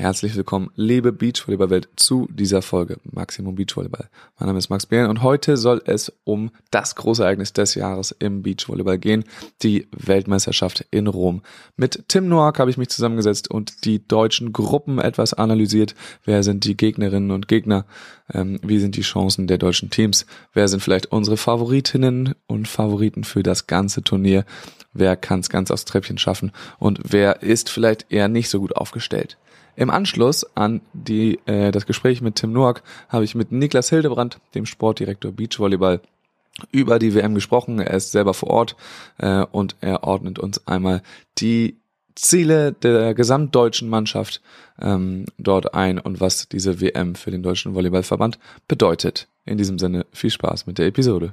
Herzlich willkommen, liebe Beachvolleyball-Welt, zu dieser Folge Maximum Beachvolleyball. Mein Name ist Max Behren und heute soll es um das große Ereignis des Jahres im Beachvolleyball gehen, die Weltmeisterschaft in Rom. Mit Tim Noack habe ich mich zusammengesetzt und die deutschen Gruppen etwas analysiert. Wer sind die Gegnerinnen und Gegner? Ähm, wie sind die Chancen der deutschen Teams? Wer sind vielleicht unsere Favoritinnen und Favoriten für das ganze Turnier? Wer kann es ganz aufs Treppchen schaffen? Und wer ist vielleicht eher nicht so gut aufgestellt? Im Anschluss an die, äh, das Gespräch mit Tim Noack habe ich mit Niklas Hildebrand, dem Sportdirektor Beachvolleyball, über die WM gesprochen. Er ist selber vor Ort äh, und er ordnet uns einmal die Ziele der gesamtdeutschen Mannschaft ähm, dort ein und was diese WM für den Deutschen Volleyballverband bedeutet. In diesem Sinne viel Spaß mit der Episode.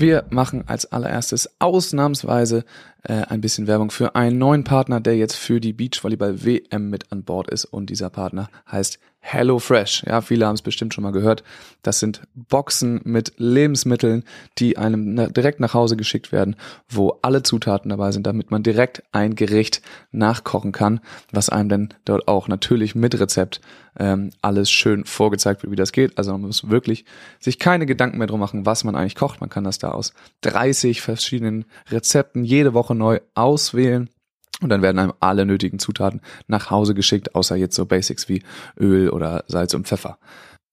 Wir machen als allererstes ausnahmsweise äh, ein bisschen Werbung für einen neuen Partner, der jetzt für die Beachvolleyball WM mit an Bord ist. Und dieser Partner heißt HelloFresh. Ja, viele haben es bestimmt schon mal gehört. Das sind Boxen mit Lebensmitteln, die einem direkt nach Hause geschickt werden, wo alle Zutaten dabei sind, damit man direkt ein Gericht nachkochen kann, was einem dann dort auch natürlich mit Rezept ähm, alles schön vorgezeigt wird, wie das geht. Also man muss wirklich sich keine Gedanken mehr drum machen, was man eigentlich kocht. Man kann das da aus 30 verschiedenen Rezepten jede Woche neu auswählen und dann werden einem alle nötigen Zutaten nach Hause geschickt, außer jetzt so Basics wie Öl oder Salz und Pfeffer.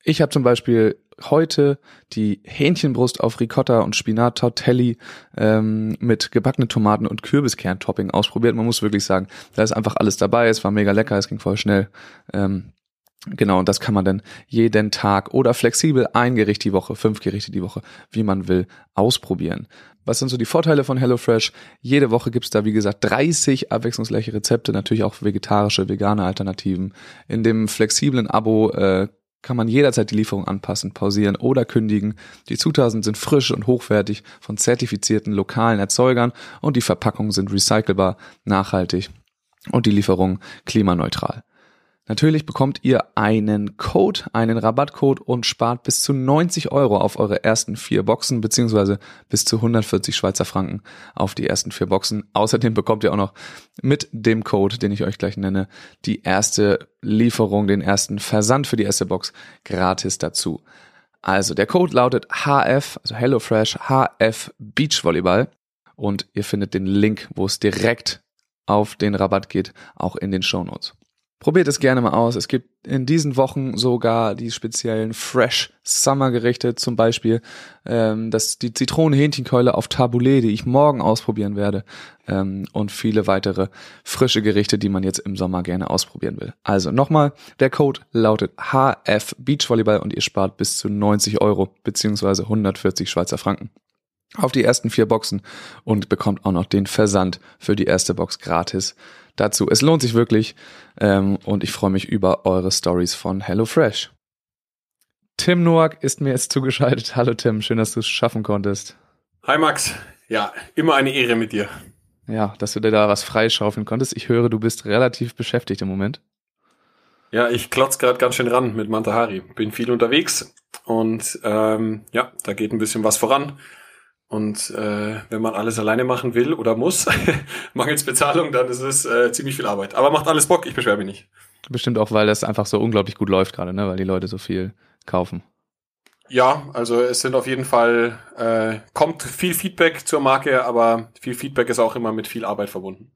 Ich habe zum Beispiel heute die Hähnchenbrust auf Ricotta und Spinat Tortelli ähm, mit gebackenen Tomaten und Kürbiskern-Topping ausprobiert. Man muss wirklich sagen, da ist einfach alles dabei. Es war mega lecker, es ging voll schnell. Ähm, Genau, und das kann man dann jeden Tag oder flexibel ein Gericht die Woche, fünf Gerichte die Woche, wie man will, ausprobieren. Was sind so die Vorteile von HelloFresh? Jede Woche gibt's da, wie gesagt, 30 abwechslungsreiche Rezepte, natürlich auch vegetarische, vegane Alternativen. In dem flexiblen Abo äh, kann man jederzeit die Lieferung anpassen, pausieren oder kündigen. Die Zutaten sind frisch und hochwertig von zertifizierten lokalen Erzeugern und die Verpackungen sind recycelbar, nachhaltig und die Lieferung klimaneutral. Natürlich bekommt ihr einen Code, einen Rabattcode und spart bis zu 90 Euro auf eure ersten vier Boxen beziehungsweise bis zu 140 Schweizer Franken auf die ersten vier Boxen. Außerdem bekommt ihr auch noch mit dem Code, den ich euch gleich nenne, die erste Lieferung, den ersten Versand für die erste Box gratis dazu. Also der Code lautet HF, also HelloFresh HF Beachvolleyball und ihr findet den Link, wo es direkt auf den Rabatt geht, auch in den Show Notes. Probiert es gerne mal aus. Es gibt in diesen Wochen sogar die speziellen Fresh Summer Gerichte, zum Beispiel ähm, das, die Zitronen-Hähnchenkeule auf Taboulet, die ich morgen ausprobieren werde ähm, und viele weitere frische Gerichte, die man jetzt im Sommer gerne ausprobieren will. Also nochmal, der Code lautet HF Beachvolleyball und ihr spart bis zu 90 Euro beziehungsweise 140 Schweizer Franken auf die ersten vier Boxen und bekommt auch noch den Versand für die erste Box gratis dazu. Es lohnt sich wirklich ähm, und ich freue mich über eure Stories von HelloFresh. Tim Noack ist mir jetzt zugeschaltet. Hallo Tim, schön, dass du es schaffen konntest. Hi Max, ja, immer eine Ehre mit dir. Ja, dass du dir da was freischaufeln konntest. Ich höre, du bist relativ beschäftigt im Moment. Ja, ich klotz gerade ganz schön ran mit Mantahari. Bin viel unterwegs und ähm, ja, da geht ein bisschen was voran. Und äh, wenn man alles alleine machen will oder muss, mangels Bezahlung, dann ist es äh, ziemlich viel Arbeit. Aber macht alles Bock, ich beschwere mich nicht. Bestimmt auch, weil das einfach so unglaublich gut läuft gerade, ne? weil die Leute so viel kaufen. Ja, also es sind auf jeden Fall, äh, kommt viel Feedback zur Marke, aber viel Feedback ist auch immer mit viel Arbeit verbunden.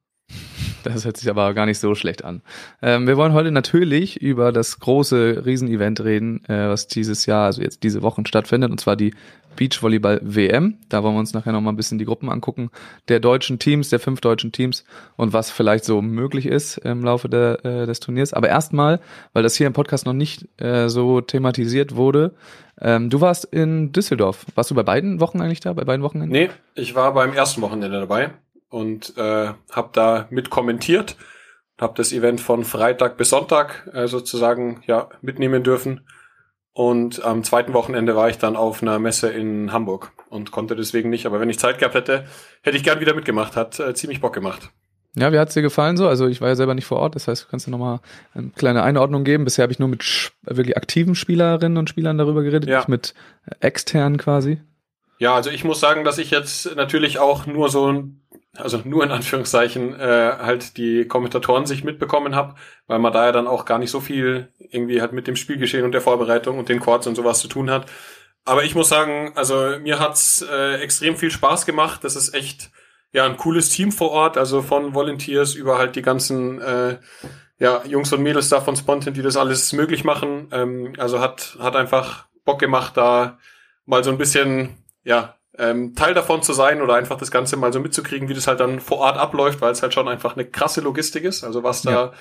Das hört sich aber gar nicht so schlecht an. Ähm, wir wollen heute natürlich über das große Riesenevent reden, äh, was dieses Jahr, also jetzt diese Wochen stattfindet, und zwar die Beachvolleyball WM. Da wollen wir uns nachher nochmal ein bisschen die Gruppen angucken, der deutschen Teams, der fünf deutschen Teams und was vielleicht so möglich ist im Laufe der, äh, des Turniers. Aber erstmal, weil das hier im Podcast noch nicht äh, so thematisiert wurde, ähm, du warst in Düsseldorf. Warst du bei beiden Wochen eigentlich da, bei beiden Wochenenden? Nee, ich war beim ersten Wochenende dabei und äh, habe da mit kommentiert habe das Event von Freitag bis Sonntag äh, sozusagen ja mitnehmen dürfen. Und am zweiten Wochenende war ich dann auf einer Messe in Hamburg und konnte deswegen nicht. Aber wenn ich Zeit gehabt hätte, hätte ich gern wieder mitgemacht. Hat äh, ziemlich Bock gemacht. Ja, wie hat's dir gefallen so? Also ich war ja selber nicht vor Ort, das heißt, du kannst dir nochmal eine kleine Einordnung geben. Bisher habe ich nur mit wirklich aktiven Spielerinnen und Spielern darüber geredet, ja. nicht mit externen quasi. Ja, also ich muss sagen, dass ich jetzt natürlich auch nur so also nur in Anführungszeichen äh, halt die Kommentatoren sich mitbekommen habe, weil man da ja dann auch gar nicht so viel irgendwie halt mit dem Spielgeschehen und der Vorbereitung und den Chords und sowas zu tun hat. Aber ich muss sagen, also mir hat's äh, extrem viel Spaß gemacht. Das ist echt ja ein cooles Team vor Ort, also von Volunteers über halt die ganzen äh, ja, Jungs und Mädels da von Spontan, die das alles möglich machen. Ähm, also hat, hat einfach Bock gemacht, da mal so ein bisschen, ja, ähm, Teil davon zu sein oder einfach das Ganze mal so mitzukriegen, wie das halt dann vor Ort abläuft, weil es halt schon einfach eine krasse Logistik ist. Also was da ja.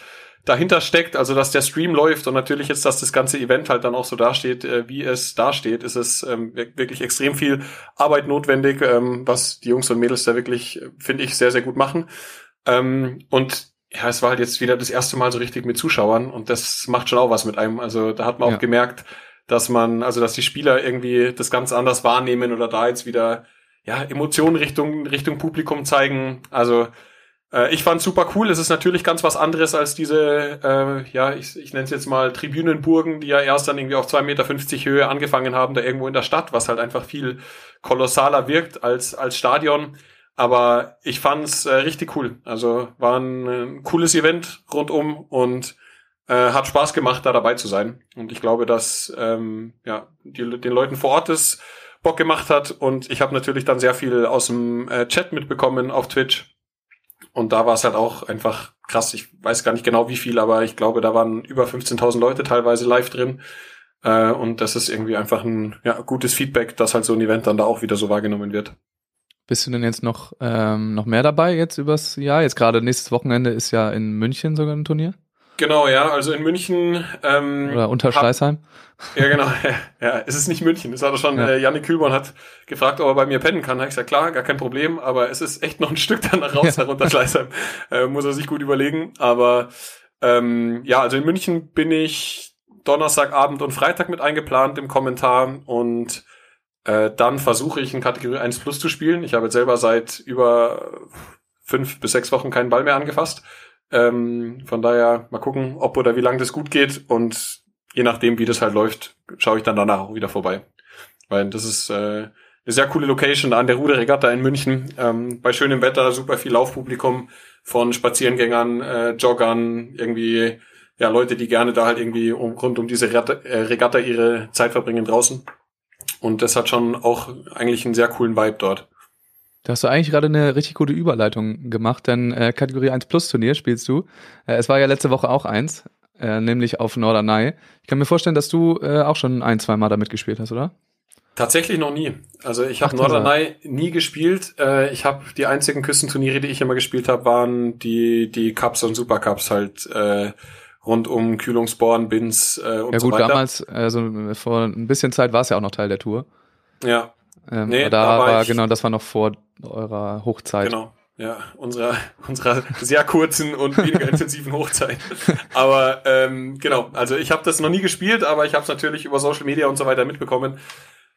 dahinter steckt, also dass der Stream läuft und natürlich jetzt, dass das ganze Event halt dann auch so dasteht, äh, wie es dasteht, ist es ähm, wirklich extrem viel Arbeit notwendig, ähm, was die Jungs und Mädels da wirklich, finde ich, sehr, sehr gut machen. Ähm, und ja, es war halt jetzt wieder das erste Mal so richtig mit Zuschauern und das macht schon auch was mit einem. Also da hat man auch ja. gemerkt, dass man, also dass die Spieler irgendwie das ganz anders wahrnehmen oder da jetzt wieder ja Emotionen Richtung Richtung Publikum zeigen. Also äh, ich fand super cool. Es ist natürlich ganz was anderes als diese, äh, ja, ich, ich nenne es jetzt mal Tribünenburgen, die ja erst dann irgendwie auf 2,50 Meter Höhe angefangen haben, da irgendwo in der Stadt, was halt einfach viel kolossaler wirkt als, als Stadion. Aber ich fand's äh, richtig cool. Also war ein, ein cooles Event rundum und äh, hat Spaß gemacht, da dabei zu sein. Und ich glaube, dass ähm, ja, die, den Leuten vor Ort es Bock gemacht hat. Und ich habe natürlich dann sehr viel aus dem äh, Chat mitbekommen auf Twitch. Und da war es halt auch einfach krass. Ich weiß gar nicht genau wie viel, aber ich glaube, da waren über 15.000 Leute teilweise live drin. Äh, und das ist irgendwie einfach ein ja, gutes Feedback, dass halt so ein Event dann da auch wieder so wahrgenommen wird. Bist du denn jetzt noch, ähm, noch mehr dabei jetzt übers Jahr? Jetzt gerade nächstes Wochenende ist ja in München sogar ein Turnier. Genau, ja, also in München. Ähm, Oder unter Schleißheim. Ja, genau. Ja, es ist nicht München. Das hat er schon, ja. äh, Janik Kühlborn hat gefragt, ob er bei mir pennen kann. Da habe ich gesagt, klar, gar kein Problem, aber es ist echt noch ein Stück dann raus, ja. unter Schleißheim. Äh, muss er sich gut überlegen. Aber ähm, ja, also in München bin ich Donnerstagabend und Freitag mit eingeplant im Kommentar und äh, dann versuche ich in Kategorie 1 Plus zu spielen. Ich habe jetzt selber seit über fünf bis sechs Wochen keinen Ball mehr angefasst. Ähm, von daher mal gucken, ob oder wie lange das gut geht und je nachdem, wie das halt läuft, schaue ich dann danach auch wieder vorbei. Weil das ist äh, eine sehr coole Location an der Ruderregatta in München. Ähm, bei schönem Wetter, super viel Laufpublikum von Spazierengängern, äh, Joggern, irgendwie ja Leute, die gerne da halt irgendwie um, rund um diese Regatta, äh, Regatta ihre Zeit verbringen draußen. Und das hat schon auch eigentlich einen sehr coolen Vibe dort. Da hast du eigentlich gerade eine richtig gute Überleitung gemacht, denn äh, Kategorie 1 Plus Turnier spielst du. Äh, es war ja letzte Woche auch eins, äh, nämlich auf Norderney. Ich kann mir vorstellen, dass du äh, auch schon ein, zwei Mal damit gespielt hast, oder? Tatsächlich noch nie. Also ich habe Norderney nie gespielt. Äh, ich habe die einzigen Küstenturniere, die ich immer gespielt habe, waren die die Cups und Supercups halt äh, rund um Kühlungsborn, Bins äh, und so weiter. Ja gut, damals, also vor ein bisschen Zeit war es ja auch noch Teil der Tour. Ja, ähm, nee, da, da war, war genau, das war noch vor eurer Hochzeit. Genau. Ja, unserer, unserer sehr kurzen und weniger intensiven Hochzeit. Aber ähm, genau, also ich habe das noch nie gespielt, aber ich habe es natürlich über Social Media und so weiter mitbekommen,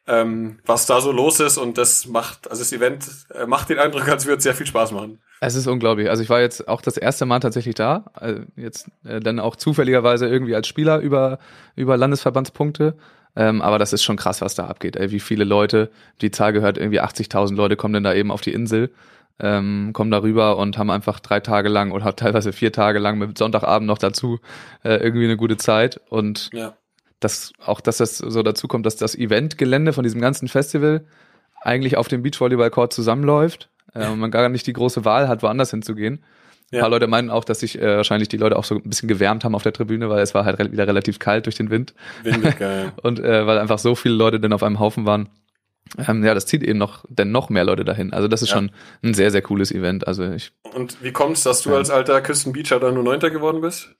ähm, was da so los ist. Und das macht, also das Event äh, macht den Eindruck, als würde es sehr viel Spaß machen. Es ist unglaublich. Also ich war jetzt auch das erste Mal tatsächlich da, also jetzt äh, dann auch zufälligerweise irgendwie als Spieler über, über Landesverbandspunkte. Ähm, aber das ist schon krass, was da abgeht. Ey, wie viele Leute, die Zahl gehört, irgendwie 80.000 Leute kommen dann da eben auf die Insel, ähm, kommen da rüber und haben einfach drei Tage lang oder teilweise vier Tage lang mit Sonntagabend noch dazu äh, irgendwie eine gute Zeit. Und ja. das, auch, dass das so dazu kommt, dass das Eventgelände von diesem ganzen Festival eigentlich auf dem Beachvolleyball-Court zusammenläuft äh, und man gar nicht die große Wahl hat, woanders hinzugehen. Ein paar Leute meinen auch, dass sich äh, wahrscheinlich die Leute auch so ein bisschen gewärmt haben auf der Tribüne, weil es war halt re wieder relativ kalt durch den Wind. Windig, geil. Und äh, weil einfach so viele Leute dann auf einem Haufen waren. Ähm, ja, das zieht eben noch, denn noch mehr Leute dahin. Also das ist ja. schon ein sehr, sehr cooles Event. Also ich. Und wie kommt's, dass du ja. als alter Küstenbeacher da nur Neunter geworden bist?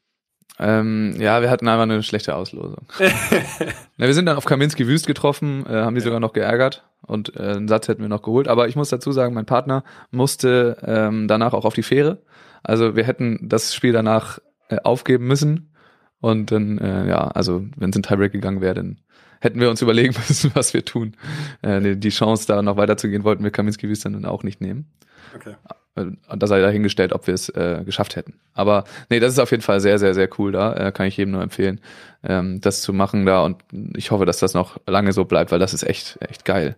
Ähm, ja, wir hatten einfach eine schlechte Auslosung. Na, wir sind dann auf Kaminski Wüst getroffen, äh, haben die ja. sogar noch geärgert und äh, einen Satz hätten wir noch geholt. Aber ich muss dazu sagen, mein Partner musste ähm, danach auch auf die Fähre Also wir hätten das Spiel danach äh, aufgeben müssen und dann, äh, ja, also wenn es in Tiebreak gegangen wäre, dann hätten wir uns überlegen müssen, was wir tun. Äh, die Chance, da noch weiterzugehen, wollten wir Kaminski Wüst dann auch nicht nehmen. Okay. Und da sei dahingestellt, ob wir es äh, geschafft hätten. Aber nee, das ist auf jeden Fall sehr, sehr, sehr cool da. Äh, kann ich jedem nur empfehlen, ähm, das zu machen da. Und ich hoffe, dass das noch lange so bleibt, weil das ist echt, echt geil.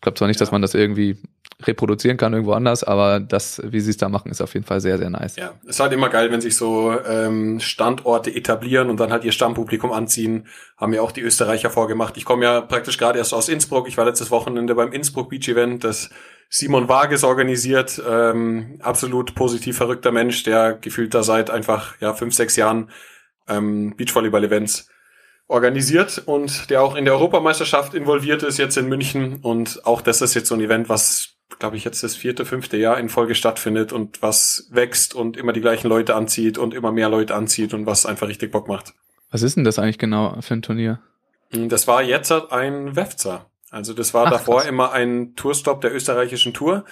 Ich glaube zwar nicht, Ja. dass man das irgendwie reproduzieren kann irgendwo anders, aber das, wie sie es da machen, ist auf jeden Fall sehr, sehr nice. Ja, ist halt immer geil, wenn sich so ähm, Standorte etablieren und dann halt ihr Stammpublikum anziehen. Haben ja auch die Österreicher vorgemacht. Ich komme ja praktisch gerade erst aus Innsbruck. Ich war letztes Wochenende beim Innsbruck Beach Event, das Simon Wages organisiert. Ähm, absolut positiv verrückter Mensch, der gefühlt da seit einfach ja fünf, sechs Jahren ähm, Beachvolleyball-Events organisiert und der auch in der Europameisterschaft involviert ist, jetzt in München. Und auch das ist jetzt so ein Event, was, glaube ich, jetzt das vierte, fünfte Jahr in Folge stattfindet und was wächst und immer die gleichen Leute anzieht und immer mehr Leute anzieht und was einfach richtig Bock macht. Was ist denn das eigentlich genau für ein Turnier? Das war jetzt ein WEFZA. Also das war Ach, davor krass. immer ein Tourstop der österreichischen Tour.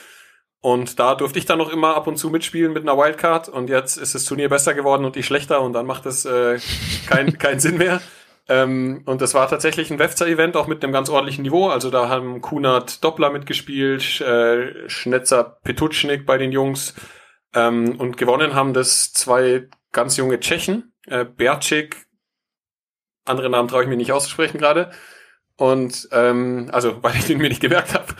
Und da durfte ich dann noch immer ab und zu mitspielen mit einer Wildcard. Und jetzt ist das Turnier besser geworden und ich schlechter und dann macht es äh, keinen keinen Sinn mehr. Ähm, und das war tatsächlich ein WEFZA-Event, auch mit einem ganz ordentlichen Niveau. Also da haben Kunert Doppler mitgespielt, äh, Schnetzer Petutschnik bei den Jungs. Ähm, und gewonnen haben das zwei ganz junge Tschechen, äh, Bercik, andere Namen traue ich mir nicht auszusprechen gerade. Und ähm, also, weil ich den mir nicht gemerkt habe.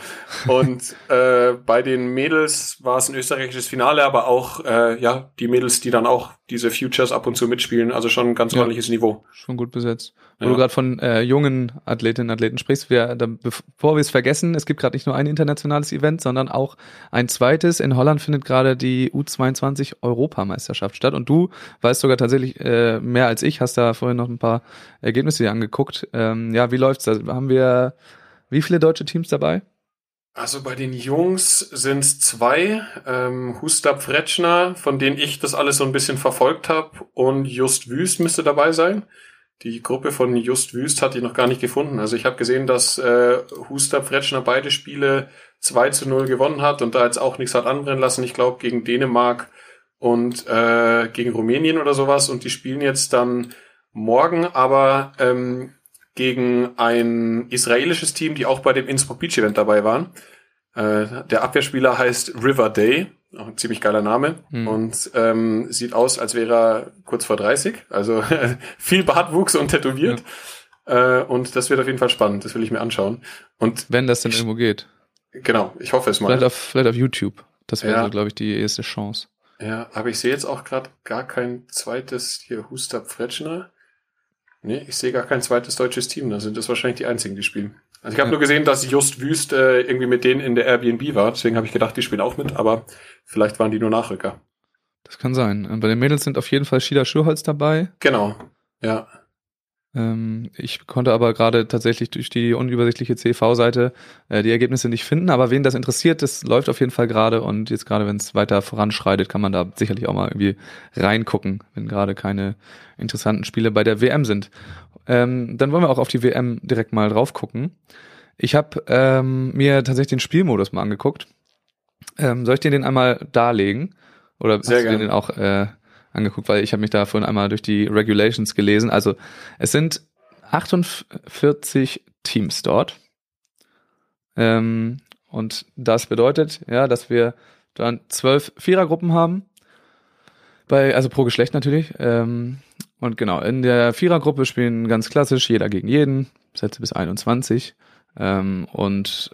Und äh, bei den Mädels war es ein österreichisches Finale, aber auch äh, ja die Mädels, die dann auch diese Futures ab und zu mitspielen. Also schon ein ganz Ja. ordentliches Niveau. Schon gut besetzt. Wo Ja. du gerade von äh, jungen Athletinnen und Athleten sprichst, wir, da, bevor wir es vergessen, es gibt gerade nicht nur ein internationales Event, sondern auch ein zweites. In Holland findet gerade die U22 Europameisterschaft statt und du weißt sogar tatsächlich äh, mehr als ich, hast da vorhin noch ein paar Ergebnisse dir angeguckt. Ähm, ja, wie läuft's da? Haben wir wie viele deutsche Teams dabei? Also bei den Jungs sind es zwei, ähm, Hustab Fretschner, von denen ich das alles so ein bisschen verfolgt habe, und Just Wüst müsste dabei sein. Die Gruppe von Just Wüst hatte ich noch gar nicht gefunden. Also ich habe gesehen, dass äh, Hustab Fretschner beide Spiele 2 zu 0 gewonnen hat und da jetzt auch nichts hat anbrennen lassen. Ich glaube gegen Dänemark und äh, gegen Rumänien oder sowas. Und die spielen jetzt dann morgen, aber ähm, gegen ein israelisches Team, die auch bei dem Innsbruck Beach Event dabei waren. Äh, der Abwehrspieler heißt River Day, auch ein ziemlich geiler Name Hm. und ähm, sieht aus, als wäre er kurz vor 30, also viel Bartwuchs und tätowiert. Äh, und das wird auf jeden Fall spannend, das will ich mir anschauen. Und Wenn das denn irgendwo geht. genau, ich hoffe es mal. Vielleicht auf, vielleicht auf YouTube. Das wäre Ja. so, glaube ich, die erste Chance. Ja, aber ich sehe jetzt auch gerade gar kein zweites hier Hustab Fretschner. Nee, ich sehe gar kein zweites deutsches Team. Da sind das wahrscheinlich die einzigen, die spielen. Also ich habe Ja. nur gesehen, dass Just Wüst äh, irgendwie mit denen in der Airbnb war. Deswegen habe ich gedacht, die spielen auch mit. Aber vielleicht waren die nur Nachrücker. Das kann sein. Und bei den Mädels sind auf jeden Fall Shida Schurholz dabei. Genau. Ja. Ähm, ich konnte aber gerade tatsächlich durch die unübersichtliche CV-Seite äh, die Ergebnisse nicht finden. Aber wen das interessiert, das läuft auf jeden Fall gerade. Und jetzt gerade, wenn es weiter voranschreitet, kann man da sicherlich auch mal irgendwie reingucken, wenn gerade keine interessanten Spiele bei der WM sind. Ähm, dann wollen wir auch auf die WM direkt mal drauf gucken. Ich habe ähm, mir tatsächlich den Spielmodus mal angeguckt. Ähm, soll ich dir den einmal darlegen? Oder Sehr hast du dir gerne. den auch äh, angeguckt, weil ich habe mich da vorhin einmal durch die Regulations gelesen. Also es sind 48 Teams dort. Ähm, und das bedeutet, ja, dass wir dann zwölf Vierergruppen haben. Bei, also pro Geschlecht natürlich. Ähm, und genau, in der Vierergruppe spielen ganz klassisch jeder gegen jeden, Sätze bis 21. Ähm, und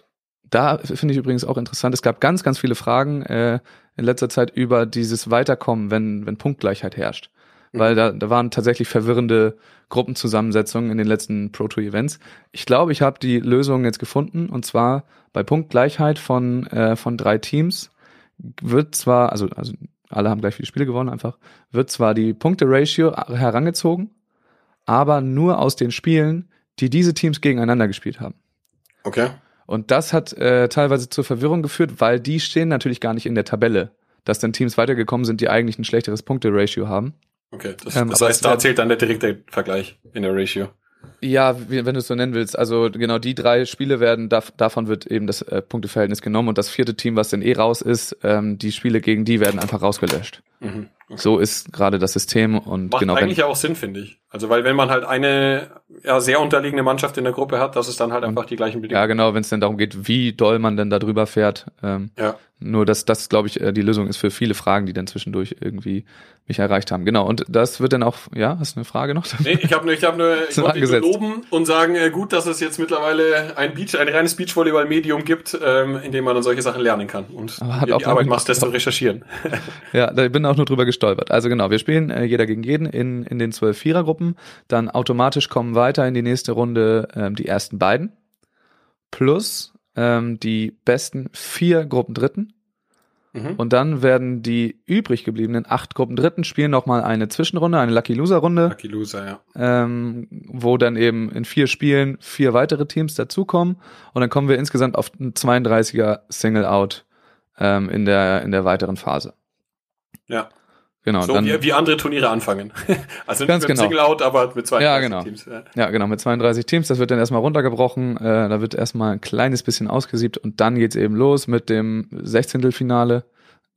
da finde ich übrigens auch interessant, es gab ganz, ganz viele Fragen äh, in letzter Zeit über dieses Weiterkommen, wenn, wenn Punktgleichheit herrscht. Weil da, da waren tatsächlich verwirrende Gruppenzusammensetzungen in den letzten Pro Tour Events. Ich glaube, ich habe die Lösung jetzt gefunden und zwar bei Punktgleichheit von, äh, von drei Teams wird zwar, also, also alle haben gleich viele Spiele gewonnen einfach, wird zwar die Punkte-Ratio herangezogen, aber nur aus den Spielen, die diese Teams gegeneinander gespielt haben. Okay. Und das hat äh, teilweise zur Verwirrung geführt, weil die stehen natürlich gar nicht in der Tabelle, dass dann Teams weitergekommen sind, die eigentlich ein schlechteres Punkte-Ratio haben. Okay. Das, Ähm, das heißt, da zählt dann der direkte Vergleich in der Ratio. Ja, wenn du es so nennen willst. Also genau die drei Spiele werden, dav davon wird eben das äh, Punkteverhältnis genommen und das vierte Team, was dann eh raus ist, ähm, die Spiele gegen die werden einfach rausgelöscht. Mhm. Okay. So ist gerade das System und Macht genau. eigentlich ja auch Sinn, finde ich. Also weil wenn man halt eine ja, sehr unterlegene Mannschaft in der Gruppe hat, dass es dann halt einfach die gleichen Ja, Bedingungen. genau, wenn es dann darum geht, wie doll man denn da drüber fährt. Ähm, Ja. Nur, dass das, glaube ich, äh, die Lösung ist für viele Fragen, die dann zwischendurch irgendwie mich erreicht haben. Genau, und das wird dann auch, ja, hast du eine Frage noch? Nee, ich habe nur, ich habe nur, ich wollte nur loben und sagen, äh, gut, dass es jetzt mittlerweile ein Beach, ein reines Beachvolleyball-Medium gibt, ähm, in dem man dann solche Sachen lernen kann und auch die Arbeit machst, das zu recherchieren. Ja, da bin auch nur drüber gestolpert. Also genau, wir spielen äh, jeder gegen jeden in, in den zwölf Vierergruppen. Dann automatisch kommen weiter in die nächste Runde ähm, die ersten beiden. Plus ähm, die besten vier Gruppen Dritten. Mhm. Und dann werden die übrig gebliebenen acht Gruppen Dritten spielen nochmal eine Zwischenrunde, eine Lucky Loser Runde. Lucky Loser, ja. ähm, wo dann eben in vier Spielen vier weitere Teams dazukommen und dann kommen wir insgesamt auf ein 32er Single Out ähm, in der in der weiteren Phase. Ja. Genau, so dann wie, wie andere Turniere anfangen. also nicht Ganz mit genau. Single-Out, aber mit zwei Ja, genau. Teams. Ja. ja genau mit 32 Teams, das wird dann erstmal runtergebrochen, äh, da wird erstmal ein kleines bisschen ausgesiebt und dann geht's eben los mit dem 16. Finale.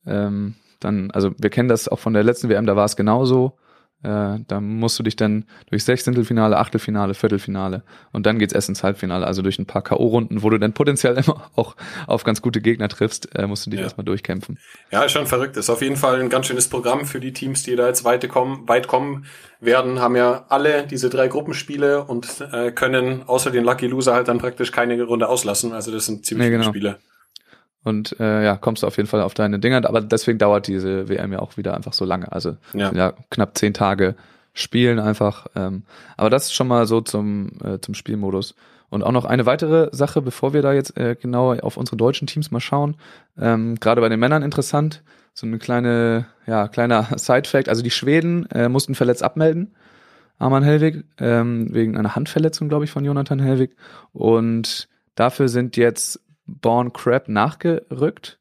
Ähm, dann also wir kennen das auch von der letzten WM, da war es genauso. Äh, da musst du dich dann durch Sechzehntelfinale, Achtelfinale, Viertelfinale und dann geht's erst ins Halbfinale, also durch ein paar K.O.-Runden, wo du dann potenziell immer auch auf ganz gute Gegner triffst, äh, musst du dich Ja. erstmal durchkämpfen. Ja, ist schon verrückt. Ist auf jeden Fall ein ganz schönes Programm für die Teams, die da jetzt weit kommen, weit kommen werden, haben ja alle diese drei Gruppenspiele und äh, können außer den Lucky Loser halt dann praktisch keine Runde auslassen. Also das sind ziemlich viele genau. Spiele. Und äh, ja, kommst du auf jeden Fall auf deine Dinger, aber deswegen dauert diese WM ja auch wieder einfach so lange. Also Ja. ja, knapp zehn Tage spielen einfach. Ähm, aber das ist schon mal so zum, äh, zum Spielmodus. Und auch noch eine weitere Sache, bevor wir da jetzt äh, genau auf unsere deutschen Teams mal schauen. Ähm, Gerade bei den Männern interessant, so eine kleine, ja, kleiner Side-Fact. Also die Schweden äh, mussten verletzt abmelden. Arman Helwig, ähm, wegen einer Handverletzung, glaube ich, von Jonathan Helwig. Und dafür sind jetzt Born Crab nachgerückt.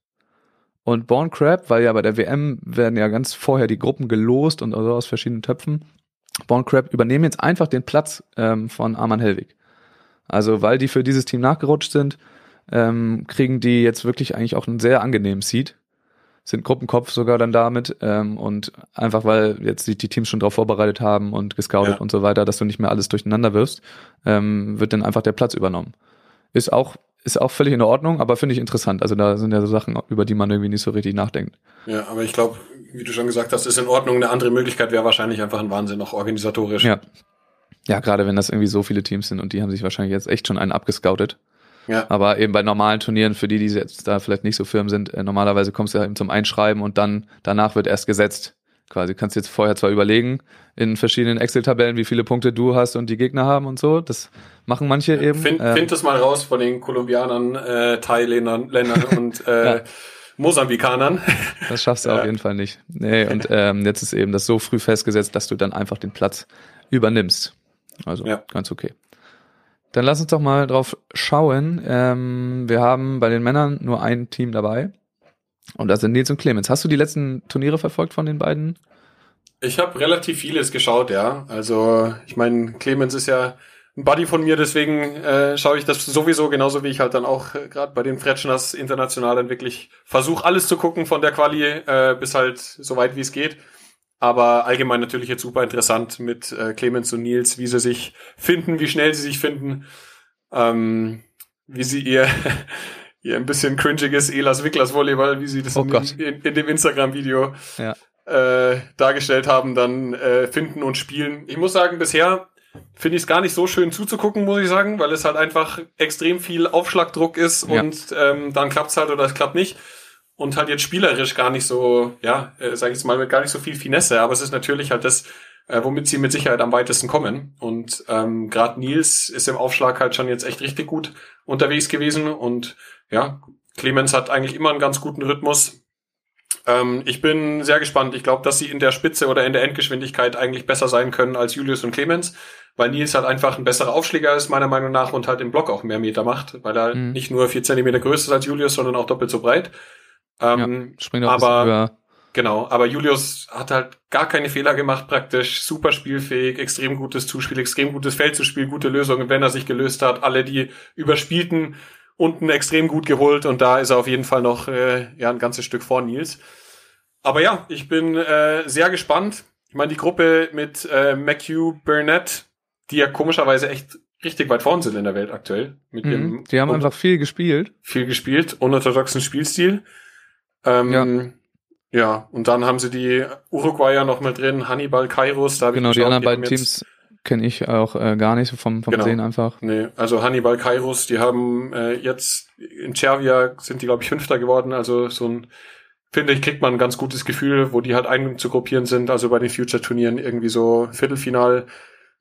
Und Born Crab, weil ja bei der WM werden ja ganz vorher die Gruppen gelost und also aus verschiedenen Töpfen. Born Crab übernehmen jetzt einfach den Platz ähm, von Arman Helwig. Also weil die für dieses Team nachgerutscht sind, ähm, kriegen die jetzt wirklich eigentlich auch einen sehr angenehmen Seed. Sind Gruppenkopf sogar dann damit ähm, und einfach weil jetzt sich die Teams schon darauf vorbereitet haben und gescoutet Ja. und so weiter, dass du nicht mehr alles durcheinander wirfst, ähm, wird dann einfach der Platz übernommen. Ist auch ist auch völlig in Ordnung, aber finde ich interessant. Also da sind ja so Sachen, über die man irgendwie nicht so richtig nachdenkt. Ja, aber ich glaube, wie du schon gesagt hast, ist in Ordnung. Eine andere Möglichkeit wäre wahrscheinlich einfach ein Wahnsinn, auch organisatorisch. Ja. Ja, gerade wenn das irgendwie so viele Teams sind und die haben sich wahrscheinlich jetzt echt schon einen abgescoutet. Ja. Aber eben bei normalen Turnieren, für die, die jetzt da vielleicht nicht so firm sind, äh, normalerweise kommst du ja eben zum Einschreiben und dann danach wird erst gesetzt. Quasi kannst jetzt vorher zwar überlegen in verschiedenen Excel-Tabellen, wie viele Punkte du hast und die Gegner haben und so. Das machen manche eben. Find, Ähm, find es mal raus von den Kolumbianern, äh, Thailändern Ländern und äh, Ja. Mosambikanern. Das schaffst du Ja. auf jeden Fall nicht. Nee, und ähm, jetzt ist eben das so früh festgesetzt, dass du dann einfach den Platz übernimmst. Also Ja. ganz okay. Dann lass uns doch mal drauf schauen. Ähm, wir haben bei den Männern nur ein Team dabei. Und sind Nils und Clemens. Hast du die letzten Turniere verfolgt von den beiden? Ich habe relativ vieles geschaut, ja. Also ich meine, Clemens ist ja ein Buddy von mir, deswegen äh, schaue ich das sowieso genauso wie ich halt dann auch äh, gerade bei den Fretschners international dann wirklich versuche alles zu gucken von der Quali äh, bis halt so weit wie es geht. Aber allgemein natürlich jetzt super interessant mit äh, Clemens und Nils, wie sie sich finden, wie schnell sie sich finden, ähm, wie sie ihr ihr ein bisschen cringiges Elas Wicklers Volleyball, wie sie das Oh in, in, in dem Instagram-Video Ja. äh, dargestellt haben, dann äh, finden und spielen. Ich muss sagen, bisher finde ich es gar nicht so schön zuzugucken, muss ich sagen, weil es halt einfach extrem viel Aufschlagdruck ist Ja. und ähm, dann klappt's halt oder es klappt nicht. Und halt jetzt spielerisch gar nicht so, ja, äh, sage ich jetzt mal, mit gar nicht so viel Finesse, aber es ist natürlich halt das, äh, womit sie mit Sicherheit am weitesten kommen. Und ähm, gerade Nils ist im Aufschlag halt schon jetzt echt richtig gut unterwegs gewesen und ja, Clemens hat eigentlich immer einen ganz guten Rhythmus. Ähm, ich bin sehr gespannt. Ich glaube, dass sie in der Spitze oder in der Endgeschwindigkeit eigentlich besser sein können als Julius und Clemens, weil Nils halt einfach ein besserer Aufschläger ist, meiner Meinung nach, und halt im Block auch mehr Meter macht, weil er Mhm. nicht nur vier Zentimeter größer ist als Julius, sondern auch doppelt so breit. Ähm, Springt auch aber- höher. Genau, aber Julius hat halt gar keine Fehler gemacht praktisch, super spielfähig, extrem gutes Zuspiel, extrem gutes Feldzuspiel, gute Lösungen, wenn er sich gelöst hat, alle die überspielten unten extrem gut geholt und da ist er auf jeden Fall noch äh, ja ein ganzes Stück vor Nils. aber ja, ich bin äh, sehr gespannt. Ich meine, die Gruppe mit äh, McHugh Burnett, die ja komischerweise echt richtig weit vorn sind in der Welt aktuell. Mit Mhm. ihrem Die haben einfach viel gespielt. viel gespielt, unorthodoxen Spielstil. Ähm, ja. ja, und dann haben sie die Uruguayer noch mal drin, Hannibal, Kairos. Da hab ich Genau, die geschaut, anderen beiden Teams kenne ich auch äh, gar nicht vom, vom Genau. Sehen einfach. Nee, also Hannibal, Kairos, die haben äh, jetzt in Cervia sind die, glaube ich, Fünfter geworden. Also so ein, finde ich, kriegt man ein ganz gutes Gefühl, wo die halt einzugruppieren sind. Also bei den Future-Turnieren irgendwie so Viertelfinal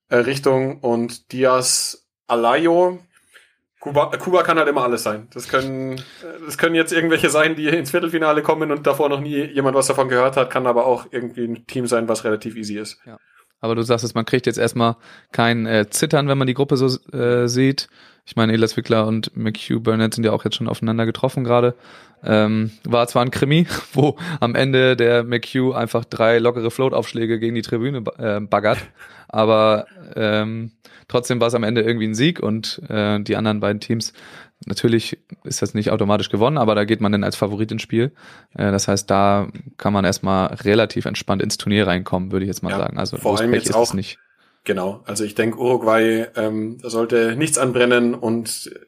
äh, Richtung und Diaz Alayo. Kuba, Kuba kann halt immer alles sein. Das können, äh, das können jetzt irgendwelche sein, die ins Viertelfinale kommen und davor noch nie jemand was davon gehört hat, kann aber auch irgendwie ein Team sein, was relativ easy ist. Aber du sagst es, man kriegt jetzt erstmal kein äh, Zittern, wenn man die Gruppe so äh, sieht. Ich meine, Elas Wickler und McHugh Burnett sind ja auch jetzt schon aufeinander getroffen gerade. Ähm, war zwar ein Krimi, wo am Ende der McHugh einfach drei lockere Float-Aufschläge gegen die Tribüne äh, baggert, aber ähm, trotzdem war es am Ende irgendwie ein Sieg und äh, die anderen beiden Teams, natürlich ist das nicht automatisch gewonnen, aber da geht man dann als Favorit ins Spiel. Äh, das heißt, da kann man erstmal relativ entspannt ins Turnier reinkommen, würde ich jetzt mal Ja, sagen. Also vor allem Pech jetzt ist auch- nicht. Genau, also ich denke, Uruguay, ähm, sollte nichts anbrennen und äh,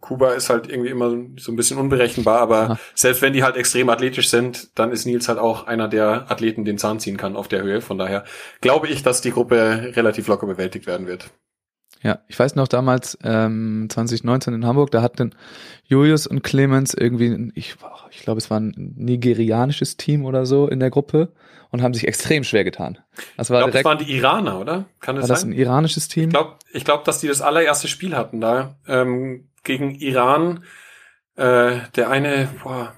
Kuba ist halt irgendwie immer so ein bisschen unberechenbar, aber Aha. selbst wenn die halt extrem athletisch sind, dann ist Nils halt auch einer der Athleten, den Zahn ziehen kann auf der Höhe. Von daher glaube ich, dass die Gruppe relativ locker bewältigt werden wird. Ja, ich weiß noch damals, ähm, 2019 in Hamburg, da hatten Julius und Clemens irgendwie, ich, ich glaube, es war ein nigerianisches Team oder so in der Gruppe und haben sich extrem schwer getan. Das Ich war glaube, das direkt, waren die Iraner, oder? Kann war das das ein sein? iranisches Team? Ich glaube, ich glaub, dass die das allererste Spiel hatten da ähm, gegen Iran. Äh, der eine, boah,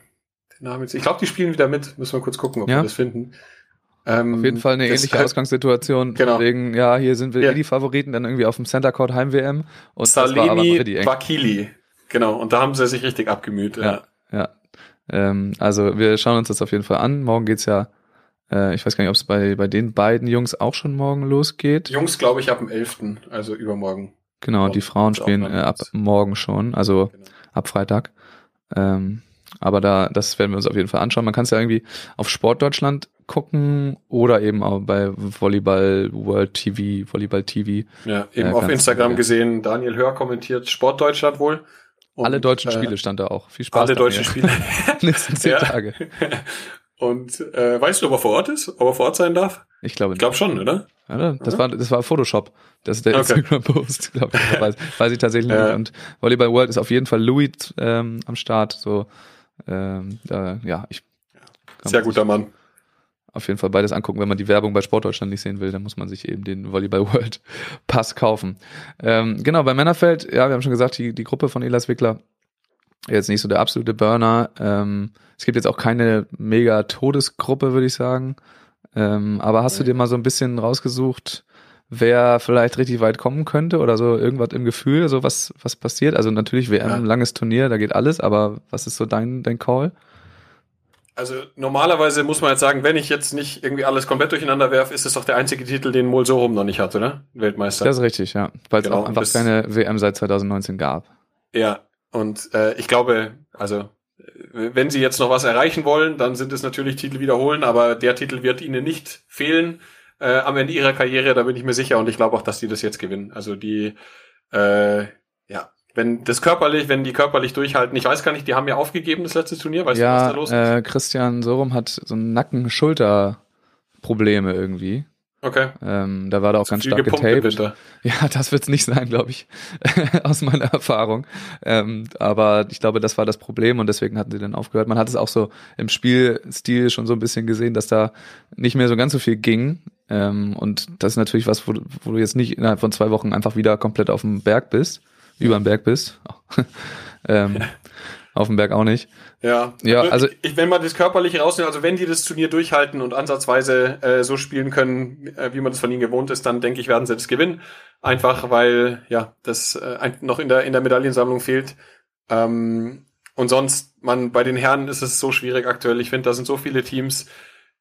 der Name jetzt. Ich glaube, die spielen wieder mit. Müssen wir kurz gucken, ob Ja. wir das finden. Ähm, Auf jeden Fall eine ähnliche könnt- Ausgangssituation. Genau. Wegen, ja, hier sind wir Ja. eh die Favoriten, dann irgendwie auf dem Center Court Heim WM. Und das war aber Salemi richtig eng. Wakili. Genau, und da haben sie sich richtig abgemüht. Ja. Ja, ja. Ähm, also wir schauen uns das auf jeden Fall an. Morgen geht's ja, äh, ich weiß gar nicht, ob es bei, bei den beiden Jungs auch schon morgen losgeht. Jungs, glaube ich, ab dem 11., also übermorgen. Genau, die Frauen spielen äh, ab morgen schon, also Genau. ab Freitag. Ähm, aber da, das werden wir uns auf jeden Fall anschauen. Man kann es ja irgendwie auf Sport Deutschland gucken oder eben auch bei Volleyball World TV, Volleyball TV. Ja, eben Ja, auf Instagram ja. gesehen, Daniel Hör kommentiert Sportdeutschland wohl. Und, alle deutschen äh, Spiele stand da auch. Viel Spaß. Alle deutschen. Spiele. Nächsten zehn Ja. Tage. Und äh, weißt du, ob er vor Ort ist? Ob er vor Ort sein darf? Ich glaube Ich glaube schon, oder? Oder? Das war, das war Photoshop. Das ist der Okay. Instagram-Post, glaube ich. Weiß, weiß ich tatsächlich Ja. nicht. Und Volleyball World ist auf jeden Fall Louis ähm, am Start. So, ähm, da, ja, ich Sehr guter Mann. Auf jeden Fall beides angucken. Wenn man die Werbung bei Sportdeutschland nicht sehen will, dann muss man sich eben den Volleyball World Pass kaufen. Ähm, genau, bei Männerfeld, ja, wir haben schon gesagt, die, die Gruppe von Elas Wickler jetzt nicht so der absolute Burner. Ähm, es gibt jetzt auch keine mega Todesgruppe, würde ich sagen. Ähm, aber hast du dir mal so ein bisschen rausgesucht, wer vielleicht richtig weit kommen könnte oder so irgendwas im Gefühl, so was, was passiert? Also natürlich WM, Ja. langes Turnier, da geht alles, aber was ist so dein, dein Call? Also normalerweise muss man jetzt sagen, wenn ich jetzt nicht irgendwie alles komplett durcheinander werfe, ist es doch der einzige Titel, den Mol Sorum noch nicht hatte, ne? Weltmeister. Das ist richtig, ja. Weil es Genau, auch einfach keine WM seit 2019 gab. Ja, und äh, ich glaube, also wenn sie jetzt noch was erreichen wollen, dann sind es natürlich Titel wiederholen, aber der Titel wird ihnen nicht fehlen äh, am Ende ihrer Karriere, da bin ich mir sicher und ich glaube auch, dass die das jetzt gewinnen. Also die, äh, wenn das körperlich, wenn die körperlich durchhalten, ich weiß gar nicht, die haben ja aufgegeben das letzte Turnier, weißt du, was da ja, los ist? äh, Christian Sorum hat so Nacken-Schulter-Probleme irgendwie. Okay. Ähm, da war er auch ganz stark getaped. Ja, das wird's nicht sein, glaube ich, aus meiner Erfahrung. Ähm, aber ich glaube, das war das Problem und deswegen hatten sie dann aufgehört. Man hat es auch so im Spielstil schon so ein bisschen gesehen, dass da nicht mehr so ganz so viel ging. Ähm, und das ist natürlich was, wo, wo du jetzt nicht innerhalb von zwei Wochen einfach wieder komplett auf dem Berg bist, über dem Berg bist. ähm, auf dem Berg auch nicht. Ja, Ja, also- ich, wenn man das körperliche rausnimmt, also wenn die das Turnier durchhalten und ansatzweise äh, so spielen können, äh, wie man das von ihnen gewohnt ist, dann denke ich, werden sie das gewinnen. Einfach weil ja das äh, noch in der in der Medaillensammlung fehlt. Ähm, und sonst, man bei den Herren ist es so schwierig aktuell. Ich finde, da sind so viele Teams,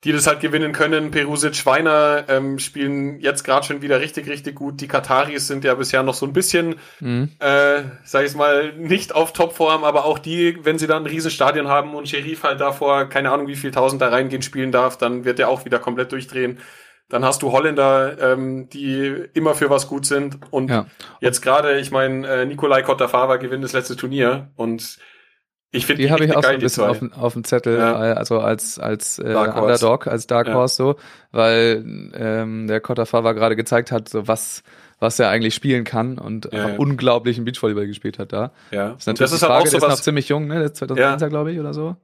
die das halt gewinnen können. Perusic, Schweiner ähm, spielen jetzt gerade schon wieder richtig, richtig gut. Die Kataris sind ja bisher noch so ein bisschen, mhm. äh, sag ich mal, nicht auf Topform, aber auch die, wenn sie dann ein Riesenstadion haben und Sheriff halt davor, keine Ahnung, wie viel tausend da reingehen, spielen darf, dann wird er auch wieder komplett durchdrehen. Dann hast du Holländer, ähm, die immer für was gut sind. Und ja. jetzt gerade, ich meine, äh, Nikolai Kottafava gewinnt das letzte Turnier und ich finde die, die habe ich auch so ein bisschen auf, auf dem Zettel, ja. Äh, also als als äh, Underdog, als Dark Horse so, weil ähm, der Kottafawa gerade gezeigt hat, so was was er eigentlich spielen kann und ja, ja. unglaublichen Beachvolleyball gespielt hat da. Ja. Das ist natürlich das ist die Frage, halt auch so der ist noch ziemlich jung, ne? Der ist 2001 ja. glaube ich oder so.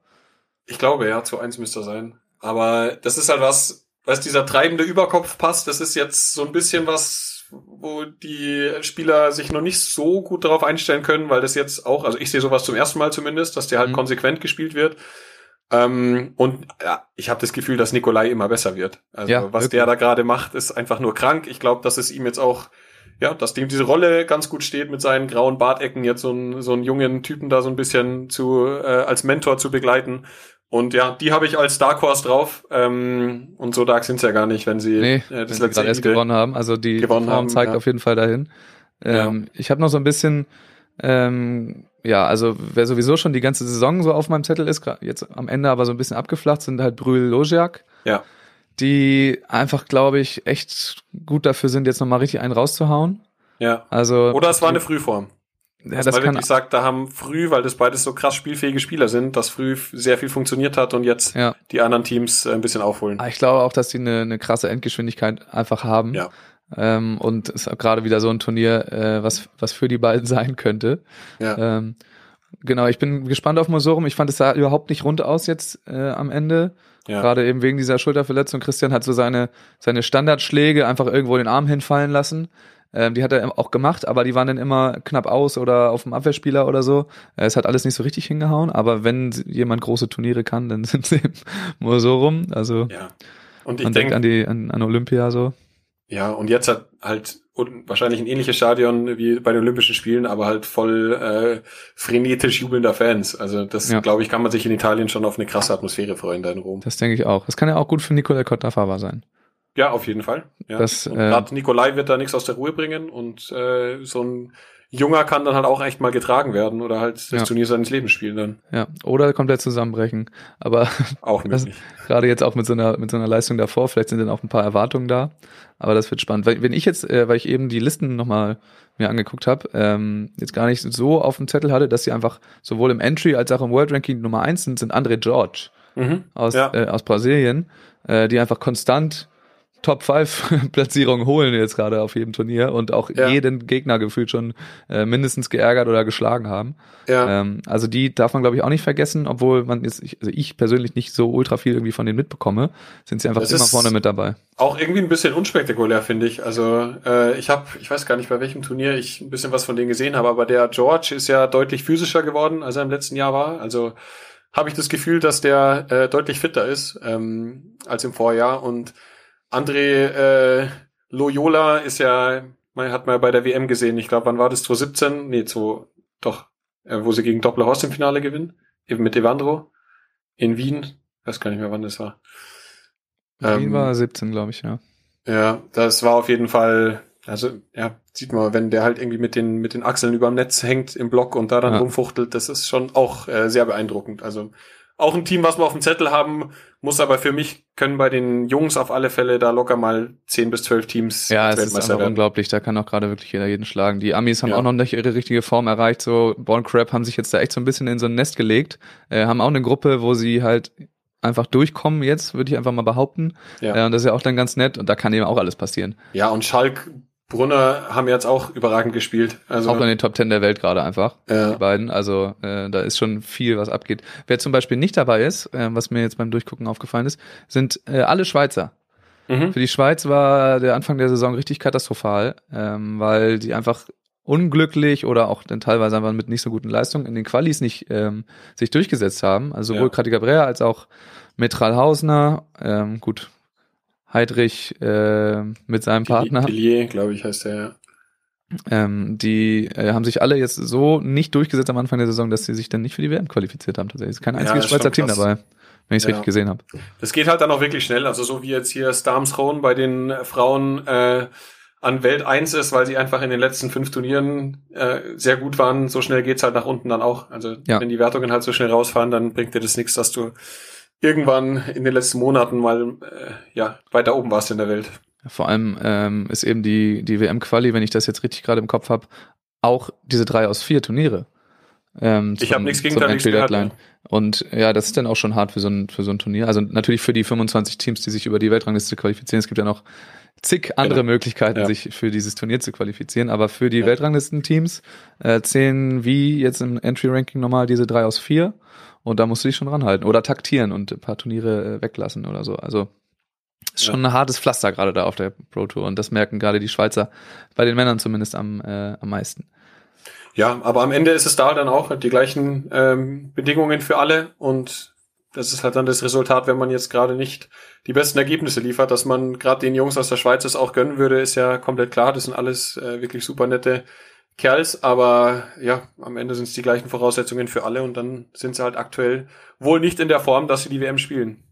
Ich glaube, ja, zu eins müsste er sein. Aber das ist halt was, was dieser treibende Überkopf passt. Das ist jetzt so ein bisschen was, wo die Spieler sich noch nicht so gut darauf einstellen können, weil das jetzt auch, also ich sehe sowas zum ersten Mal zumindest, dass der halt mhm. konsequent gespielt wird. Ähm, und ja, ich habe das Gefühl, dass Nikolai immer besser wird. Also ja, was wirklich. der da gerade macht, ist einfach nur krank. Ich glaube, dass es ihm jetzt auch, ja, dass dem diese Rolle ganz gut steht mit seinen grauen Bartecken, jetzt so einen, so einen jungen Typen da so ein bisschen zu äh, als Mentor zu begleiten. Und ja, die habe ich als Dark Horse drauf. Ähm, und so dark sind sie ja gar nicht, wenn sie nee, äh, das wenn letzte erst gewonnen haben. Also die Form haben, zeigt ja. auf jeden Fall dahin. Ähm, ja. Ich habe noch so ein bisschen, ähm, ja, also wer sowieso schon die ganze Saison so auf meinem Zettel ist, jetzt am Ende aber so ein bisschen abgeflacht, sind halt Brühl Logiak. Ja. Die einfach, glaube ich, echt gut dafür sind, jetzt nochmal richtig einen rauszuhauen. Ja. Also. Oder es war eine Frühform. Ja, das, das man wirklich sagt, da haben früh, weil das beides so krass spielfähige Spieler sind, dass früh sehr viel funktioniert hat und jetzt ja. die anderen Teams äh, ein bisschen aufholen. Ah, ich glaube auch, dass die eine, eine krasse Endgeschwindigkeit einfach haben. Ja. Ähm, und es ist gerade wieder so ein Turnier, äh, was, was für die beiden sein könnte. Ja. Ähm, genau, ich bin gespannt auf Mosorum. Ich fand es sah überhaupt nicht rund aus jetzt äh, am Ende. Ja. Gerade eben wegen dieser Schulterverletzung. Christian hat so seine, seine Standardschläge einfach irgendwo den Arm hinfallen lassen. Ähm, die hat er auch gemacht, aber die waren dann immer knapp aus oder auf dem Abwehrspieler oder so. Äh, es hat alles nicht so richtig hingehauen, aber wenn jemand große Turniere kann, dann sind sie nur so rum. Also ja. und ich man denkt an die an, an Olympia so. Ja, und jetzt hat halt wahrscheinlich ein ähnliches Stadion wie bei den Olympischen Spielen, aber halt voll äh, frenetisch jubelnder Fans. Also das, ja. glaube ich, kann man sich in Italien schon auf eine krasse Atmosphäre freuen da in Rom. Das denke ich auch. Das kann ja auch gut für Nicola Cottafava sein. Ja, auf jeden Fall. Ja. Das, äh, Gerade Nikolai wird da nichts aus der Ruhe bringen und äh, so ein Junger kann dann halt auch echt mal getragen werden oder halt das ja. Turnier seines Lebens spielen dann. Ja, oder komplett zusammenbrechen. Aber auch möglich. Gerade jetzt auch mit so einer mit so einer Leistung davor, vielleicht sind dann auch ein paar Erwartungen da. Aber das wird spannend. Wenn ich jetzt, äh, weil ich eben die Listen nochmal mir angeguckt habe, ähm, jetzt gar nicht so auf dem Zettel hatte, dass sie einfach sowohl im Entry als auch im World Ranking Nummer eins sind, sind André George mhm, aus, ja. äh, aus Brasilien, äh, die einfach konstant Top 5 Platzierungen holen jetzt gerade auf jedem Turnier und auch ja. jeden Gegner gefühlt schon äh, mindestens geärgert oder geschlagen haben. Ja. Ähm, also die darf man glaube ich auch nicht vergessen, obwohl man jetzt, also ich persönlich nicht so ultra viel irgendwie von denen mitbekomme, sind sie einfach das immer vorne mit dabei. Auch irgendwie ein bisschen unspektakulär finde ich. Also äh, ich habe, ich weiß gar nicht bei welchem Turnier ich ein bisschen was von denen gesehen habe, aber der George ist ja deutlich physischer geworden, als er im letzten Jahr war. Also habe ich das Gefühl, dass der äh, deutlich fitter ist ähm, als im Vorjahr und André äh, Loyola ist ja, man hat mal bei der WM gesehen, ich glaube, wann war das? 2017? Nee, zu, doch, äh, wo sie gegen Dopplerhorst im Finale gewinnen, eben mit Evandro in Wien, weiß gar nicht mehr, wann das war. Wien ähm, war 17, glaube ich, ja. Ja, das war auf jeden Fall, also ja, sieht man, wenn der halt irgendwie mit den mit den Achseln überm Netz hängt im Block und da dann ja. rumfuchtelt, das ist schon auch äh, sehr beeindruckend. Also auch ein Team, was wir auf dem Zettel haben, muss aber für mich können bei den Jungs auf alle Fälle da locker mal 10 bis 12 Teams Ja, es ist einfach werden. unglaublich, da kann auch gerade wirklich jeder jeden schlagen. Die Amis haben ja. auch noch nicht ihre richtige Form erreicht, so Born Crab haben sich jetzt da echt so ein bisschen in so ein Nest gelegt, äh, haben auch eine Gruppe, wo sie halt einfach durchkommen jetzt, würde ich einfach mal behaupten. Ja. Äh, und das ist ja auch dann ganz nett und da kann eben auch alles passieren. Ja, und Schalk Brunner haben jetzt auch überragend gespielt. Also auch in den Top Ten der Welt gerade einfach, ja. die beiden. Also äh, da ist schon viel, was abgeht. Wer zum Beispiel nicht dabei ist, äh, was mir jetzt beim Durchgucken aufgefallen ist, sind äh, alle Schweizer. Mhm. Für die Schweiz war der Anfang der Saison richtig katastrophal, ähm, weil die einfach unglücklich oder auch dann teilweise einfach mit nicht so guten Leistungen in den Qualis nicht ähm, sich durchgesetzt haben. Also sowohl ja. Kratika Brea als auch Metral Hausner. Ähm, gut, Heidrich äh, mit seinem Partner. Pilier, glaube ich, heißt der, ja. Ähm, die äh, haben sich alle jetzt so nicht durchgesetzt am Anfang der Saison, dass sie sich dann nicht für die WM qualifiziert haben. Tatsächlich ist kein einziges ja, Schweizer Team dabei. wenn ich es Ja. richtig gesehen habe. Das geht halt dann auch wirklich schnell. Also so wie jetzt hier Starms Rohn bei den Frauen äh, an Welt 1 ist, weil sie einfach in den letzten fünf Turnieren äh, sehr gut waren, so schnell geht's halt nach unten dann auch. Also Ja. wenn die Wertungen halt so schnell rausfahren, dann bringt dir das nichts, dass du irgendwann in den letzten Monaten mal äh, ja weiter oben warst in der Welt. Vor allem ähm, ist eben die, die WM-Quali, wenn ich das jetzt richtig gerade im Kopf habe, auch diese drei aus vier Turniere. Ähm, Ich zum- hab nichts gegen Deadline. Und ja, das ist dann auch schon hart für so ein, für so ein Turnier. Also natürlich für die 25 Teams, die sich über die Weltrangliste qualifizieren. Es gibt ja noch zig andere Genau. Möglichkeiten, Ja. sich für dieses Turnier zu qualifizieren. Aber für die Ja. Weltranglistenteams äh, zählen wie jetzt im Entry-Ranking normal diese drei aus vier. Und da musst du dich schon ranhalten. Oder taktieren und ein paar Turniere äh, weglassen oder so. Also ist Ja. schon ein hartes Pflaster gerade da auf der Pro Tour. Und das merken gerade die Schweizer, bei den Männern zumindest am, äh, am meisten. Ja, aber am Ende ist es da dann auch die gleichen ähm, Bedingungen für alle und das ist halt dann das Resultat, wenn man jetzt gerade nicht die besten Ergebnisse liefert, dass man gerade den Jungs aus der Schweiz es auch gönnen würde, ist ja komplett klar. Das sind alles äh, wirklich super nette Kerls, aber ja, am Ende sind es die gleichen Voraussetzungen für alle und dann sind sie halt aktuell wohl nicht in der Form, dass sie die WM spielen.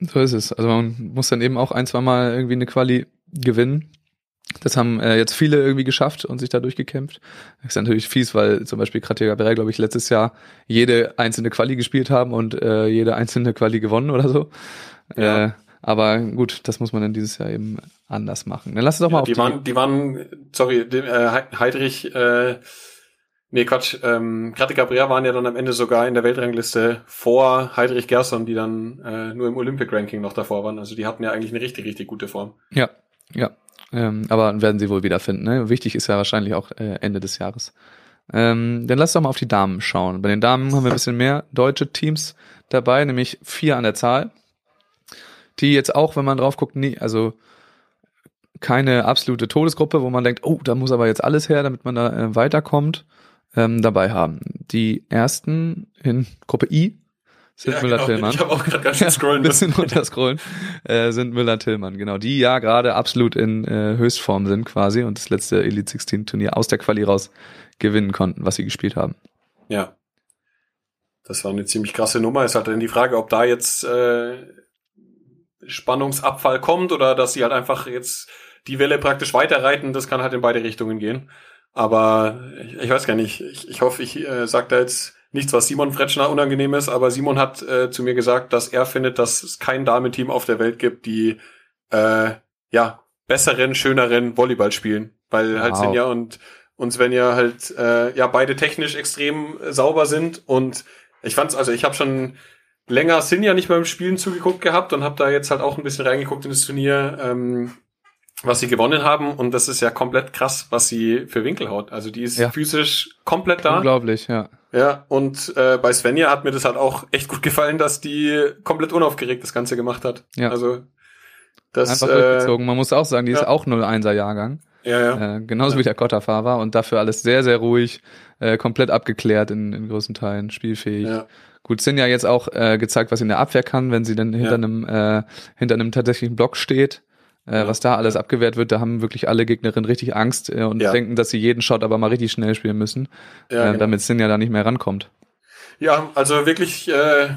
So ist es. Also man muss dann eben auch ein, zwei Mal irgendwie eine Quali gewinnen. Das haben äh, jetzt viele irgendwie geschafft und sich da durchgekämpft. Das ist natürlich fies, weil zum Beispiel Kratia Gabriel, glaube ich, letztes Jahr jede einzelne Quali gespielt haben und äh, jede einzelne Quali gewonnen oder so. Ja. Äh, aber gut, das muss man dann dieses Jahr eben anders machen. Dann lass uns doch mal Ja, auf die, waren, die waren, sorry, die, äh, He- Heidrich, äh, nee, Quatsch, ähm, Grate Gabriel waren ja dann am Ende sogar in der Weltrangliste vor Heidrich Gerson, die dann äh, nur im Olympic Ranking noch davor waren. Also die hatten ja eigentlich eine richtig, richtig gute Form. Ja, ja. Ähm, aber werden sie wohl wiederfinden. Ne? Wichtig ist ja wahrscheinlich auch äh, Ende des Jahres. Ähm, dann lass doch mal auf die Damen schauen. Bei den Damen haben wir ein bisschen mehr deutsche Teams dabei, nämlich vier an der Zahl. Die jetzt auch, wenn man drauf guckt, nie, also keine absolute Todesgruppe, wo man denkt, oh, da muss aber jetzt alles her, damit man da äh, weiterkommt, ähm, dabei haben. Die ersten in Gruppe I sind Ja, Müller-Tillmann. Ich habe auch gerade ganz schön Ja, scrollen ein bisschen runterscrollen, äh, sind Müller-Tillmann, genau. Die ja gerade absolut in äh, Höchstform sind quasi und das letzte Elite 16 Turnier aus der Quali raus gewinnen konnten, was sie gespielt haben. Ja. Das war eine ziemlich krasse Nummer. Ist halt dann die Frage, ob da jetzt äh, Spannungsabfall kommt oder dass sie halt einfach jetzt die Welle praktisch weiterreiten. Das kann halt in beide Richtungen gehen. Aber ich, ich weiß gar nicht. Ich, ich hoffe, ich äh, sage da jetzt nichts, was Simon Fretschner unangenehm ist. Aber Simon hat äh, zu mir gesagt, dass er findet, dass es kein Damenteam auf der Welt gibt, die äh, ja besseren, schöneren Volleyball spielen. Weil halt Wow. Sinja und und Svenja halt äh, ja beide technisch extrem äh, sauber sind und ich fand's also ich habe schon länger Sinja nicht beim Spielen zugeguckt gehabt und habe da jetzt halt auch ein bisschen reingeguckt in das Turnier, ähm, was sie gewonnen haben und das ist ja komplett krass, was sie für Winkel haut. Also die ist Ja. physisch komplett da. Unglaublich, ja. Ja, und äh, bei Svenja hat mir das halt auch echt gut gefallen, dass die komplett unaufgeregt das Ganze gemacht hat. Ja. Also das Einfach äh, durchgezogen. Man muss auch sagen, die ist ja. auch 01er Jahrgang. ja, ja. Äh, genauso Ja. wie der Kotterfahrer war und dafür alles sehr, sehr ruhig, äh, komplett abgeklärt in, in großen Teilen, spielfähig. ja. Gut, Sin ja jetzt auch äh, gezeigt, was sie in der Abwehr kann, wenn sie dann hinter Ja. einem äh, hinter einem tatsächlichen Block steht. Äh, Ja. Was da alles abgewehrt wird, da haben wirklich alle Gegnerinnen richtig Angst äh, und Ja. denken, dass sie jeden Shot aber mal richtig schnell spielen müssen, Ja, äh, genau. damit Sin ja da nicht mehr rankommt. Ja, also wirklich äh,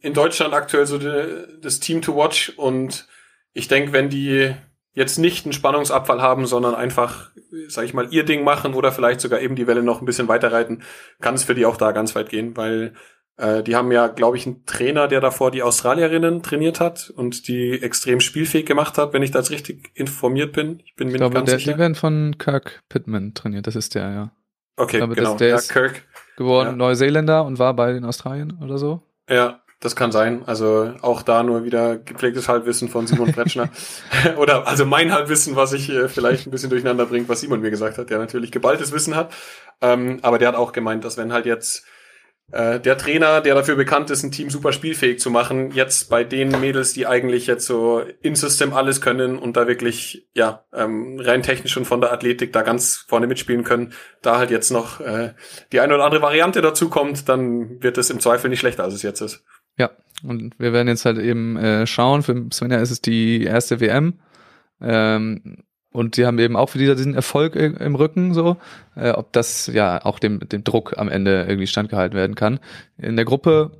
in Deutschland aktuell so de, das Team to watch und ich denke, wenn die jetzt nicht einen Spannungsabfall haben, sondern einfach, sag ich mal, ihr Ding machen oder vielleicht sogar eben die Welle noch ein bisschen weiterreiten, kann es für die auch da ganz weit gehen, weil äh, die haben ja, glaube ich, einen Trainer, der davor die Australierinnen trainiert hat und die extrem spielfähig gemacht hat, wenn ich da jetzt richtig informiert bin. Ich bin mir Ich glaube, nicht ganz der, sicher. die werden von Kirk Pittman trainiert, das ist der, ja. okay, aber das- genau. der ja, ist- Kirk. Geboren Ja. Neuseeländer und war bei den Australien oder so. Ja, das kann sein. Also auch da nur wieder gepflegtes Halbwissen von Simon Pretschner. Oder also mein Halbwissen, was ich äh, vielleicht ein bisschen durcheinander bringt, was Simon mir gesagt hat, der natürlich geballtes Wissen hat. Ähm, aber der hat auch gemeint, dass wenn halt jetzt äh, der Trainer, der dafür bekannt ist, ein Team super spielfähig zu machen, jetzt bei den Mädels, die eigentlich jetzt so in System alles können und da wirklich, ja, ähm, rein technisch und von der Athletik da ganz vorne mitspielen können, da halt jetzt noch äh, die eine oder andere Variante dazu kommt, dann wird es im Zweifel nicht schlechter, als es jetzt ist. Ja, und wir werden jetzt halt eben äh, schauen. Für Svenja ist es die erste WM. Ähm, und sie haben eben auch wieder diesen Erfolg im Rücken, so, äh, ob das ja auch dem, dem Druck am Ende irgendwie standgehalten werden kann. In der Gruppe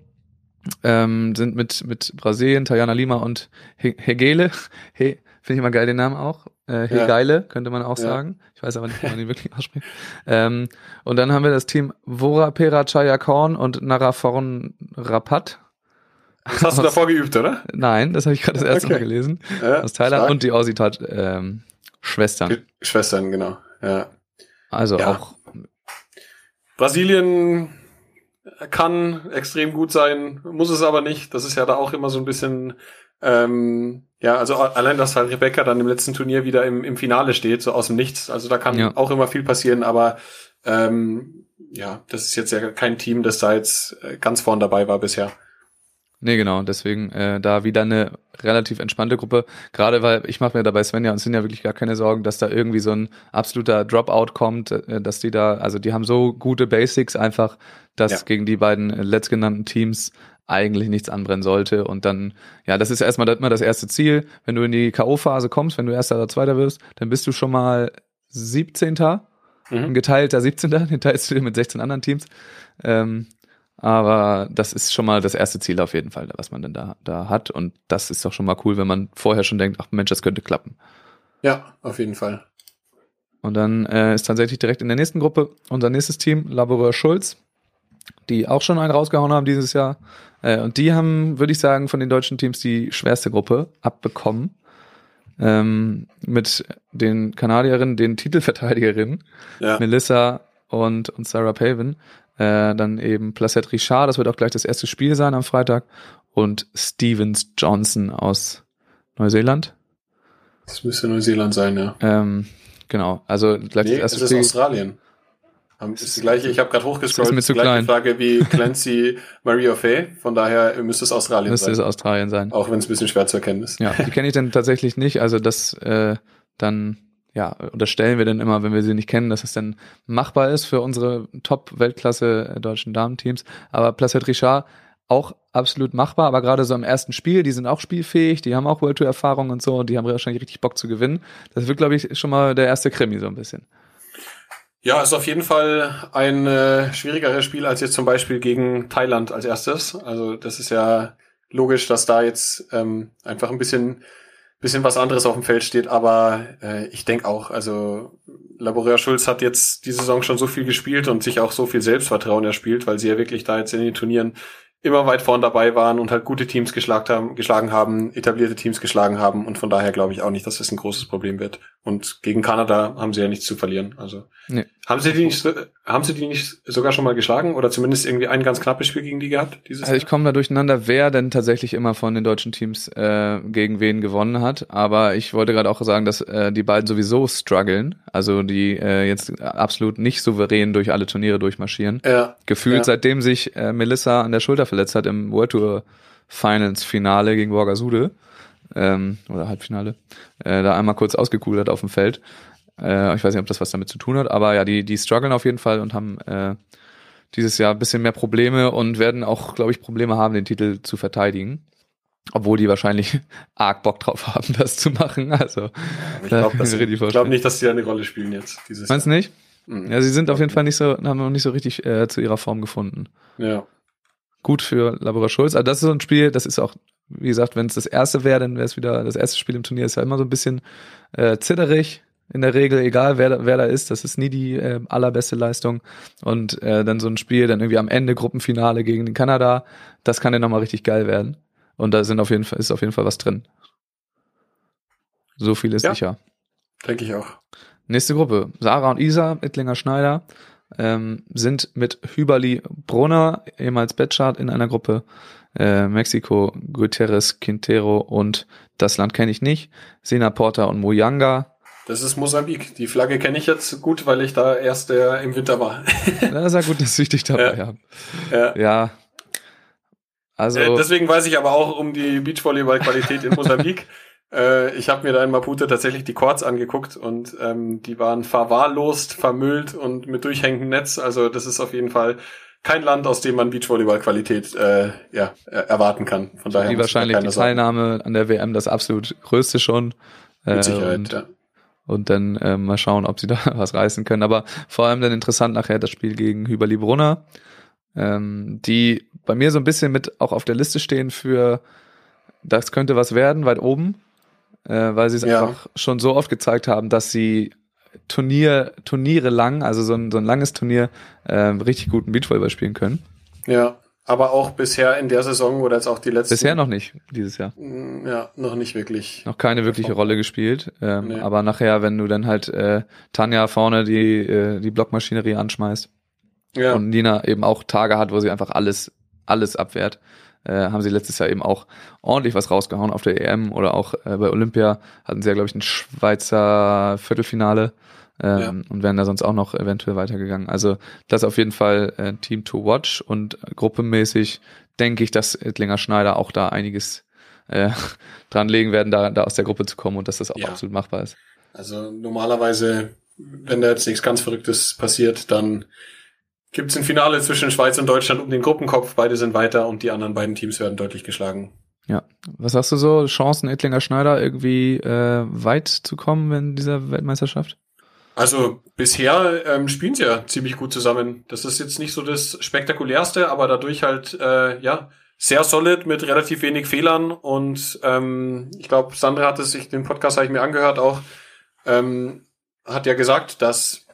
ähm, sind mit, mit Brasilien, Tajana Lima und He Hegele. He, Finde ich immer geil den Namen auch. Äh, Hegeile, könnte man auch Ja. sagen. Ich weiß aber nicht, wie man ihn wirklich ausspricht. Ähm, und dann haben wir das Team Vora Chayakorn und Naraforn Rapat. Das hast du davor geübt, oder? Nein, das habe ich gerade das erste Okay. Mal gelesen. Ja, Aus Thailand stark. und die Aussie ähm, Schwestern. Schwestern, genau. Ja. Also Ja. auch Brasilien kann extrem gut sein, muss es aber nicht. Das ist ja da auch immer so ein bisschen, ähm, ja, also allein, dass halt Rebecca dann im letzten Turnier wieder im, im Finale steht, so aus dem Nichts. Also da kann Ja. auch immer viel passieren, aber ähm, ja, das ist jetzt ja kein Team, das da jetzt äh, ganz vorn dabei war bisher. Nee, genau. Deswegen äh, da wieder eine relativ entspannte Gruppe. Gerade weil ich mache mir dabei Svenja und Sinja wirklich gar keine Sorgen, dass da irgendwie so ein absoluter Dropout kommt, äh, dass die da, also die haben so gute Basics einfach, dass Ja. gegen die beiden äh, letztgenannten Teams eigentlich nichts anbrennen sollte. Und dann, ja, das ist erstmal immer das erste Ziel. Wenn du in die K.O.-Phase kommst, wenn du erster oder zweiter wirst, dann bist du schon mal 17. Mhm. Ein geteilter 17. Den teilst du dir mit 16 anderen Teams. Ähm, aber das ist schon mal das erste Ziel auf jeden Fall, was man denn da, da hat. Und das ist doch schon mal cool, wenn man vorher schon denkt, ach Mensch, das könnte klappen. Ja, auf jeden Fall. Und dann äh, ist tatsächlich direkt in der nächsten Gruppe unser nächstes Team, Laboureur Schulz, die auch schon einen rausgehauen haben dieses Jahr. Äh, und die haben, würde ich sagen, von den deutschen Teams die schwerste Gruppe abbekommen. Ähm, mit den Kanadierinnen, den Titelverteidigerinnen, Ja. Melissa und, und Sarah Paven. Äh, dann eben Placette Richard, das wird auch gleich das erste Spiel sein am Freitag. Und Stevens Johnson aus Neuseeland. Das müsste Neuseeland sein, ja. Ähm, genau, also gleich Nee, das es erste ist Spiel. Australien. Ist die gleiche, ich habe gerade hochgescrollt, ist mir zu gleiche klein. Frage wie Clancy Maria Fay. Von daher müsste es Australien Müsste es sein. Australien sein. Auch wenn es ein bisschen schwer zu erkennen ist. Ja, die kenne ich dann tatsächlich nicht. Also das äh, dann, ja, unterstellen wir dann immer, wenn wir sie nicht kennen, dass es dann machbar ist für unsere Top-Weltklasse äh, deutschen Damenteams. Aber Placette Richard auch absolut machbar, aber gerade so im ersten Spiel, die sind auch spielfähig, die haben auch World Tour Erfahrung und so und die haben wahrscheinlich richtig Bock zu gewinnen. Das wird, glaube ich, schon mal der erste Krimi so ein bisschen. Ja, ist auf jeden Fall ein äh, schwierigeres Spiel als jetzt zum Beispiel gegen Thailand als erstes. Also das ist ja logisch, dass da jetzt ähm, einfach ein bisschen bisschen was anderes auf dem Feld steht, aber äh, ich denke auch, also Laboureur Schulz hat jetzt die Saison schon so viel gespielt und sich auch so viel Selbstvertrauen erspielt, weil sie ja wirklich da jetzt in den Turnieren immer weit vorn dabei waren und halt gute Teams geschlagen haben, geschlagen haben, etablierte Teams geschlagen haben und von daher glaube ich auch nicht, dass das ein großes Problem wird. Und gegen Kanada haben sie ja nichts zu verlieren. Also Nee. haben sie die nicht, so- haben sie die nicht sogar schon mal geschlagen oder zumindest irgendwie ein ganz knappes Spiel gegen die gehabt? Dieses Also ich komme da durcheinander, wer denn tatsächlich immer von den deutschen Teams äh, gegen wen gewonnen hat. Aber ich wollte gerade auch sagen, dass äh, die beiden sowieso strugglen. Also die äh, jetzt absolut nicht souverän durch alle Turniere durchmarschieren. ja, Gefühlt Ja. seitdem sich äh, Melissa an der Schulter verletzt hat im World Tour Finals Finale gegen Borgasude ähm, oder Halbfinale, äh, da einmal kurz ausgekugelt hat auf dem Feld. Äh, ich weiß nicht, ob das was damit zu tun hat, aber ja, die, die strugglen auf jeden Fall und haben äh, dieses Jahr ein bisschen mehr Probleme und werden auch, glaube ich, Probleme haben, den Titel zu verteidigen. Obwohl die wahrscheinlich arg Bock drauf haben, das zu machen. Also, ich glaube glaub nicht, dass die eine Rolle spielen jetzt. Dieses meinst du nicht? Mhm. Ja, sie sind auf jeden Fall nicht so, haben noch nicht so richtig äh, zu ihrer Form gefunden. Ja. gut für Laborer Schulz. Also das ist so ein Spiel, das ist auch, wie gesagt, wenn es das erste wäre, dann wäre es wieder, das erste Spiel im Turnier ist ja immer so ein bisschen äh, zitterig. In der Regel, egal wer, da- wer da ist, das ist nie die äh, allerbeste Leistung. Und äh, dann so ein Spiel, dann irgendwie am Ende Gruppenfinale gegen den Kanada, das kann ja nochmal richtig geil werden. Und da sind auf jeden Fall, ist auf jeden Fall was drin. So viel ist Ja. sicher. Denke ich auch. Nächste Gruppe. Sarah und Isa, Ittlinger Schneider, ähm, sind mit Hüberli Brunner, ehemals Betschart, in einer Gruppe. Äh, Mexiko, Gutierrez, Quintero und das Land kenne ich nicht. Sena Porter und Mojanga. Das ist Mosambik. Die Flagge kenne ich jetzt gut, weil ich da erst äh, im Winter war. Das ist ja gut, dass ich dich dabei Ja. habe. ja. Ja. Also, Äh, deswegen weiß ich aber auch um die Beachvolleyball-Qualität in Mosambik. äh, ich habe mir da in Maputo tatsächlich die Courts angeguckt und ähm, die waren verwahrlost, vermüllt und mit durchhängendem Netz. Also das ist auf jeden Fall kein Land, aus dem man Beachvolleyball-Qualität äh, ja, äh, erwarten kann. Von daher die wahrscheinlich die Teilnahme an der WM das absolut größte schon. Äh, Mit Sicherheit, und, ja. Und dann äh, mal schauen, ob sie da was reißen können. Aber vor allem dann interessant nachher das Spiel gegen Hüberli Brunner. ähm, die bei mir so ein bisschen mit auch auf der Liste stehen für, das könnte was werden, weit oben, äh, weil sie es Ja. einfach schon so oft gezeigt haben, dass sie Turnier, Turniere lang, also so ein, so ein langes Turnier, äh, richtig guten Beachvolleyball spielen können. Ja, aber auch bisher in der Saison oder jetzt auch die letzten. Bisher noch nicht, dieses Jahr. Mm, Ja, noch nicht wirklich. Noch keine wirkliche. Rolle gespielt. Ähm, Nee. Aber nachher, wenn du dann halt äh, Tanja vorne die, äh, die Blockmaschinerie anschmeißt Ja, und Nina eben auch Tage hat, wo sie einfach alles, alles abwehrt, äh, haben sie letztes Jahr eben auch ordentlich was rausgehauen auf der EM oder auch äh, bei Olympia hatten sie ja, glaube ich, ein Schweizer Viertelfinale ähm, Ja. und wären da sonst auch noch eventuell weitergegangen. Also das auf jeden Fall äh, Team to watch und gruppenmäßig denke ich, dass Ettlinger Schneider auch da einiges äh, dran legen werden, da, da aus der Gruppe zu kommen und dass das auch Ja. absolut machbar ist. also normalerweise, wenn da jetzt nichts ganz Verrücktes passiert, dann gibt es ein Finale zwischen Schweiz und Deutschland um den Gruppenkopf. Beide sind weiter und die anderen beiden Teams werden deutlich geschlagen. Ja. Was hast du so? Chancen, Ettlinger Schneider irgendwie äh, weit zu kommen in dieser Weltmeisterschaft? Also bisher ähm, spielen sie ja ziemlich gut zusammen. Das ist jetzt nicht so das spektakulärste, aber dadurch halt äh, ja sehr solid mit relativ wenig Fehlern und ähm, ich glaube, Sandra hat es sich den Podcast habe ich mir angehört auch ähm, hat ja gesagt, dass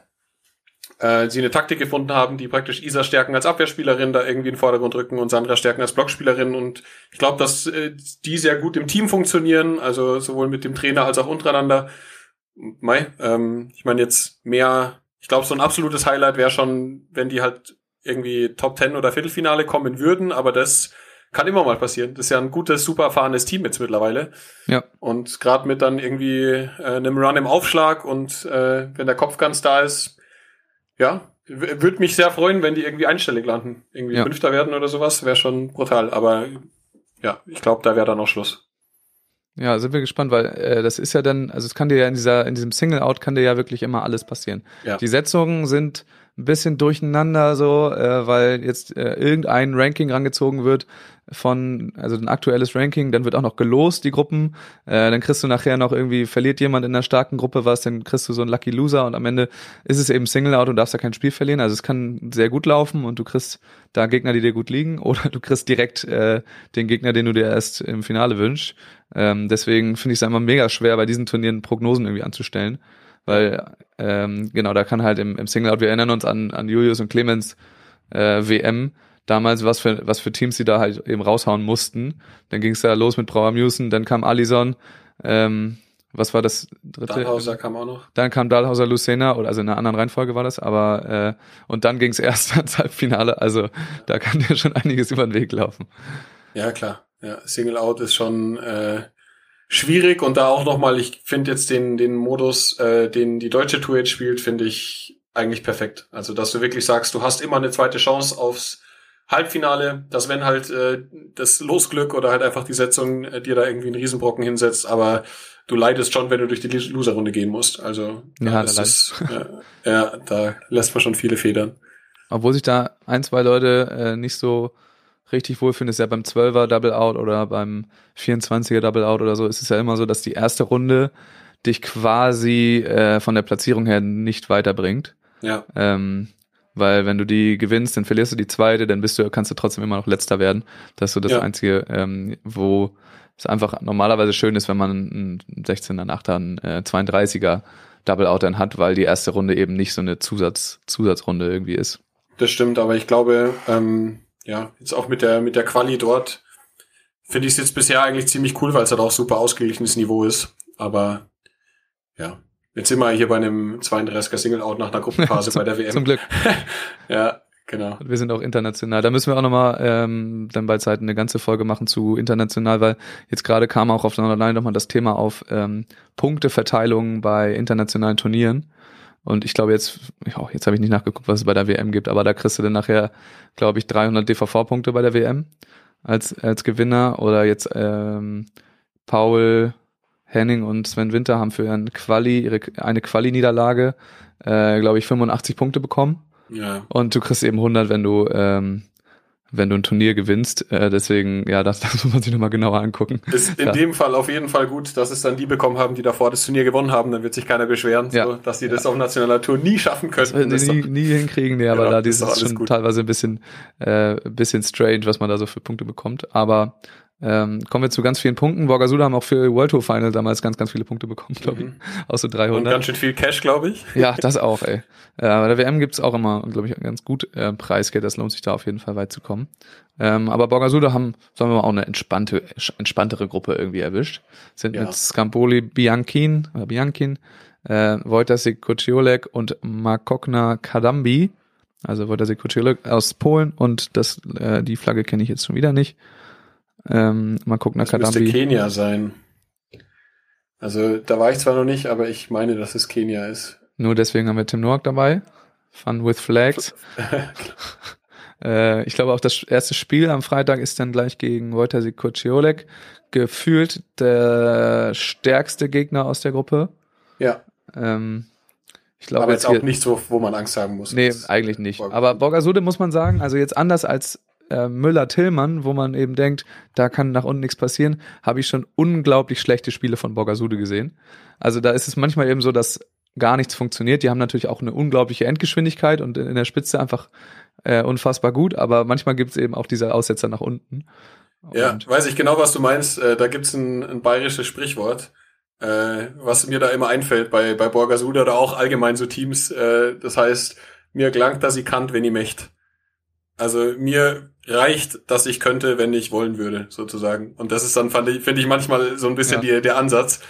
äh, sie eine Taktik gefunden haben, die praktisch Isa stärken als Abwehrspielerin da irgendwie in den Vordergrund rücken und Sandra stärken als Blockspielerin und ich glaube, dass äh, die sehr gut im Team funktionieren, also sowohl mit dem Trainer als auch untereinander. Mei, ähm, ich meine jetzt mehr, ich glaube, so ein absolutes Highlight wäre schon, wenn die halt irgendwie Top 10 oder Viertelfinale kommen würden, aber das kann immer mal passieren. Das ist ja ein gutes, super erfahrenes Team jetzt mittlerweile. Ja. Und gerade mit dann irgendwie äh, einem Run im Aufschlag und äh, wenn der Kopf ganz da ist, ja, würde mich sehr freuen, wenn die irgendwie einstellig landen. Irgendwie Ja. Fünfter werden oder sowas, wäre schon brutal. Aber ja, ich glaube, da wäre dann auch Schluss. Ja, sind wir gespannt, weil äh, das ist ja dann, also es kann dir ja in dieser, in diesem Single-Out kann dir ja wirklich immer alles passieren. Ja. Die Setzungen sind ein bisschen durcheinander so, äh, weil jetzt äh, irgendein Ranking rangezogen wird von, also ein aktuelles Ranking, dann wird auch noch gelost, die Gruppen, äh, dann kriegst du nachher noch irgendwie, verliert jemand in einer starken Gruppe was, dann kriegst du so einen Lucky Loser und am Ende ist es eben Single-Out und darfst da kein Spiel verlieren, also es kann sehr gut laufen und du kriegst da Gegner, die dir gut liegen oder du kriegst direkt äh, den Gegner, den du dir erst im Finale wünschst. Ähm, deswegen finde ich es immer mega schwer, bei diesen Turnieren Prognosen irgendwie anzustellen. Weil, ähm, genau, da kann halt im, im Single-Out, wir erinnern uns an, an Julius und Clemens äh, WM, damals, was für, was für Teams sie da halt eben raushauen mussten. Dann ging es ja los mit Brauer Musen, dann kam Alison, ähm, was war das dritte? Dahlhauser kam auch noch. Dann kam Dahlhauser Lucena, oder also in einer anderen Reihenfolge war das, aber äh, und dann ging es erst ans Halbfinale, also da kann dir schon einiges über den Weg laufen. Ja, klar. Ja, Single Out ist schon äh, schwierig und da auch nochmal, ich finde jetzt den, den Modus, äh, den die deutsche Tour jetzt spielt, finde ich eigentlich perfekt. Also, dass du wirklich sagst, du hast immer eine zweite Chance aufs Halbfinale, dass wenn halt äh, das Losglück oder halt einfach die Setzung äh, dir da irgendwie einen Riesenbrocken hinsetzt, aber du leidest schon, wenn du durch die Loserrunde gehen musst. Also Ja, das da ist, äh, ja, da lässt man schon viele Federn. Obwohl sich da ein, zwei Leute äh, nicht so richtig wohlfühlen, ist ja beim 12er Double Out oder beim 24er Double Out oder so, ist es ja immer so, dass die erste Runde dich quasi äh, von der Platzierung her nicht weiterbringt. Ja, Ähm, weil wenn du die gewinnst, dann verlierst du die zweite, dann bist du, kannst du trotzdem immer noch letzter werden. Das ist so das Ja. Einzige, ähm, wo es einfach normalerweise schön ist, wenn man einen 16er, 8er, einen äh, 32er Double Out dann hat, weil die erste Runde eben nicht so eine Zusatz, Zusatzrunde irgendwie ist. Das stimmt, aber ich glaube, ähm, ja, jetzt auch mit der, mit der Quali dort finde ich es jetzt bisher eigentlich ziemlich cool, weil es halt auch super ausgeglichenes Niveau ist. Aber ja, jetzt sind wir hier bei einem 32er Single-Out nach einer Gruppenphase bei der WM. Zum Glück. Ja, genau. Wir sind auch international. Da müssen wir auch nochmal ähm, dann bei Zeiten eine ganze Folge machen zu international, weil jetzt gerade kam auch auf der Online nochmal das Thema auf ähm, Punkteverteilung bei internationalen Turnieren. Und ich glaube jetzt, ja, jetzt habe ich nicht nachgeguckt, was es bei der WM gibt, aber da kriegst du dann nachher, glaube ich, 300 DVV-Punkte bei der WM als, als Gewinner. Oder jetzt ähm, Paul Henning und Sven Winter haben für ihren Quali, ihre, eine Quali-Niederlage, äh, glaube ich, 85 Punkte bekommen. Ja, Und du kriegst eben 100, wenn du, ähm, wenn du ein Turnier gewinnst. Äh, deswegen, ja, das, das muss man sich nochmal genauer angucken. Ist in ja. dem Fall auf jeden Fall gut, dass es dann die bekommen haben, die davor das Turnier gewonnen haben. Dann wird sich keiner beschweren, Ja. so, dass die das auf nationaler Tour nie schaffen könnten. Das nie, nie hinkriegen, nee, aber Ja, da ist alles schon gut. teilweise ein bisschen, äh, ein bisschen strange, was man da so für Punkte bekommt. Aber ähm, kommen wir zu ganz vielen Punkten. Borgasuda haben auch für World Tour Final damals ganz, ganz viele Punkte bekommen, glaube ich. Mhm. Aus so Und 300. ganz schön viel Cash, glaube ich. Ja, das auch, ey. Äh, bei der WM gibt's auch immer, glaube ich, ganz gut äh, Preisgeld. Das lohnt sich da auf jeden Fall weit zu kommen. Ähm, aber Borgasuda haben, sagen wir mal, auch eine entspannte, entspanntere Gruppe irgendwie erwischt. Sind Ja. mit Scampoli Bianchin, oder Bianchin, äh, Wojtasik Kociolek und Makokna Kadambi. Also Wojtasik Kociolek aus Polen und das, äh, die Flagge kenne ich jetzt schon wieder nicht. Ähm, Makokna Das müsste Kadambi. Kenia sein. Also da war ich zwar noch nicht, aber ich meine, dass es Kenia ist. Nur deswegen haben wir Tim Noack dabei. Fun with Flags. Äh, ich glaube auch das erste Spiel am Freitag ist dann gleich gegen Wojtasik Kociolek. Gefühlt der stärkste Gegner aus der Gruppe. ja, Ähm, ich glaube aber jetzt jetzt auch hier, nicht so, wo man Angst haben muss. Nee, Das- eigentlich nicht. Aber Borgasude muss man sagen, also jetzt anders als äh, Müller-Tillmann, wo man eben denkt, da kann nach unten nichts passieren, habe ich schon unglaublich schlechte Spiele von Borgasude gesehen. Also da ist es manchmal eben so, dass gar nichts funktioniert. Die haben natürlich auch eine unglaubliche Endgeschwindigkeit und in der Spitze einfach äh, unfassbar gut, aber manchmal gibt es eben auch diese Aussetzer nach unten. Ja, Und- weiß ich genau, was du meinst. Äh, da gibt's ein, ein bayerisches Sprichwort, äh, was mir da immer einfällt bei, bei Borgasude oder auch allgemein so Teams. Äh, das heißt, mir gelangt, dass ich kann, wenn ich möchte. Also mir reicht, dass ich könnte, wenn ich wollen würde, sozusagen. Und das ist dann, fand ich, finde ich manchmal so ein bisschen Ja. die, der Ansatz,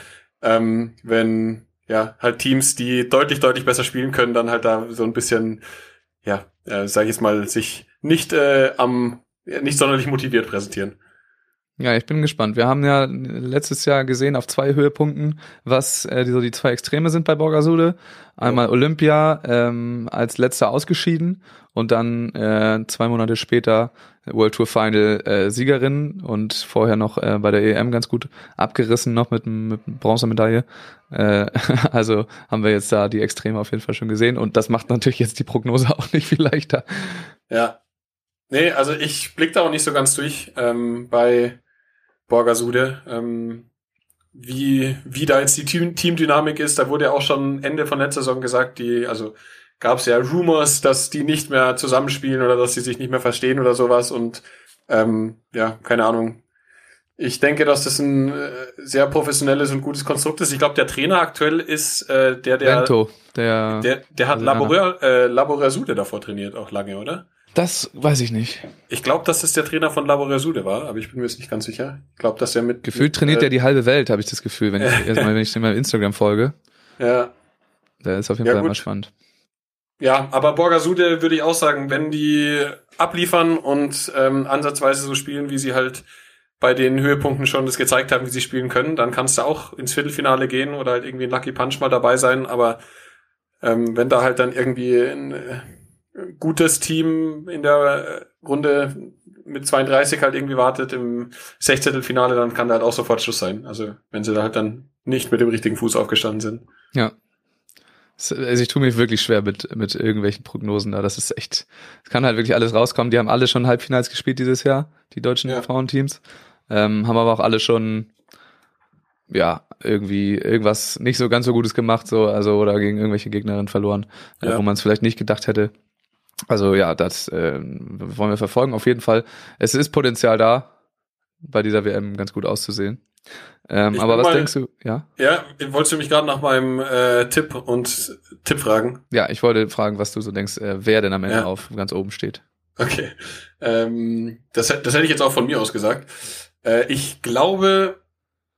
ähm, wenn ja halt Teams, die deutlich, deutlich besser spielen können, dann halt da so ein bisschen, ja, äh, sag ich jetzt mal, sich nicht äh, am nicht sonderlich motiviert präsentieren. Ja, ich bin gespannt. Wir haben ja letztes Jahr gesehen auf zwei Höhepunkten, was äh, die, so die zwei Extreme sind bei Borgasude. Einmal Olympia ähm, als letzter ausgeschieden und dann äh, zwei Monate später World Tour Final äh, Siegerin und vorher noch äh, bei der EM ganz gut abgerissen noch mit, mit Bronzemedaille. Äh, also haben wir jetzt da die Extreme auf jeden Fall schon gesehen und das macht natürlich jetzt die Prognose auch nicht viel leichter. Ja. Nee, also ich blick da auch nicht so ganz durch ähm, bei Borgasude. Ähm, wie, wie da jetzt die Team Teamdynamik ist, da wurde ja auch schon Ende von letzter Saison gesagt, die, also gab es ja Rumors, dass die nicht mehr zusammenspielen oder dass sie sich nicht mehr verstehen oder sowas und ähm, ja, keine Ahnung. Ich denke, dass das ein äh, sehr professionelles und gutes Konstrukt ist. Ich glaube, der Trainer aktuell ist äh, der, der, Vento, der, der, der hat. Laboreur, äh, Laborasude davor trainiert, auch lange, oder? Das weiß ich nicht. Ich glaube, dass das der Trainer von Laborasude war, aber ich bin mir jetzt nicht ganz sicher. Ich glaube, dass er mit Gefühlt trainiert äh, er die halbe Welt, habe ich das Gefühl, wenn ich erstmal, wenn ich dem mal Instagram folge. Ja, Der ist auf jeden Ja, Fall gut. immer spannend. ja, aber Borgasude würde ich auch sagen, wenn die abliefern und ähm, ansatzweise so spielen, wie sie halt bei den Höhepunkten schon das gezeigt haben, wie sie spielen können, dann kannst du auch ins Viertelfinale gehen oder halt irgendwie ein Lucky Punch mal dabei sein. Aber ähm, wenn da halt dann irgendwie ein äh, gutes Team in der äh, Runde mit 32 halt irgendwie wartet im Sechzehntelfinale, dann kann da halt auch sofort Schluss sein. Also wenn sie da halt dann nicht mit dem richtigen Fuß aufgestanden sind. Ja. Also ich tue mir wirklich schwer mit, mit irgendwelchen Prognosen da. Das ist echt, es kann halt wirklich alles rauskommen. Die haben alle schon Halbfinals gespielt dieses Jahr, die deutschen Ja. Frauenteams. Ähm, haben aber auch alle schon, ja, irgendwie irgendwas nicht so ganz so Gutes gemacht, so, also, oder gegen irgendwelche Gegnerinnen verloren, äh, Ja. wo man es vielleicht nicht gedacht hätte. Also ja, das äh, wollen wir verfolgen. Auf jeden Fall, es ist Potenzial da, bei dieser WM ganz gut auszusehen. Ähm, aber was mal- denkst du? Ja, Ja, wolltest du mich gerade nach meinem äh, Tipp und Tipp fragen? ja, ich wollte fragen, was du so denkst, äh, wer denn am Ende Ja. auf ganz oben steht. Okay. Ähm, das, das hätte ich jetzt auch von mir aus gesagt. Äh, ich glaube,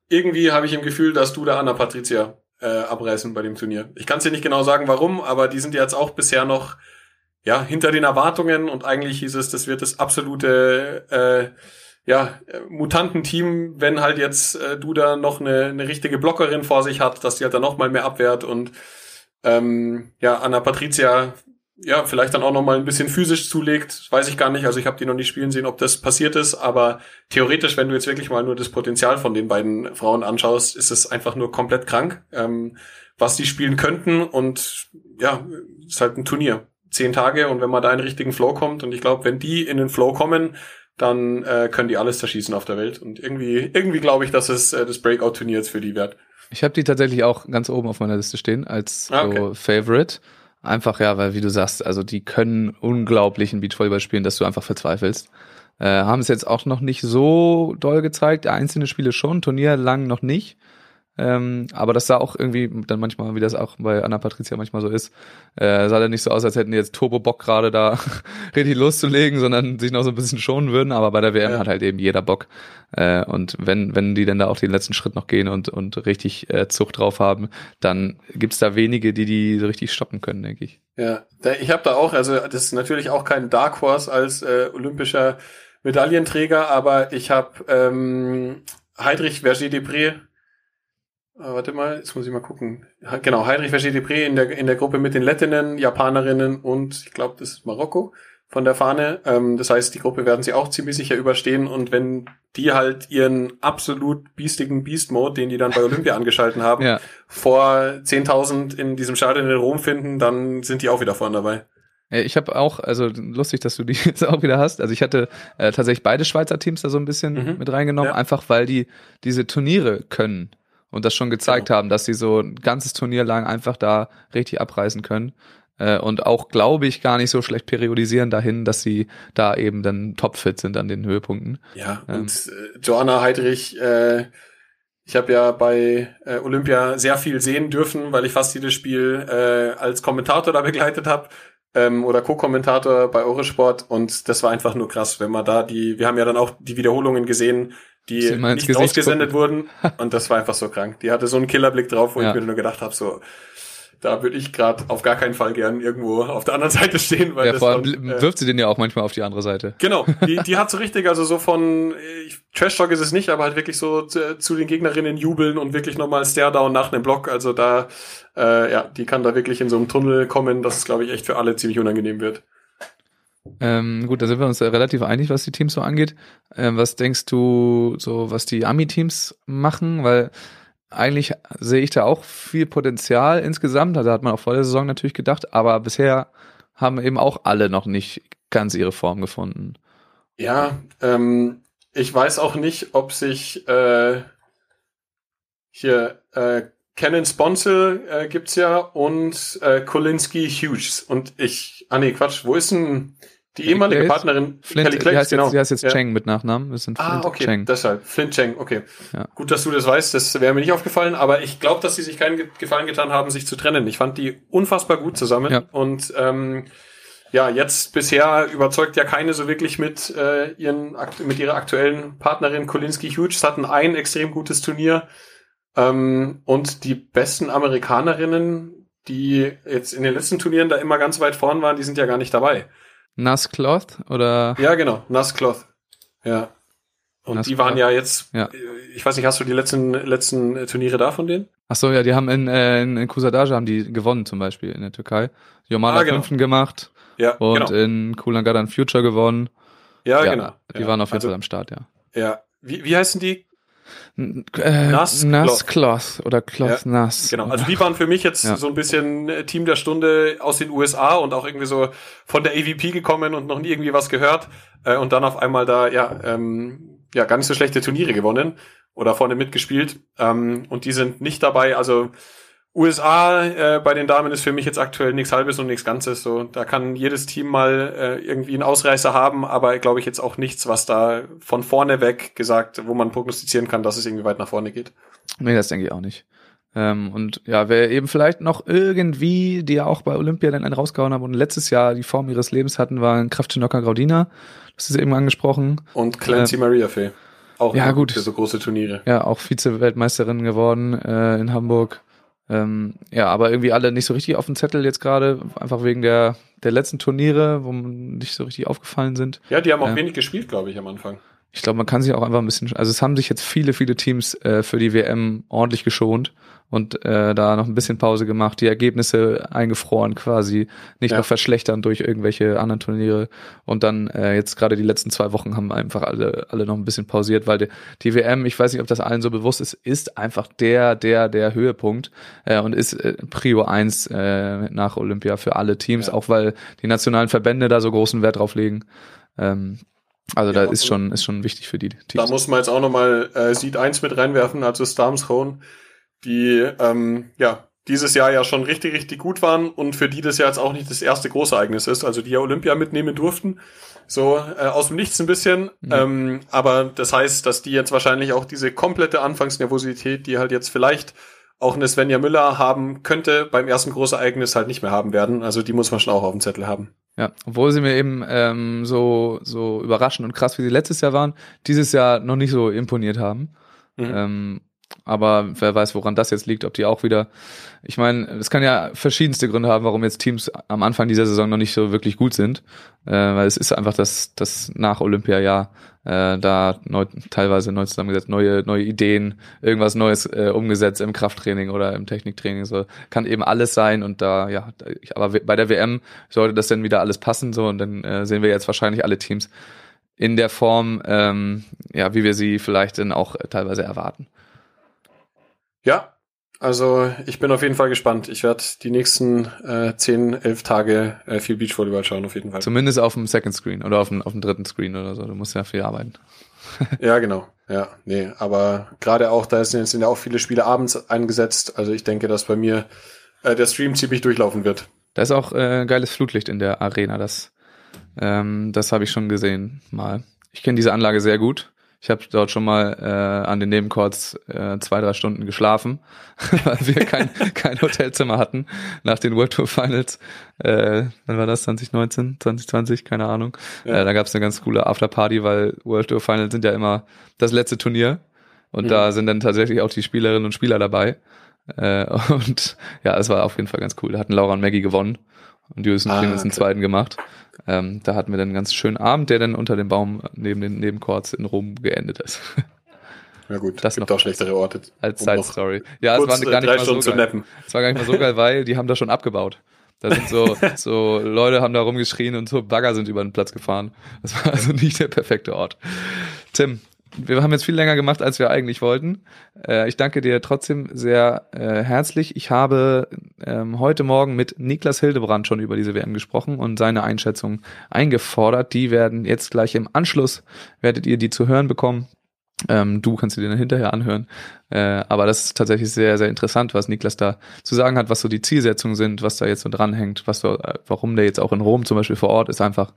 irgendwie habe ich im Gefühl, dass du da Anna Patricia äh, abreißen bei dem Turnier. Ich kann es dir nicht genau sagen, warum, aber die sind jetzt auch bisher noch ja hinter den Erwartungen und eigentlich hieß es, das wird das absolute äh, ja, Mutantenteam, wenn halt jetzt äh, Duda noch eine, eine richtige Blockerin vor sich hat, dass die halt dann noch mal mehr abwehrt und ähm, ja, Anna Patricia ja, vielleicht dann auch noch mal ein bisschen physisch zulegt, weiß ich gar nicht. Also ich habe die noch nicht spielen sehen, ob das passiert ist, aber theoretisch, wenn du jetzt wirklich mal nur das Potenzial von den beiden Frauen anschaust, ist es einfach nur komplett krank, ähm, was die spielen könnten und ja, ist halt ein Turnier. Zehn Tage und wenn man da in den richtigen Flow kommt und ich glaube, wenn die in den Flow kommen, dann äh, können die alles zerschießen auf der Welt. Und irgendwie, irgendwie glaube ich, dass es äh, das Breakout-Turnier jetzt für die wird. Ich habe die tatsächlich auch ganz oben auf meiner Liste stehen als Ah, okay. so Favorite. Einfach ja, weil wie du sagst, also die können unglaublichen Beachvolleyball spielen, dass du einfach verzweifelst. Äh, haben es jetzt auch noch nicht so doll gezeigt, einzelne Spiele schon, Turnier lang noch nicht. Ähm, aber das sah auch irgendwie dann manchmal, wie das auch bei Anna Patricia manchmal so ist, äh, sah dann nicht so aus, als hätten die jetzt Turbo Bock gerade da richtig loszulegen, sondern sich noch so ein bisschen schonen würden. Aber bei der WM Ja. hat halt eben jeder Bock. Äh, und wenn, wenn die dann da auch den letzten Schritt noch gehen und, und richtig äh, Zucht drauf haben, dann gibt's da wenige, die die so richtig stoppen können, denke ich. Ja, ich habe da auch, also das ist natürlich auch kein Dark Horse als äh, olympischer Medaillenträger, aber ich habe ähm, Heidrich Verger-Depré, äh, warte mal, jetzt muss ich mal gucken. Genau, Heidrich Verger-Depré in der, in der Gruppe mit den Lettinnen, Japanerinnen und ich glaube, das ist Marokko von der Fahne. Ähm, das heißt, die Gruppe werden sie auch ziemlich sicher überstehen und wenn die halt ihren absolut biestigen Beast-Mode, den die dann bei Olympia angeschalten haben, Ja. vor 10.000 in diesem Stadion in Rom finden, dann sind die auch wieder vorne dabei. Äh, Ich habe auch, also lustig, dass du die jetzt auch wieder hast. Also ich hatte äh, tatsächlich beide Schweizer Teams da so ein bisschen Mhm. mit reingenommen, Ja. einfach weil die diese Turniere können und das schon gezeigt Genau. haben, dass sie so ein ganzes Turnier lang einfach da richtig abreißen können. Äh, und auch, glaube ich, gar nicht so schlecht periodisieren dahin, dass sie da eben dann topfit sind an den Höhepunkten. Ja, Ähm. und äh, Joanna Heidrich, äh, ich habe ja bei äh, Olympia sehr viel sehen dürfen, weil ich fast jedes Spiel äh, als Kommentator da begleitet habe ähm, oder Co-Kommentator bei Eurosport und das war einfach nur krass, wenn man da die, wir haben ja dann auch die Wiederholungen gesehen, die nicht Gesicht ausgesendet wurden und das war einfach so krank. Die hatte so einen Killerblick drauf, wo Ja. ich mir nur gedacht habe, so da würde ich gerade auf gar keinen Fall gern irgendwo auf der anderen Seite stehen, weil Ja, vor allem dann, äh, wirft sie den ja auch manchmal auf die andere Seite. Genau, die, die hat so richtig, also so von äh, Trash Talk ist es nicht, aber halt wirklich so zu, zu den Gegnerinnen jubeln und wirklich nochmal Stare-Down nach einem Block. Also da, äh, ja, die kann da wirklich in so einem Tunnel kommen, dass es, glaube ich, echt für alle ziemlich unangenehm wird. Ähm, gut, da sind wir uns relativ einig, was die Teams so angeht. Ähm, was denkst du, so was die Ami-Teams machen? Weil eigentlich sehe ich da auch viel Potenzial insgesamt. Also hat man auch vor der Saison natürlich gedacht, aber bisher haben eben auch alle noch nicht ganz ihre Form gefunden. Ja, ähm, ich weiß auch nicht, ob sich äh, hier äh, Canon Sponsor äh, gibt's ja und äh, Kolinski Hughes. Und ich, ah nee, Quatsch, wo ist denn die ehemalige Clays? Partnerin? Flint, Kelly die Clays, heißt jetzt, die heißt jetzt Ja. Cheng mit Nachnamen. Das sind Flint Ah, okay, Cheng. deshalb. Flint Cheng, okay. Ja. Gut, dass du das weißt, das wäre mir nicht aufgefallen, aber ich glaube, dass sie sich keinen Ge- Gefallen getan haben, sich zu trennen. Ich fand die unfassbar gut zusammen Ja. und ähm, ja, jetzt bisher überzeugt ja keine so wirklich mit, äh, ihren, mit ihrer aktuellen Partnerin Kolinski Hughes, hatten ein extrem gutes Turnier ähm, und die besten Amerikanerinnen, die jetzt in den letzten Turnieren da immer ganz weit vorn waren, die sind ja gar nicht dabei. Nass Cloth oder Ja, genau. Nasscloth. Ja. Und Nass die waren ja jetzt, Ja. äh, ich weiß nicht, hast du die letzten, letzten äh, Turniere da von denen? Ach so, ja, die haben in, äh, in, in Kusadaja haben die gewonnen zum Beispiel in der Türkei. Jomala Ah, genau. fünften gemacht Ja, und genau. in Kulangadan Future gewonnen. Ja, ja, genau. Die ja. waren auf jeden also, Fall am Start, ja. Ja. Wie, wie heißen die? Äh, Nass Nass Cloth oder Cloth Ja, Nass. Genau. Also die waren für mich jetzt Ja. so ein bisschen äh, Team der Stunde aus den USA und auch irgendwie so von der AVP gekommen und noch nie irgendwie was gehört äh, und dann auf einmal da ja ähm, ja gar nicht so schlechte Turniere gewonnen oder vorne mitgespielt ähm, und die sind nicht dabei. Also USA äh, bei den Damen ist für mich jetzt aktuell nichts Halbes und nichts Ganzes. So, da kann jedes Team mal äh, irgendwie einen Ausreißer haben, aber glaube ich jetzt auch nichts, was da von vorne weg gesagt, wo man prognostizieren kann, dass es irgendwie weit nach vorne geht. Nee, das denke ich auch nicht. Ähm, und ja, wer eben vielleicht noch irgendwie, die ja auch bei Olympia dann einen rausgehauen haben und letztes Jahr die Form ihres Lebens hatten, waren Kraftchenoka Graudina. Das ist eben angesprochen. Und Clancy Maria Fee. Auch ja, gut. für so große Turniere. Ja, auch Vize-Weltmeisterin geworden äh, in Hamburg. Ähm, ja, aber irgendwie alle nicht so richtig auf dem Zettel jetzt gerade, einfach wegen der, der letzten Turniere, wo man nicht so richtig aufgefallen sind. Ja, die haben auch Ja. wenig gespielt, glaube ich, am Anfang. Ich glaube, man kann sich auch einfach ein bisschen, also es haben sich jetzt viele, viele Teams äh, für die WM ordentlich geschont und äh, da noch ein bisschen Pause gemacht, die Ergebnisse eingefroren quasi, nicht Ja. noch verschlechtern durch irgendwelche anderen Turniere und dann äh, jetzt gerade die letzten zwei Wochen haben einfach alle alle noch ein bisschen pausiert, weil die, die WM, ich weiß nicht, ob das allen so bewusst ist, ist einfach der der der Höhepunkt äh, und ist äh, Prio 1 äh, nach Olympia für alle Teams, Ja. auch weil die nationalen Verbände da so großen Wert drauf legen. Ähm, also Ja, da ist schon ist schon wichtig für die Da Teams. muss man jetzt auch nochmal äh, Seed 1 mit reinwerfen, also Stormthrone, die ähm, ja dieses Jahr ja schon richtig, richtig gut waren und für die das ja jetzt auch nicht das erste Großereignis ist, also die ja Olympia mitnehmen durften. So äh, aus dem Nichts ein bisschen. Ähm, aber das heißt, dass die jetzt wahrscheinlich auch diese komplette Anfangsnervosität, die halt jetzt vielleicht auch eine Svenja Müller haben könnte, beim ersten Großereignis halt nicht mehr haben werden. Also die muss man schon auch auf dem Zettel haben. Ja, obwohl sie mir eben ähm, so so überraschend und krass wie sie letztes Jahr waren, dieses Jahr noch nicht so imponiert haben. Mhm. Ähm, aber wer weiß, woran das jetzt liegt, ob die auch wieder. Ich meine, es kann ja verschiedenste Gründe haben, warum jetzt Teams am Anfang dieser Saison noch nicht so wirklich gut sind. Äh, weil es ist einfach das, das nach Olympiajahr, äh, da neu, teilweise neu zusammengesetzt, neue, neue Ideen, irgendwas Neues äh, umgesetzt im Krafttraining oder im Techniktraining. So kann eben alles sein und da, ja, aber bei der WM sollte das dann wieder alles passen so und dann äh, sehen wir jetzt wahrscheinlich alle Teams in der Form, ähm, ja, wie wir sie vielleicht dann auch teilweise erwarten. Ja, also ich bin auf jeden Fall gespannt. Ich werde die nächsten äh, 10, 11 Tage äh, viel Beachvolleyball schauen, auf jeden Fall. Zumindest auf dem Second Screen oder auf dem, auf dem dritten Screen oder so. Du musst ja viel arbeiten. Ja, genau. Ja, nee, aber gerade auch, da sind, sind ja auch viele Spiele abends eingesetzt. Also ich denke, dass bei mir äh, der Stream ziemlich durchlaufen wird. Da ist auch äh, geiles Flutlicht in der Arena. Das, ähm, das habe ich schon gesehen mal. Ich kenne diese Anlage sehr gut. Ich habe dort schon mal äh, an den Nebencourts äh, zwei, drei Stunden geschlafen, weil wir kein, kein Hotelzimmer hatten nach den World Tour Finals. Äh, wann war das? 2019, 2020? Keine Ahnung. Ja. Äh, da gab es eine ganz coole Afterparty, weil World Tour Finals sind ja immer das letzte Turnier. Und Mhm. da sind dann tatsächlich auch die Spielerinnen und Spieler dabei. Äh, und ja, es war auf jeden Fall ganz cool. Da hatten Laura und Maggie gewonnen und Julius und Ah, Clemens einen okay. zweiten gemacht. Ähm, da hatten wir dann einen ganz schönen Abend, der dann unter dem Baum neben den Nebencourts in Rom geendet ist. Ja gut, Das gibt noch auch schlechtere Orte. Als Side Story. Ja, es war gar nicht mal so zu geil. Es war gar nicht mal so geil, weil die haben da schon abgebaut. Da sind so, so Leute haben da rumgeschrien und so Bagger sind über den Platz gefahren. Das war also nicht der perfekte Ort. Tim, wir haben jetzt viel länger gemacht, als wir eigentlich wollten. Äh, ich danke dir trotzdem sehr äh, herzlich. Ich habe ähm, heute Morgen mit Niklas Hildebrand schon über diese WM gesprochen und seine Einschätzung eingefordert. Die werden jetzt gleich im Anschluss, werdet ihr die zu hören bekommen. Ähm, du kannst dir dann hinterher anhören. Äh, aber das ist tatsächlich sehr, sehr interessant, was Niklas da zu sagen hat, was so die Zielsetzungen sind, was da jetzt so dranhängt, was so, äh, warum der jetzt auch in Rom zum Beispiel vor Ort ist einfach.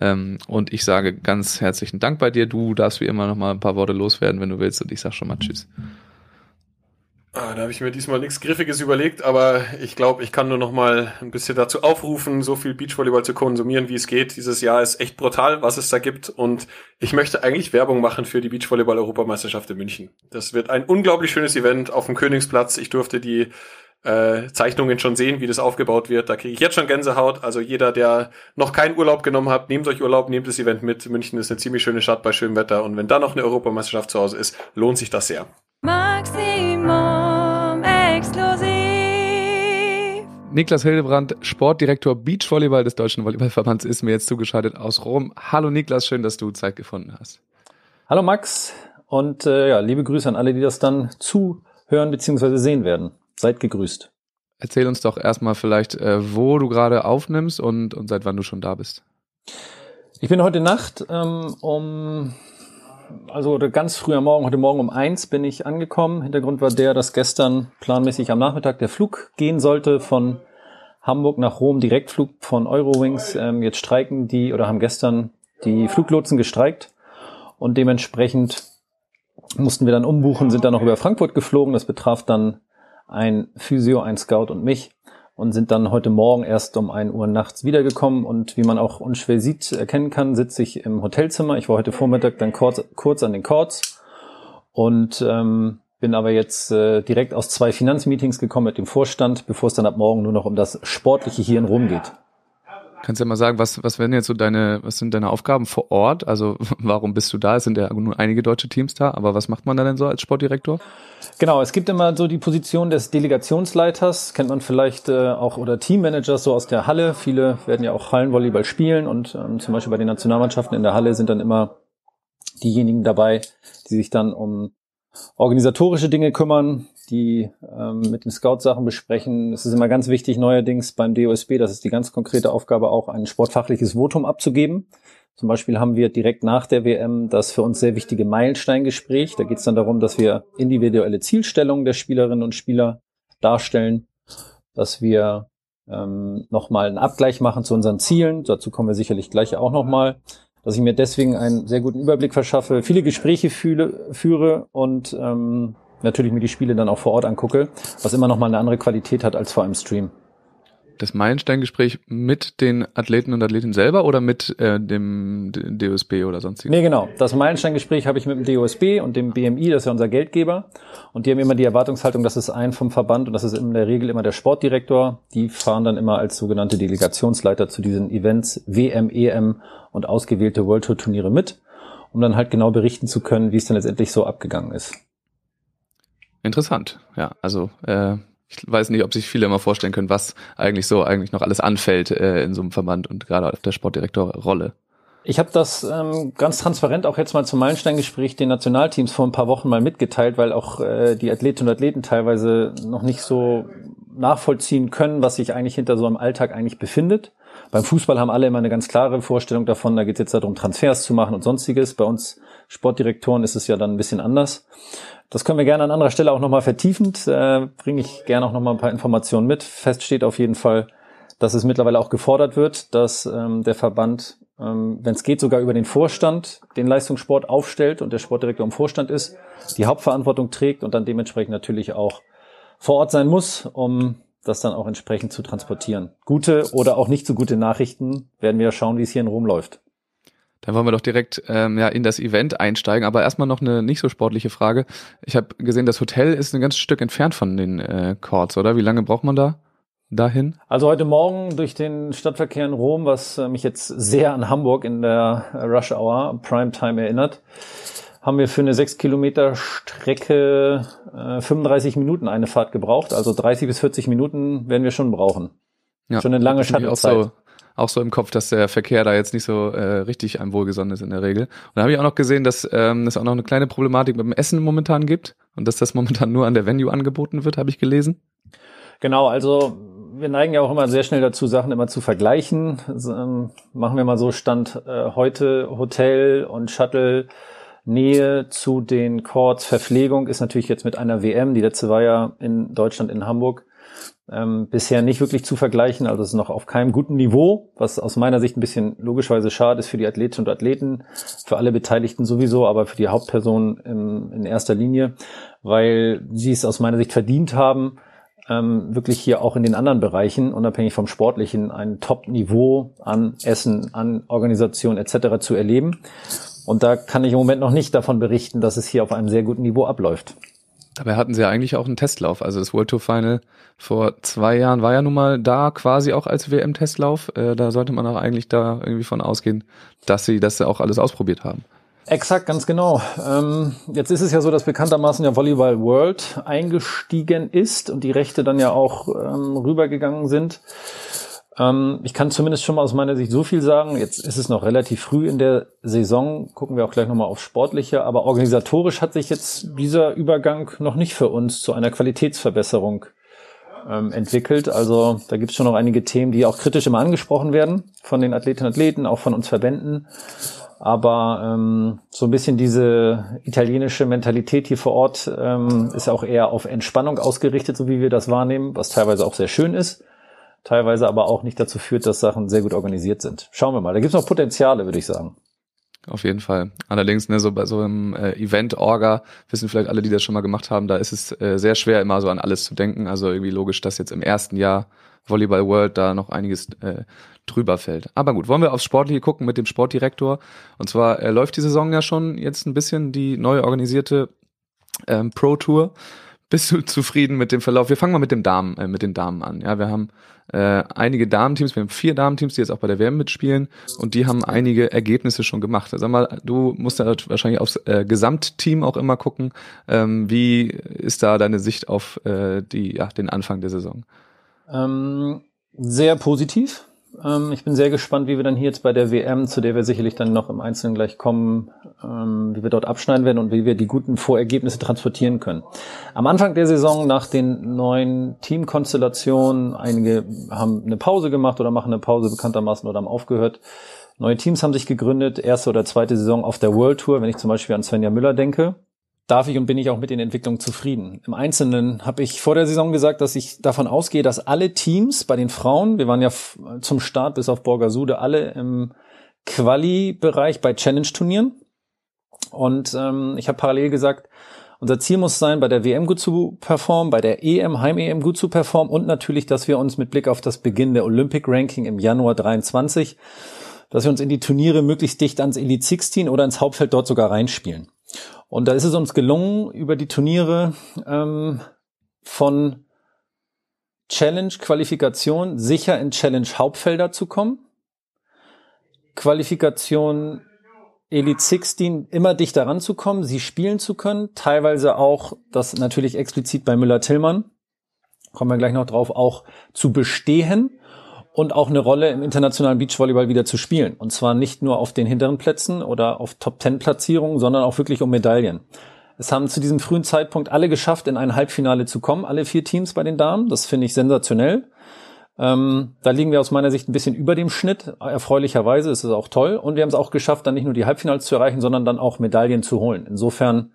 Ähm, und ich sage ganz herzlichen Dank bei dir. Du darfst wie immer noch mal ein paar Worte loswerden, wenn du willst. Und ich sag schon mal Tschüss. Ah, da habe ich mir diesmal nichts Griffiges überlegt, aber ich glaube, ich kann nur noch mal ein bisschen dazu aufrufen, so viel Beachvolleyball zu konsumieren, wie es geht. Dieses Jahr ist echt brutal, was es da gibt. Und ich möchte eigentlich Werbung machen für die Beachvolleyball-Europameisterschaft in München. Das wird ein unglaublich schönes Event auf dem Königsplatz. Ich durfte die äh, Zeichnungen schon sehen, wie das aufgebaut wird. Da kriege ich jetzt schon Gänsehaut. Also jeder, der noch keinen Urlaub genommen hat, nehmt euch Urlaub, nehmt das Event mit. München ist eine ziemlich schöne Stadt bei schönem Wetter. Und wenn da noch eine Europameisterschaft zu Hause ist, lohnt sich das sehr. Maximum Niklas Hildebrand, Sportdirektor Beachvolleyball des Deutschen Volleyballverbands, ist mir jetzt zugeschaltet aus Rom. Hallo Niklas, schön, dass du Zeit gefunden hast. Hallo Max und äh, ja, liebe Grüße an alle, die das dann zuhören bzw. sehen werden. Seid gegrüßt. Erzähl uns doch erstmal vielleicht, äh, wo du gerade aufnimmst und, und seit wann du schon da bist. Ich bin heute Nacht ähm, um, also ganz früh am Morgen, heute Morgen um eins bin ich angekommen. Hintergrund war der, dass gestern planmäßig am Nachmittag der Flug gehen sollte von Hamburg nach Rom, Direktflug von Eurowings. Ähm, jetzt streiken die oder haben gestern die Fluglotsen gestreikt und dementsprechend mussten wir dann umbuchen, sind dann noch über Frankfurt geflogen. Das betraf dann ein Physio, ein Scout und mich und sind dann heute Morgen erst um 1 Uhr nachts wiedergekommen und wie man auch unschwer sieht, erkennen kann, sitze ich im Hotelzimmer. Ich war heute Vormittag dann kurz, kurz an den Courts und ähm, bin aber jetzt äh, direkt aus zwei Finanzmeetings gekommen mit dem Vorstand, bevor es dann ab morgen nur noch um das Sportliche hier in Rom geht. Kannst du ja mal sagen, was, was werden jetzt so deine, was sind deine Aufgaben vor Ort? Also warum bist du da? Es sind ja nur einige deutsche Teams da, aber was macht man da denn so als Sportdirektor? Genau, es gibt immer so die Position des Delegationsleiters, kennt man vielleicht äh, auch, oder Teammanagers so aus der Halle. Viele werden ja auch Hallenvolleyball spielen und ähm, zum Beispiel bei den Nationalmannschaften in der Halle sind dann immer diejenigen dabei, die sich dann um organisatorische Dinge kümmern, die ähm, mit den Scouts Sachen besprechen. Es ist immer ganz wichtig neuerdings beim DOSB, das ist die ganz konkrete Aufgabe, auch ein sportfachliches Votum abzugeben. Zum Beispiel haben wir direkt nach der WM das für uns sehr wichtige Meilensteingespräch. Da geht es dann darum, dass wir individuelle Zielstellungen der Spielerinnen und Spieler darstellen, dass wir ähm, nochmal einen Abgleich machen zu unseren Zielen. Dazu kommen wir sicherlich gleich auch nochmal dass ich mir deswegen einen sehr guten Überblick verschaffe, viele Gespräche fühle, führe und ähm, natürlich mir die Spiele dann auch vor Ort angucke, was immer noch mal eine andere Qualität hat als vor einem Stream das Meilensteingespräch mit den Athleten und Athletinnen selber oder mit äh, dem DOSB oder sonstiges? Nee, genau. Das Meilensteingespräch habe ich mit dem DOSB und dem BMI, das ist ja unser Geldgeber. Und die haben immer die Erwartungshaltung, dass es ein vom Verband und das ist in der Regel immer der Sportdirektor. Die fahren dann immer als sogenannte Delegationsleiter zu diesen Events, WM, EM und ausgewählte World Tour Turniere mit, um dann halt genau berichten zu können, wie es denn letztendlich so abgegangen ist. Interessant, ja. Also äh, ich weiß nicht, ob sich viele immer vorstellen können, was eigentlich so eigentlich noch alles anfällt äh, in so einem Verband und gerade auf der Sportdirektorrolle. Ich habe das ähm, ganz transparent auch jetzt mal zum Meilensteingespräch den Nationalteams vor ein paar Wochen mal mitgeteilt, weil auch äh, die Athletinnen und Athleten teilweise noch nicht so nachvollziehen können, was sich eigentlich hinter so einem Alltag eigentlich befindet. Beim Fußball haben alle immer eine ganz klare Vorstellung davon, da geht es jetzt darum, Transfers zu machen und sonstiges. Bei uns Sportdirektoren ist es ja dann ein bisschen anders. Das können wir gerne an anderer Stelle auch nochmal vertiefend, äh, bringe ich gerne auch nochmal ein paar Informationen mit. Fest steht auf jeden Fall, dass es mittlerweile auch gefordert wird, dass ähm, der Verband, ähm, wenn es geht, sogar über den Vorstand den Leistungssport aufstellt und der Sportdirektor im Vorstand ist, die Hauptverantwortung trägt und dann dementsprechend natürlich auch vor Ort sein muss, um das dann auch entsprechend zu transportieren. Gute oder auch nicht so gute Nachrichten werden wir schauen, wie es hier in Rom läuft. Dann wollen wir doch direkt ähm, ja, in das Event einsteigen. Aber erstmal noch eine nicht so sportliche Frage. Ich habe gesehen, das Hotel ist ein ganzes Stück entfernt von den äh, Courts, oder? Wie lange braucht man da dahin? Also heute Morgen durch den Stadtverkehr in Rom, was äh, mich jetzt sehr an Hamburg in der Rush Hour Primetime erinnert, haben wir für eine 6 Kilometer Strecke äh, 35 Minuten eine Fahrt gebraucht. Also 30 bis 40 Minuten werden wir schon brauchen. Ja, schon eine lange Shuttle-Zeit. So, auch so im Kopf, dass der Verkehr da jetzt nicht so äh, richtig einem wohlgesonnen ist in der Regel. Und da habe ich auch noch gesehen, dass ähm, es auch noch eine kleine Problematik mit dem Essen momentan gibt und dass das momentan nur an der Venue angeboten wird, habe ich gelesen. Genau, also wir neigen ja auch immer sehr schnell dazu, Sachen immer zu vergleichen. Also, ähm, machen wir mal so Stand äh, heute Hotel und Shuttle. Nähe zu den Courts, Verpflegung ist natürlich jetzt mit einer WM, die letzte war ja in Deutschland in Hamburg, ähm, bisher nicht wirklich zu vergleichen. Also es ist noch auf keinem guten Niveau, was aus meiner Sicht ein bisschen logischerweise schade ist für die Athletinnen und Athleten, für alle Beteiligten sowieso, aber für die Hauptperson in, in erster Linie, weil sie es aus meiner Sicht verdient haben, ähm, wirklich hier auch in den anderen Bereichen, unabhängig vom Sportlichen, ein Top-Niveau an Essen, an Organisation etc. zu erleben. Und da kann ich im Moment noch nicht davon berichten, dass es hier auf einem sehr guten Niveau abläuft. Dabei hatten sie ja eigentlich auch einen Testlauf. Also das World Tour Final vor zwei Jahren war ja nun mal da quasi auch als WM-Testlauf. Äh, da sollte man auch eigentlich da irgendwie von ausgehen, dass sie das auch alles ausprobiert haben. Exakt, ganz genau. Ähm, jetzt ist es ja so, dass bekanntermaßen ja Volleyball World eingestiegen ist und die Rechte dann ja auch ähm, rübergegangen sind. Ähm, ich kann zumindest schon mal aus meiner Sicht so viel sagen. Jetzt ist es noch relativ früh in der Saison, gucken wir auch gleich nochmal aufs Sportliche, aber organisatorisch hat sich jetzt dieser Übergang noch nicht für uns zu einer Qualitätsverbesserung ähm, entwickelt. Also da gibt es schon noch einige Themen, die auch kritisch immer angesprochen werden von den Athletinnen und Athleten, auch von uns Verbänden. Aber ähm, so ein bisschen diese italienische Mentalität hier vor Ort ähm, ist auch eher auf Entspannung ausgerichtet, so wie wir das wahrnehmen, was teilweise auch sehr schön ist teilweise aber auch nicht dazu führt, dass Sachen sehr gut organisiert sind. Schauen wir mal. Da gibt es noch Potenziale, würde ich sagen. Auf jeden Fall. Allerdings, ne, so bei so einem äh, Event-Orga, wissen vielleicht alle, die das schon mal gemacht haben, da ist es äh, sehr schwer, immer so an alles zu denken. Also irgendwie logisch, dass jetzt im ersten Jahr Volleyball World da noch einiges äh, drüber fällt. Aber gut, wollen wir aufs Sportliche gucken mit dem Sportdirektor. Und zwar äh, läuft die Saison ja schon jetzt ein bisschen, die neu organisierte ähm, Pro Tour. Bist du zufrieden mit dem Verlauf? Wir fangen mal mit dem Damen, äh, mit den Damen an. Ja, wir haben äh, einige Damenteams, wir haben vier Damenteams, die jetzt auch bei der WM mitspielen und die haben einige Ergebnisse schon gemacht. Sag mal, du musst ja wahrscheinlich aufs äh, Gesamtteam auch immer gucken. Ähm, wie ist da deine Sicht auf äh, die, ja, den Anfang der Saison? Ähm, sehr positiv. Ähm, ich bin sehr gespannt, wie wir dann hier jetzt bei der WM, zu der wir sicherlich dann noch im Einzelnen gleich kommen, ähm, wie wir dort abschneiden werden und wie wir die guten Vorergebnisse transportieren können. Am Anfang der Saison nach den neuen Teamkonstellationen, einige haben eine Pause gemacht oder machen eine Pause bekanntermaßen oder haben aufgehört. Neue Teams haben sich gegründet, erste oder zweite Saison auf der World Tour, wenn ich zum Beispiel an Svenja Müller denke darf ich und bin ich auch mit den Entwicklungen zufrieden. Im Einzelnen habe ich vor der Saison gesagt, dass ich davon ausgehe, dass alle Teams bei den Frauen, wir waren ja zum Start bis auf Borgasude, alle im Quali-Bereich bei Challenge-Turnieren. Und ähm, ich habe parallel gesagt, unser Ziel muss sein, bei der WM gut zu performen, bei der EM, Heim-EM gut zu performen und natürlich, dass wir uns mit Blick auf das Beginn der Olympic Ranking im Januar 23, dass wir uns in die Turniere möglichst dicht ans Elite 16 oder ins Hauptfeld dort sogar reinspielen. Und da ist es uns gelungen, über die Turniere ähm, von Challenge-Qualifikation sicher in Challenge-Hauptfelder zu kommen. Qualifikation Elite 16 immer dichter ranzukommen, sie spielen zu können, teilweise auch, das natürlich explizit bei Müller-Tillmann, kommen wir gleich noch drauf, auch zu bestehen und auch eine Rolle im internationalen Beachvolleyball wieder zu spielen. Und zwar nicht nur auf den hinteren Plätzen oder auf Top-10-Platzierungen, sondern auch wirklich um Medaillen. Es haben zu diesem frühen Zeitpunkt alle geschafft, in ein Halbfinale zu kommen, alle vier Teams bei den Damen. Das finde ich sensationell. Ähm, da liegen wir aus meiner Sicht ein bisschen über dem Schnitt. Erfreulicherweise ist es auch toll. Und wir haben es auch geschafft, dann nicht nur die Halbfinals zu erreichen, sondern dann auch Medaillen zu holen. Insofern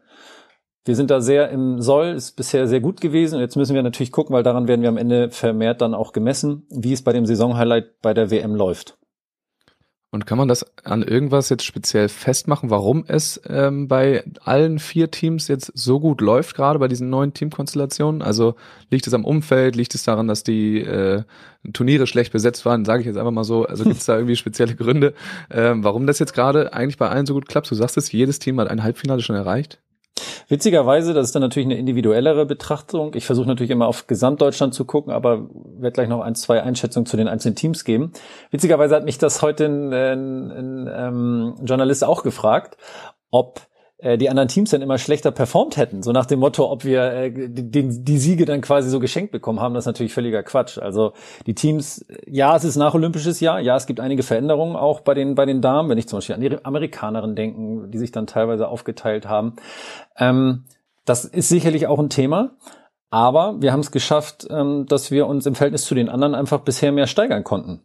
wir sind da sehr im Soll, ist bisher sehr gut gewesen. Und jetzt müssen wir natürlich gucken, weil daran werden wir am Ende vermehrt dann auch gemessen, wie es bei dem Saisonhighlight bei der WM läuft. Und kann man das an irgendwas jetzt speziell festmachen, warum es ähm, bei allen vier Teams jetzt so gut läuft, gerade bei diesen neuen Teamkonstellationen? Also liegt es am Umfeld, liegt es daran, dass die äh, Turniere schlecht besetzt waren, sage ich jetzt einfach mal so. Also gibt es da irgendwie spezielle Gründe, ähm, warum das jetzt gerade eigentlich bei allen so gut klappt? Du sagst es, jedes Team hat ein Halbfinale schon erreicht. Witzigerweise, das ist dann natürlich eine individuellere Betrachtung. Ich versuche natürlich immer auf Gesamtdeutschland zu gucken, aber werde gleich noch ein, zwei Einschätzungen zu den einzelnen Teams geben. Witzigerweise hat mich das heute ein, ein, ein ähm, Journalist auch gefragt, ob äh, die anderen Teams dann immer schlechter performt hätten. So nach dem Motto, ob wir äh, die, die Siege dann quasi so geschenkt bekommen haben, das ist natürlich völliger Quatsch. Also die Teams, ja, es ist nach Olympisches Jahr, ja, es gibt einige Veränderungen auch bei den, bei den Damen, wenn ich zum Beispiel an die Amerikanerinnen denken, die sich dann teilweise aufgeteilt haben. Ähm, das ist sicherlich auch ein Thema. Aber wir haben es geschafft, ähm, dass wir uns im Verhältnis zu den anderen einfach bisher mehr steigern konnten.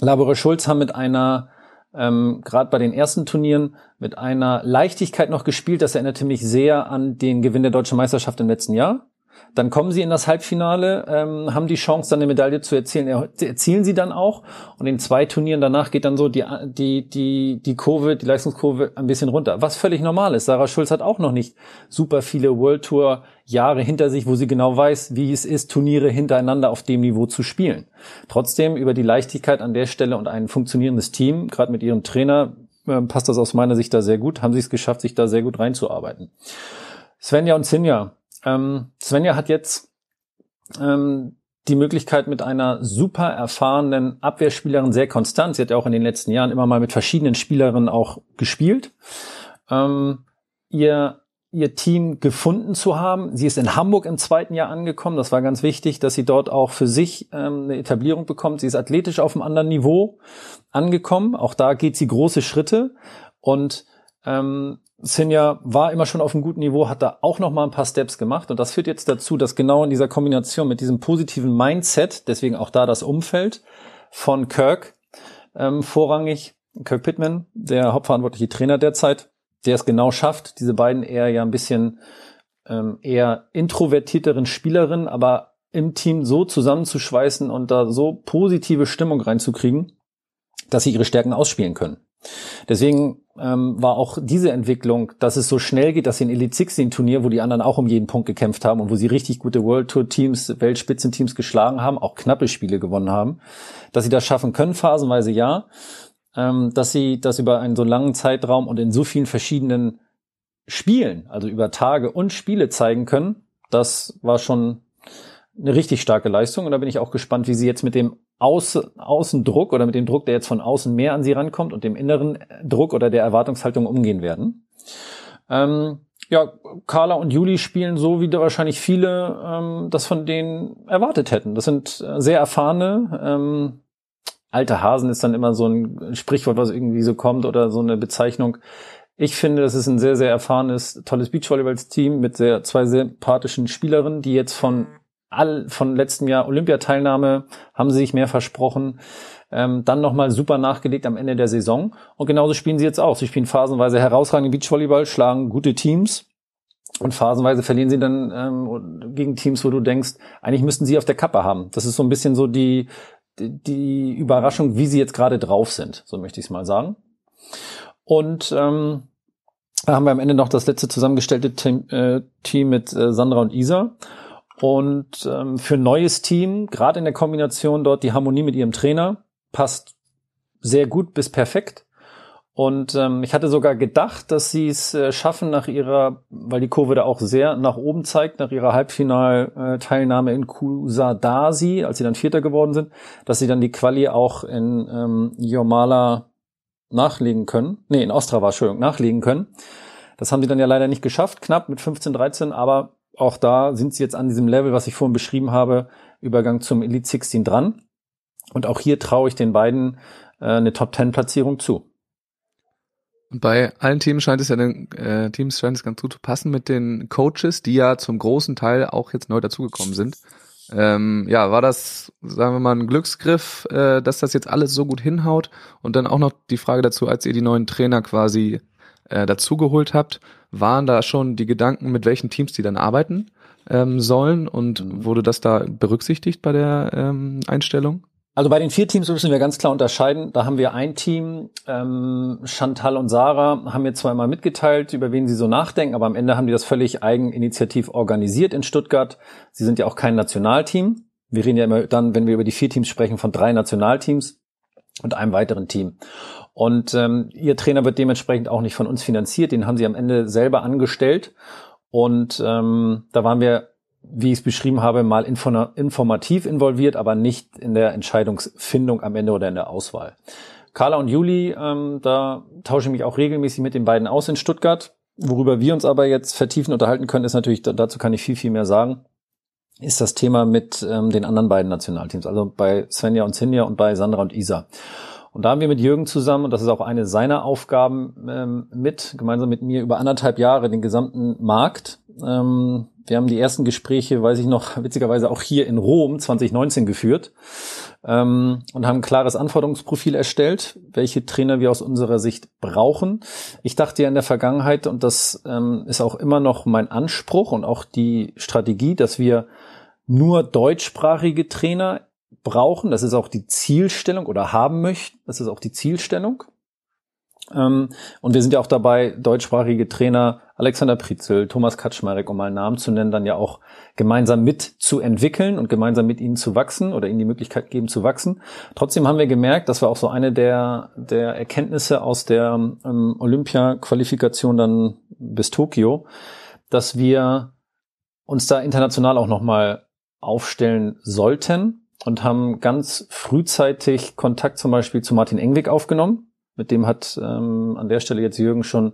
Labore Schulz haben mit einer ähm, gerade bei den ersten Turnieren mit einer Leichtigkeit noch gespielt. Das erinnerte mich sehr an den Gewinn der deutschen Meisterschaft im letzten Jahr. Dann kommen sie in das Halbfinale, ähm, haben die Chance, dann eine Medaille zu erzielen. Erzielen sie dann auch. Und in zwei Turnieren danach geht dann so die, die, die, die Kurve, die Leistungskurve ein bisschen runter. Was völlig normal ist. Sarah Schulz hat auch noch nicht super viele World Tour Jahre hinter sich, wo sie genau weiß, wie es ist, Turniere hintereinander auf dem Niveau zu spielen. Trotzdem über die Leichtigkeit an der Stelle und ein funktionierendes Team, gerade mit ihrem Trainer, äh, passt das aus meiner Sicht da sehr gut, haben sie es geschafft, sich da sehr gut reinzuarbeiten. Svenja und Sinja, ähm, Svenja hat jetzt ähm, die Möglichkeit mit einer super erfahrenen Abwehrspielerin sehr konstant. Sie hat ja auch in den letzten Jahren immer mal mit verschiedenen Spielerinnen auch gespielt. Ähm, ihr ihr Team gefunden zu haben. Sie ist in Hamburg im zweiten Jahr angekommen. Das war ganz wichtig, dass sie dort auch für sich ähm, eine Etablierung bekommt. Sie ist athletisch auf einem anderen Niveau angekommen. Auch da geht sie große Schritte. Und ähm, Sinja war immer schon auf einem guten Niveau, hat da auch noch mal ein paar Steps gemacht und das führt jetzt dazu, dass genau in dieser Kombination mit diesem positiven Mindset, deswegen auch da das Umfeld von Kirk ähm, vorrangig, Kirk Pittman, der hauptverantwortliche Trainer derzeit, der es genau schafft, diese beiden eher ja ein bisschen ähm, eher introvertierteren Spielerinnen, aber im Team so zusammenzuschweißen und da so positive Stimmung reinzukriegen, dass sie ihre Stärken ausspielen können. Deswegen ähm, war auch diese Entwicklung, dass es so schnell geht, dass sie ein Elite 16 Turnier, wo die anderen auch um jeden Punkt gekämpft haben und wo sie richtig gute World Tour Teams, Weltspitzenteams geschlagen haben, auch knappe Spiele gewonnen haben, dass sie das schaffen können, phasenweise ja, ähm, dass sie das über einen so langen Zeitraum und in so vielen verschiedenen Spielen, also über Tage und Spiele zeigen können, das war schon eine richtig starke Leistung und da bin ich auch gespannt, wie sie jetzt mit dem Außen, Außendruck oder mit dem Druck, der jetzt von außen mehr an sie rankommt und dem inneren Druck oder der Erwartungshaltung umgehen werden. Ähm, ja, Carla und Juli spielen so, wie da wahrscheinlich viele ähm, das von denen erwartet hätten. Das sind äh, sehr erfahrene, ähm, alte Hasen ist dann immer so ein Sprichwort, was irgendwie so kommt oder so eine Bezeichnung. Ich finde, das ist ein sehr, sehr erfahrenes, tolles Beachvolleyball-Team mit sehr, zwei sympathischen Spielerinnen, die jetzt von all, von letztem Jahr Olympiateilnahme haben sie sich mehr versprochen. Ähm, dann nochmal super nachgelegt am Ende der Saison. Und genauso spielen sie jetzt auch. Sie spielen phasenweise herausragenden Beachvolleyball, schlagen gute Teams. Und phasenweise verlieren sie dann ähm, gegen Teams, wo du denkst, eigentlich müssten sie auf der Kappe haben. Das ist so ein bisschen so die, die, Überraschung, wie sie jetzt gerade drauf sind, so möchte ich es mal sagen. Und ähm, da haben wir am Ende noch das letzte zusammengestellte Team, äh, Team mit äh, Sandra und Isa. Und ähm, für ein neues Team, gerade in der Kombination dort, die Harmonie mit ihrem Trainer passt sehr gut bis perfekt. Und ähm, ich hatte sogar gedacht, dass sie es äh, schaffen nach ihrer, weil die Kurve da auch sehr nach oben zeigt, nach ihrer Halbfinalteilnahme in Kusadasi, als sie dann Vierter geworden sind, dass sie dann die Quali auch in ähm, Jomala nachlegen können. Nee, in Ostrava, Entschuldigung, nachlegen können. Das haben sie dann ja leider nicht geschafft, knapp mit 15, 13, aber auch da sind sie jetzt an diesem Level, was ich vorhin beschrieben habe, Übergang zum Elite 16 dran. Und auch hier traue ich den beiden äh, eine Top 10 Platzierung zu. Und bei allen Teams scheint es ja den äh, Teams scheint es ganz gut zu passen mit den Coaches, die ja zum großen Teil auch jetzt neu dazugekommen sind. Ähm, ja, war das, sagen wir mal, ein Glücksgriff, äh, dass das jetzt alles so gut hinhaut? Und dann auch noch die Frage dazu, als ihr die neuen Trainer quasi äh, dazugeholt habt, waren da schon die Gedanken, mit welchen Teams die dann arbeiten ähm, sollen und mhm. wurde das da berücksichtigt bei der ähm, Einstellung? Also bei den vier Teams müssen wir ganz klar unterscheiden. Da haben wir ein Team, ähm, Chantal und Sarah haben mir zweimal mitgeteilt, über wen sie so nachdenken, aber am Ende haben die das völlig eigeninitiativ organisiert in Stuttgart. Sie sind ja auch kein Nationalteam. Wir reden ja immer dann, wenn wir über die vier Teams sprechen, von drei Nationalteams und einem weiteren Team. Und ähm, ihr Trainer wird dementsprechend auch nicht von uns finanziert, den haben sie am Ende selber angestellt. Und ähm, da waren wir, wie ich es beschrieben habe, mal informativ involviert, aber nicht in der Entscheidungsfindung am Ende oder in der Auswahl. Carla und Juli, ähm, da tausche ich mich auch regelmäßig mit den beiden aus in Stuttgart. Worüber wir uns aber jetzt vertiefen unterhalten können, ist natürlich, dazu kann ich viel, viel mehr sagen, ist das Thema mit ähm, den anderen beiden Nationalteams, also bei Svenja und Sinja und bei Sandra und Isa. Und da haben wir mit Jürgen zusammen, und das ist auch eine seiner Aufgaben ähm, mit, gemeinsam mit mir über anderthalb Jahre den gesamten Markt. Ähm, wir haben die ersten Gespräche, weiß ich noch, witzigerweise auch hier in Rom 2019 geführt ähm, und haben ein klares Anforderungsprofil erstellt, welche Trainer wir aus unserer Sicht brauchen. Ich dachte ja in der Vergangenheit, und das ähm, ist auch immer noch mein Anspruch und auch die Strategie, dass wir nur deutschsprachige Trainer brauchen. Das ist auch die Zielstellung oder haben möchten. Das ist auch die Zielstellung. Ähm, und wir sind ja auch dabei, deutschsprachige Trainer Alexander Pritzel, Thomas Kaczmarek, um mal einen Namen zu nennen, dann ja auch gemeinsam mit zu entwickeln und gemeinsam mit ihnen zu wachsen oder ihnen die Möglichkeit geben zu wachsen. Trotzdem haben wir gemerkt, das war auch so eine der, der Erkenntnisse aus der ähm, Olympia-Qualifikation dann bis Tokio, dass wir uns da international auch nochmal aufstellen sollten und haben ganz frühzeitig Kontakt zum Beispiel zu Martin Engwig aufgenommen. Mit dem hat ähm, an der Stelle jetzt Jürgen schon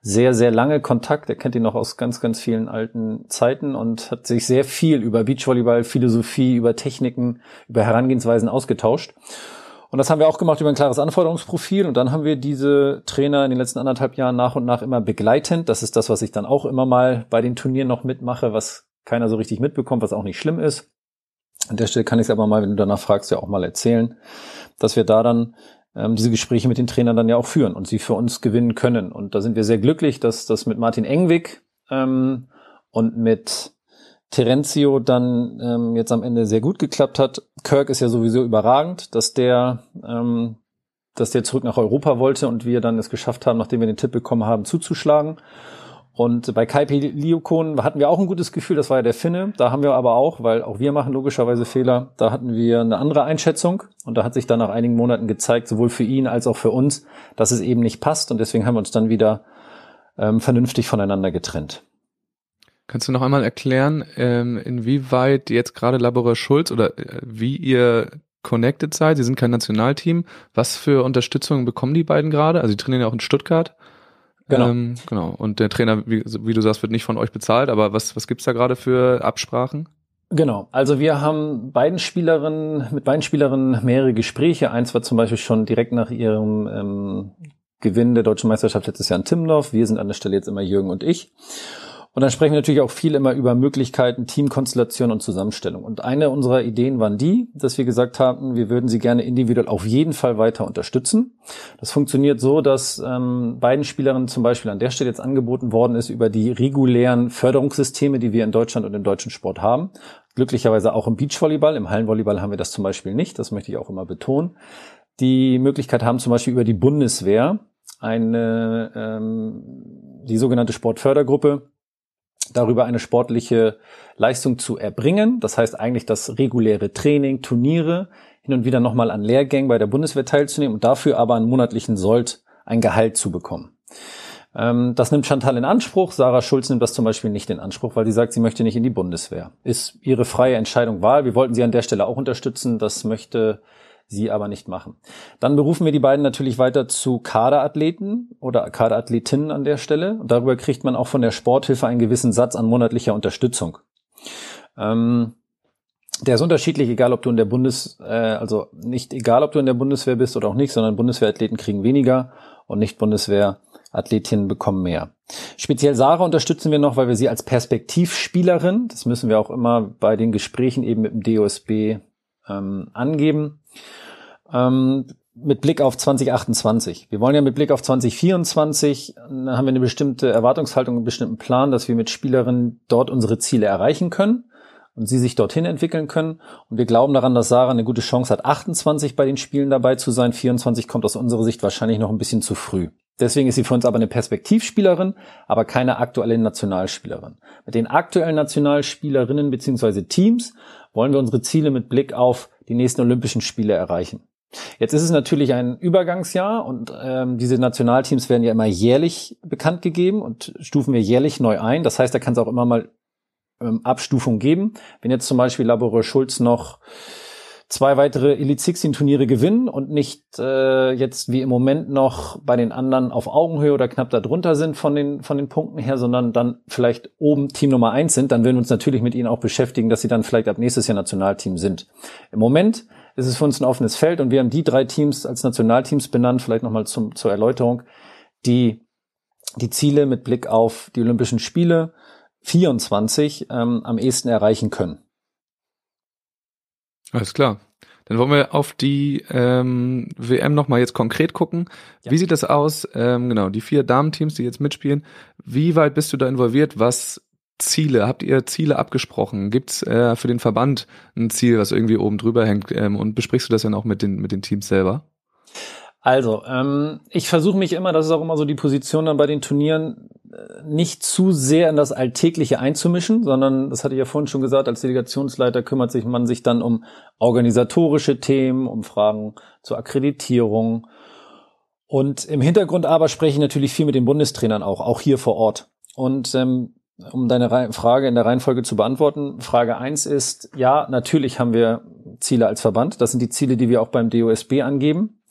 sehr, sehr lange Kontakt. Er kennt ihn noch aus ganz, ganz vielen alten Zeiten und hat sich sehr viel über Beachvolleyball, Philosophie, über Techniken, über Herangehensweisen ausgetauscht. Und das haben wir auch gemacht über ein klares Anforderungsprofil. Und dann haben wir diese Trainer in den letzten anderthalb Jahren nach und nach immer begleitend. Das ist das, was ich dann auch immer mal bei den Turnieren noch mitmache, was keiner so richtig mitbekommt, was auch nicht schlimm ist. An der Stelle kann ich es aber mal, wenn du danach fragst, ja auch mal erzählen, dass wir da dann ähm, diese Gespräche mit den Trainern dann ja auch führen und sie für uns gewinnen können. Und da sind wir sehr glücklich, dass das mit Martin Engwig ähm, und mit Terenzio dann ähm, jetzt am Ende sehr gut geklappt hat. Kirk ist ja sowieso überragend, dass der, ähm, dass der zurück nach Europa wollte und wir dann es geschafft haben, nachdem wir den Tipp bekommen haben, zuzuschlagen. Und bei Kaipi Liukon hatten wir auch ein gutes Gefühl, das war ja der Finne. Da haben wir aber auch, weil auch wir machen logischerweise Fehler, da hatten wir eine andere Einschätzung. Und da hat sich dann nach einigen Monaten gezeigt, sowohl für ihn als auch für uns, dass es eben nicht passt. Und deswegen haben wir uns dann wieder ähm, vernünftig voneinander getrennt. Kannst du noch einmal erklären, ähm, inwieweit jetzt gerade Laborer Schulz oder äh, wie ihr connected seid? Sie sind kein Nationalteam. Was für Unterstützung bekommen die beiden gerade? Also, die trainieren ja auch in Stuttgart. Genau. Ähm, genau. Und der Trainer, wie, wie, du sagst, wird nicht von euch bezahlt, aber was, was gibt's da gerade für Absprachen? Genau, also wir haben beiden Spielerinnen, mit beiden Spielerinnen mehrere Gespräche. Eins war zum Beispiel schon direkt nach ihrem ähm, Gewinn der deutschen Meisterschaft letztes Jahr in Timmendorf. Wir sind an der Stelle jetzt immer Jürgen und ich. Und dann sprechen wir natürlich auch viel immer über Möglichkeiten, Teamkonstellation und Zusammenstellung. Und eine unserer Ideen waren die, dass wir gesagt haben, wir würden sie gerne individuell auf jeden Fall weiter unterstützen. Das funktioniert so, dass ähm, beiden Spielerinnen zum Beispiel an der Stelle jetzt angeboten worden ist über die regulären Förderungssysteme, die wir in Deutschland und im deutschen Sport haben. Glücklicherweise auch im Beachvolleyball. Im Hallenvolleyball haben wir das zum Beispiel nicht. Das möchte ich auch immer betonen. Die Möglichkeit haben zum Beispiel über die Bundeswehr eine ähm, die sogenannte Sportfördergruppe darüber eine sportliche Leistung zu erbringen. Das heißt eigentlich das reguläre Training, Turniere, hin und wieder nochmal an Lehrgängen bei der Bundeswehr teilzunehmen und dafür aber einen monatlichen Sold, ein Gehalt zu bekommen. Ähm, das nimmt Chantal in Anspruch. Sarah Schulz nimmt das zum Beispiel nicht in Anspruch, weil sie sagt, sie möchte nicht in die Bundeswehr. Ist ihre freie Entscheidung Wahl. Wir wollten sie an der Stelle auch unterstützen. Das möchte sie aber nicht machen. Dann berufen wir die beiden natürlich weiter zu Kaderathleten oder Kaderathletinnen an der Stelle. Und darüber kriegt man auch von der Sporthilfe einen gewissen Satz an monatlicher Unterstützung. Ähm, der ist unterschiedlich, egal ob du in der Bundes, äh, also nicht egal, ob du in der Bundeswehr bist oder auch nicht, sondern Bundeswehrathleten kriegen weniger und nicht Bundeswehrathletinnen bekommen mehr. Speziell Sarah unterstützen wir noch, weil wir sie als Perspektivspielerin, das müssen wir auch immer bei den Gesprächen eben mit dem DOSB ähm, angeben, ähm, mit Blick auf 2028. Wir wollen ja mit Blick auf 2024, haben wir eine bestimmte Erwartungshaltung, einen bestimmten Plan, dass wir mit Spielerinnen dort unsere Ziele erreichen können und sie sich dorthin entwickeln können. Und wir glauben daran, dass Sarah eine gute Chance hat, 28 bei den Spielen dabei zu sein. 24 kommt aus unserer Sicht wahrscheinlich noch ein bisschen zu früh. Deswegen ist sie für uns aber eine Perspektivspielerin, aber keine aktuelle Nationalspielerin. Mit den aktuellen Nationalspielerinnen beziehungsweise Teams wollen wir unsere Ziele mit Blick auf die nächsten Olympischen Spiele erreichen. Jetzt ist es natürlich ein Übergangsjahr und ähm, diese Nationalteams werden ja immer jährlich bekannt gegeben und stufen wir jährlich neu ein. Das heißt, da kann es auch immer mal ähm, Abstufung geben. Wenn jetzt zum Beispiel Laboureur Schulz noch zwei weitere Elite 16 Turniere gewinnen und nicht äh, jetzt wie im Moment noch bei den anderen auf Augenhöhe oder knapp darunter sind von den von den Punkten her, sondern dann vielleicht oben Team Nummer eins sind, dann werden wir uns natürlich mit ihnen auch beschäftigen, dass sie dann vielleicht ab nächstes Jahr Nationalteam sind. Im Moment ist es für uns ein offenes Feld und wir haben die drei Teams als Nationalteams benannt, vielleicht nochmal zum, zur Erläuterung, die die Ziele mit Blick auf die Olympischen Spiele 24 ähm, am ehesten erreichen können. Alles klar. Dann wollen wir auf die ähm, WM nochmal jetzt konkret gucken. Ja. Wie sieht das aus? Ähm, genau, die vier Damenteams, die jetzt mitspielen. Wie weit bist du da involviert? Was Ziele? Habt ihr Ziele abgesprochen? Gibt's äh, für den Verband ein Ziel, was irgendwie oben drüber hängt? Ähm, und besprichst du das dann auch mit den, mit den Teams selber? Also, ähm, ich versuche mich immer, das ist auch immer so die Position dann bei den Turnieren, äh, nicht zu sehr in das Alltägliche einzumischen, sondern, das hatte ich ja vorhin schon gesagt, als Delegationsleiter kümmert sich man sich dann um organisatorische Themen, um Fragen zur Akkreditierung. Und im Hintergrund aber spreche ich natürlich viel mit den Bundestrainern auch, auch hier vor Ort. Und ähm, um deine Frage in der Reihenfolge zu beantworten, Frage eins ist, ja, natürlich haben wir Ziele als Verband. Das sind die Ziele, die wir auch beim DOSB angeben.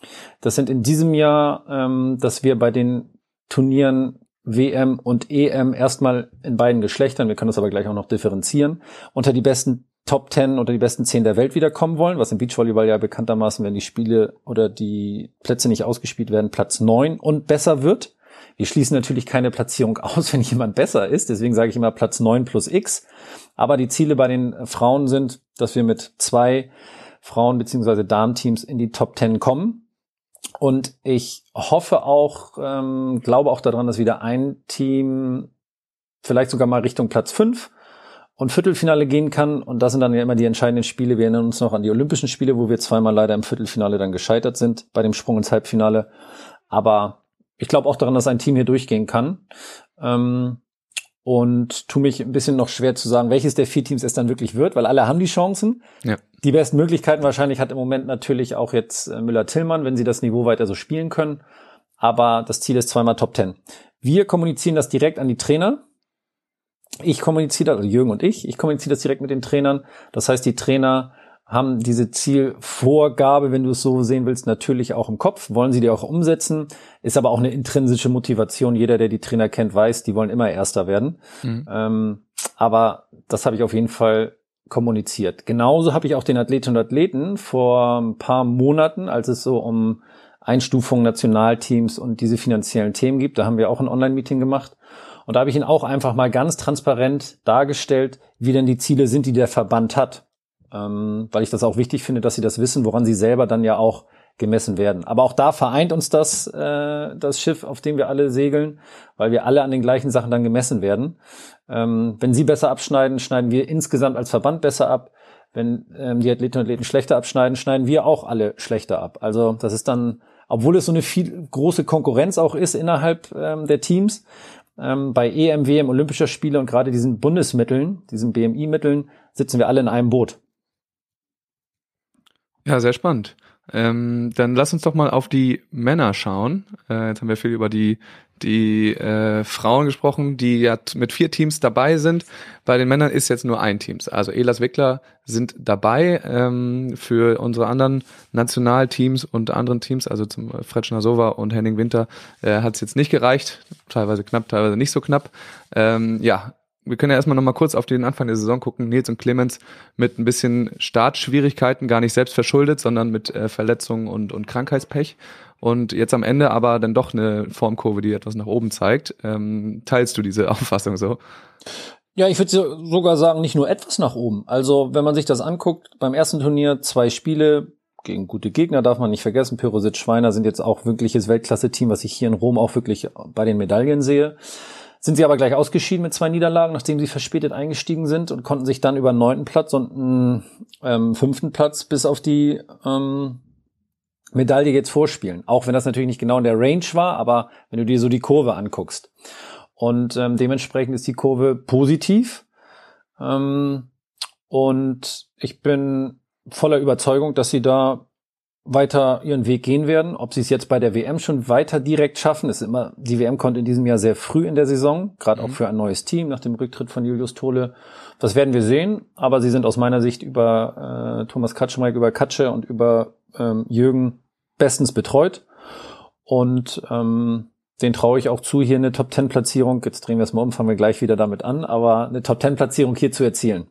Das sind in diesem Jahr, ähm, dass wir bei den Turnieren WM und EM erstmal in beiden Geschlechtern, wir können das aber gleich auch noch differenzieren, unter die besten Top 10 oder die besten 10 der Welt wiederkommen wollen, was im Beachvolleyball ja bekanntermaßen, wenn die Spiele oder die Plätze nicht ausgespielt werden, Platz 9 und besser wird. Wir schließen natürlich keine Platzierung aus, wenn jemand besser ist. Deswegen sage ich immer Platz 9 plus X. Aber die Ziele bei den Frauen sind, dass wir mit zwei Frauen- bzw. Damenteams in die Top 10 kommen. Und ich hoffe auch, ähm, glaube auch daran, dass wieder ein Team vielleicht sogar mal Richtung Platz 5 und Viertelfinale gehen kann. Und das sind dann ja immer die entscheidenden Spiele. Wir erinnern uns noch an die Olympischen Spiele, wo wir zweimal leider im Viertelfinale dann gescheitert sind bei dem Sprung ins Halbfinale. Aber ich glaube auch daran, dass ein Team hier durchgehen kann. Ähm, und tu mich ein bisschen noch schwer zu sagen, welches der vier Teams es dann wirklich wird, weil alle haben die Chancen. Ja. Die besten Möglichkeiten wahrscheinlich hat im Moment natürlich auch jetzt äh, Müller-Tillmann, wenn sie das Niveau weiter so spielen können. Aber das Ziel ist zweimal Top Ten. Wir kommunizieren das direkt an die Trainer. ich kommuniziere, also Jürgen und ich, ich kommuniziere das direkt mit den Trainern. Das heißt, die Trainer haben diese Zielvorgabe, wenn du es so sehen willst, natürlich auch im Kopf, wollen sie die auch umsetzen, ist aber auch eine intrinsische Motivation. Jeder, der die Trainer kennt, weiß, die wollen immer Erster werden. Mhm. Ähm, aber das habe ich auf jeden Fall kommuniziert. Genauso habe ich auch den Athletinnen und Athleten vor ein paar Monaten, als es so um Einstufung Nationalteams und diese finanziellen Themen gibt, da haben wir auch ein Online-Meeting gemacht. Und da habe ich Ihnen auch einfach mal ganz transparent dargestellt, wie denn die Ziele sind, die der Verband hat ähm, weil ich das auch wichtig finde, dass sie das wissen, woran sie selber dann ja auch gemessen werden. Aber auch da vereint uns das, äh, das Schiff, auf dem wir alle segeln, weil wir alle an den gleichen Sachen dann gemessen werden. Ähm, wenn sie besser abschneiden, schneiden wir insgesamt als Verband besser ab. Wenn ähm, die Athletinnen und Athleten schlechter abschneiden, schneiden wir auch alle schlechter ab. Also das ist dann, obwohl es so eine viel große Konkurrenz auch ist innerhalb ähm, der Teams, ähm, bei EM, WM, Olympischer Spiele und gerade diesen Bundesmitteln, diesen BMI-Mitteln, sitzen wir alle in einem Boot. Ja, sehr spannend. Ähm, dann lass uns doch mal auf die Männer schauen. Äh, jetzt haben wir viel über die die äh, Frauen gesprochen, die ja mit vier Teams dabei sind. Bei den Männern ist jetzt nur ein Team. Also Elas Wickler sind dabei ähm, für unsere anderen Nationalteams und anderen Teams, also zum Fretschner Sova und Henning Winter, äh, hat es jetzt nicht gereicht. Teilweise knapp, teilweise nicht so knapp. Ähm, ja, wir können ja erstmal nochmal kurz auf den Anfang der Saison gucken. Nils und Clemens mit ein bisschen Startschwierigkeiten, gar nicht selbst verschuldet, sondern mit äh, Verletzungen und, und Krankheitspech. Und jetzt am Ende aber dann doch eine Formkurve, die etwas nach oben zeigt. Ähm, teilst du diese Auffassung so? Ja, ich würde sogar sagen, nicht nur etwas nach oben. Also, wenn man sich das anguckt, beim ersten Turnier zwei Spiele gegen gute Gegner, darf man nicht vergessen. Pyrosit Schweiner sind jetzt auch wirkliches Weltklasse-Team, was ich hier in Rom auch wirklich bei den Medaillen sehe sind sie aber gleich ausgeschieden mit zwei Niederlagen, nachdem sie verspätet eingestiegen sind und konnten sich dann über einen neunten Platz und einen ähm, fünften Platz bis auf die ähm, Medaille jetzt vorspielen. Auch wenn das natürlich nicht genau in der Range war, aber wenn du dir so die Kurve anguckst. Und ähm, dementsprechend ist die Kurve positiv. Ähm, und ich bin voller Überzeugung, dass sie da weiter ihren Weg gehen werden. Ob sie es jetzt bei der WM schon weiter direkt schaffen, ist immer, die WM kommt in diesem Jahr sehr früh in der Saison, gerade mhm. auch für ein neues Team nach dem Rücktritt von Julius Tole. Das werden wir sehen, aber sie sind aus meiner Sicht über äh, Thomas Kaczmarek, über Katsche und über ähm, Jürgen bestens betreut. Und ähm, den traue ich auch zu, hier eine Top-10-Platzierung, jetzt drehen wir es mal um, fangen wir gleich wieder damit an, aber eine Top-10-Platzierung hier zu erzielen.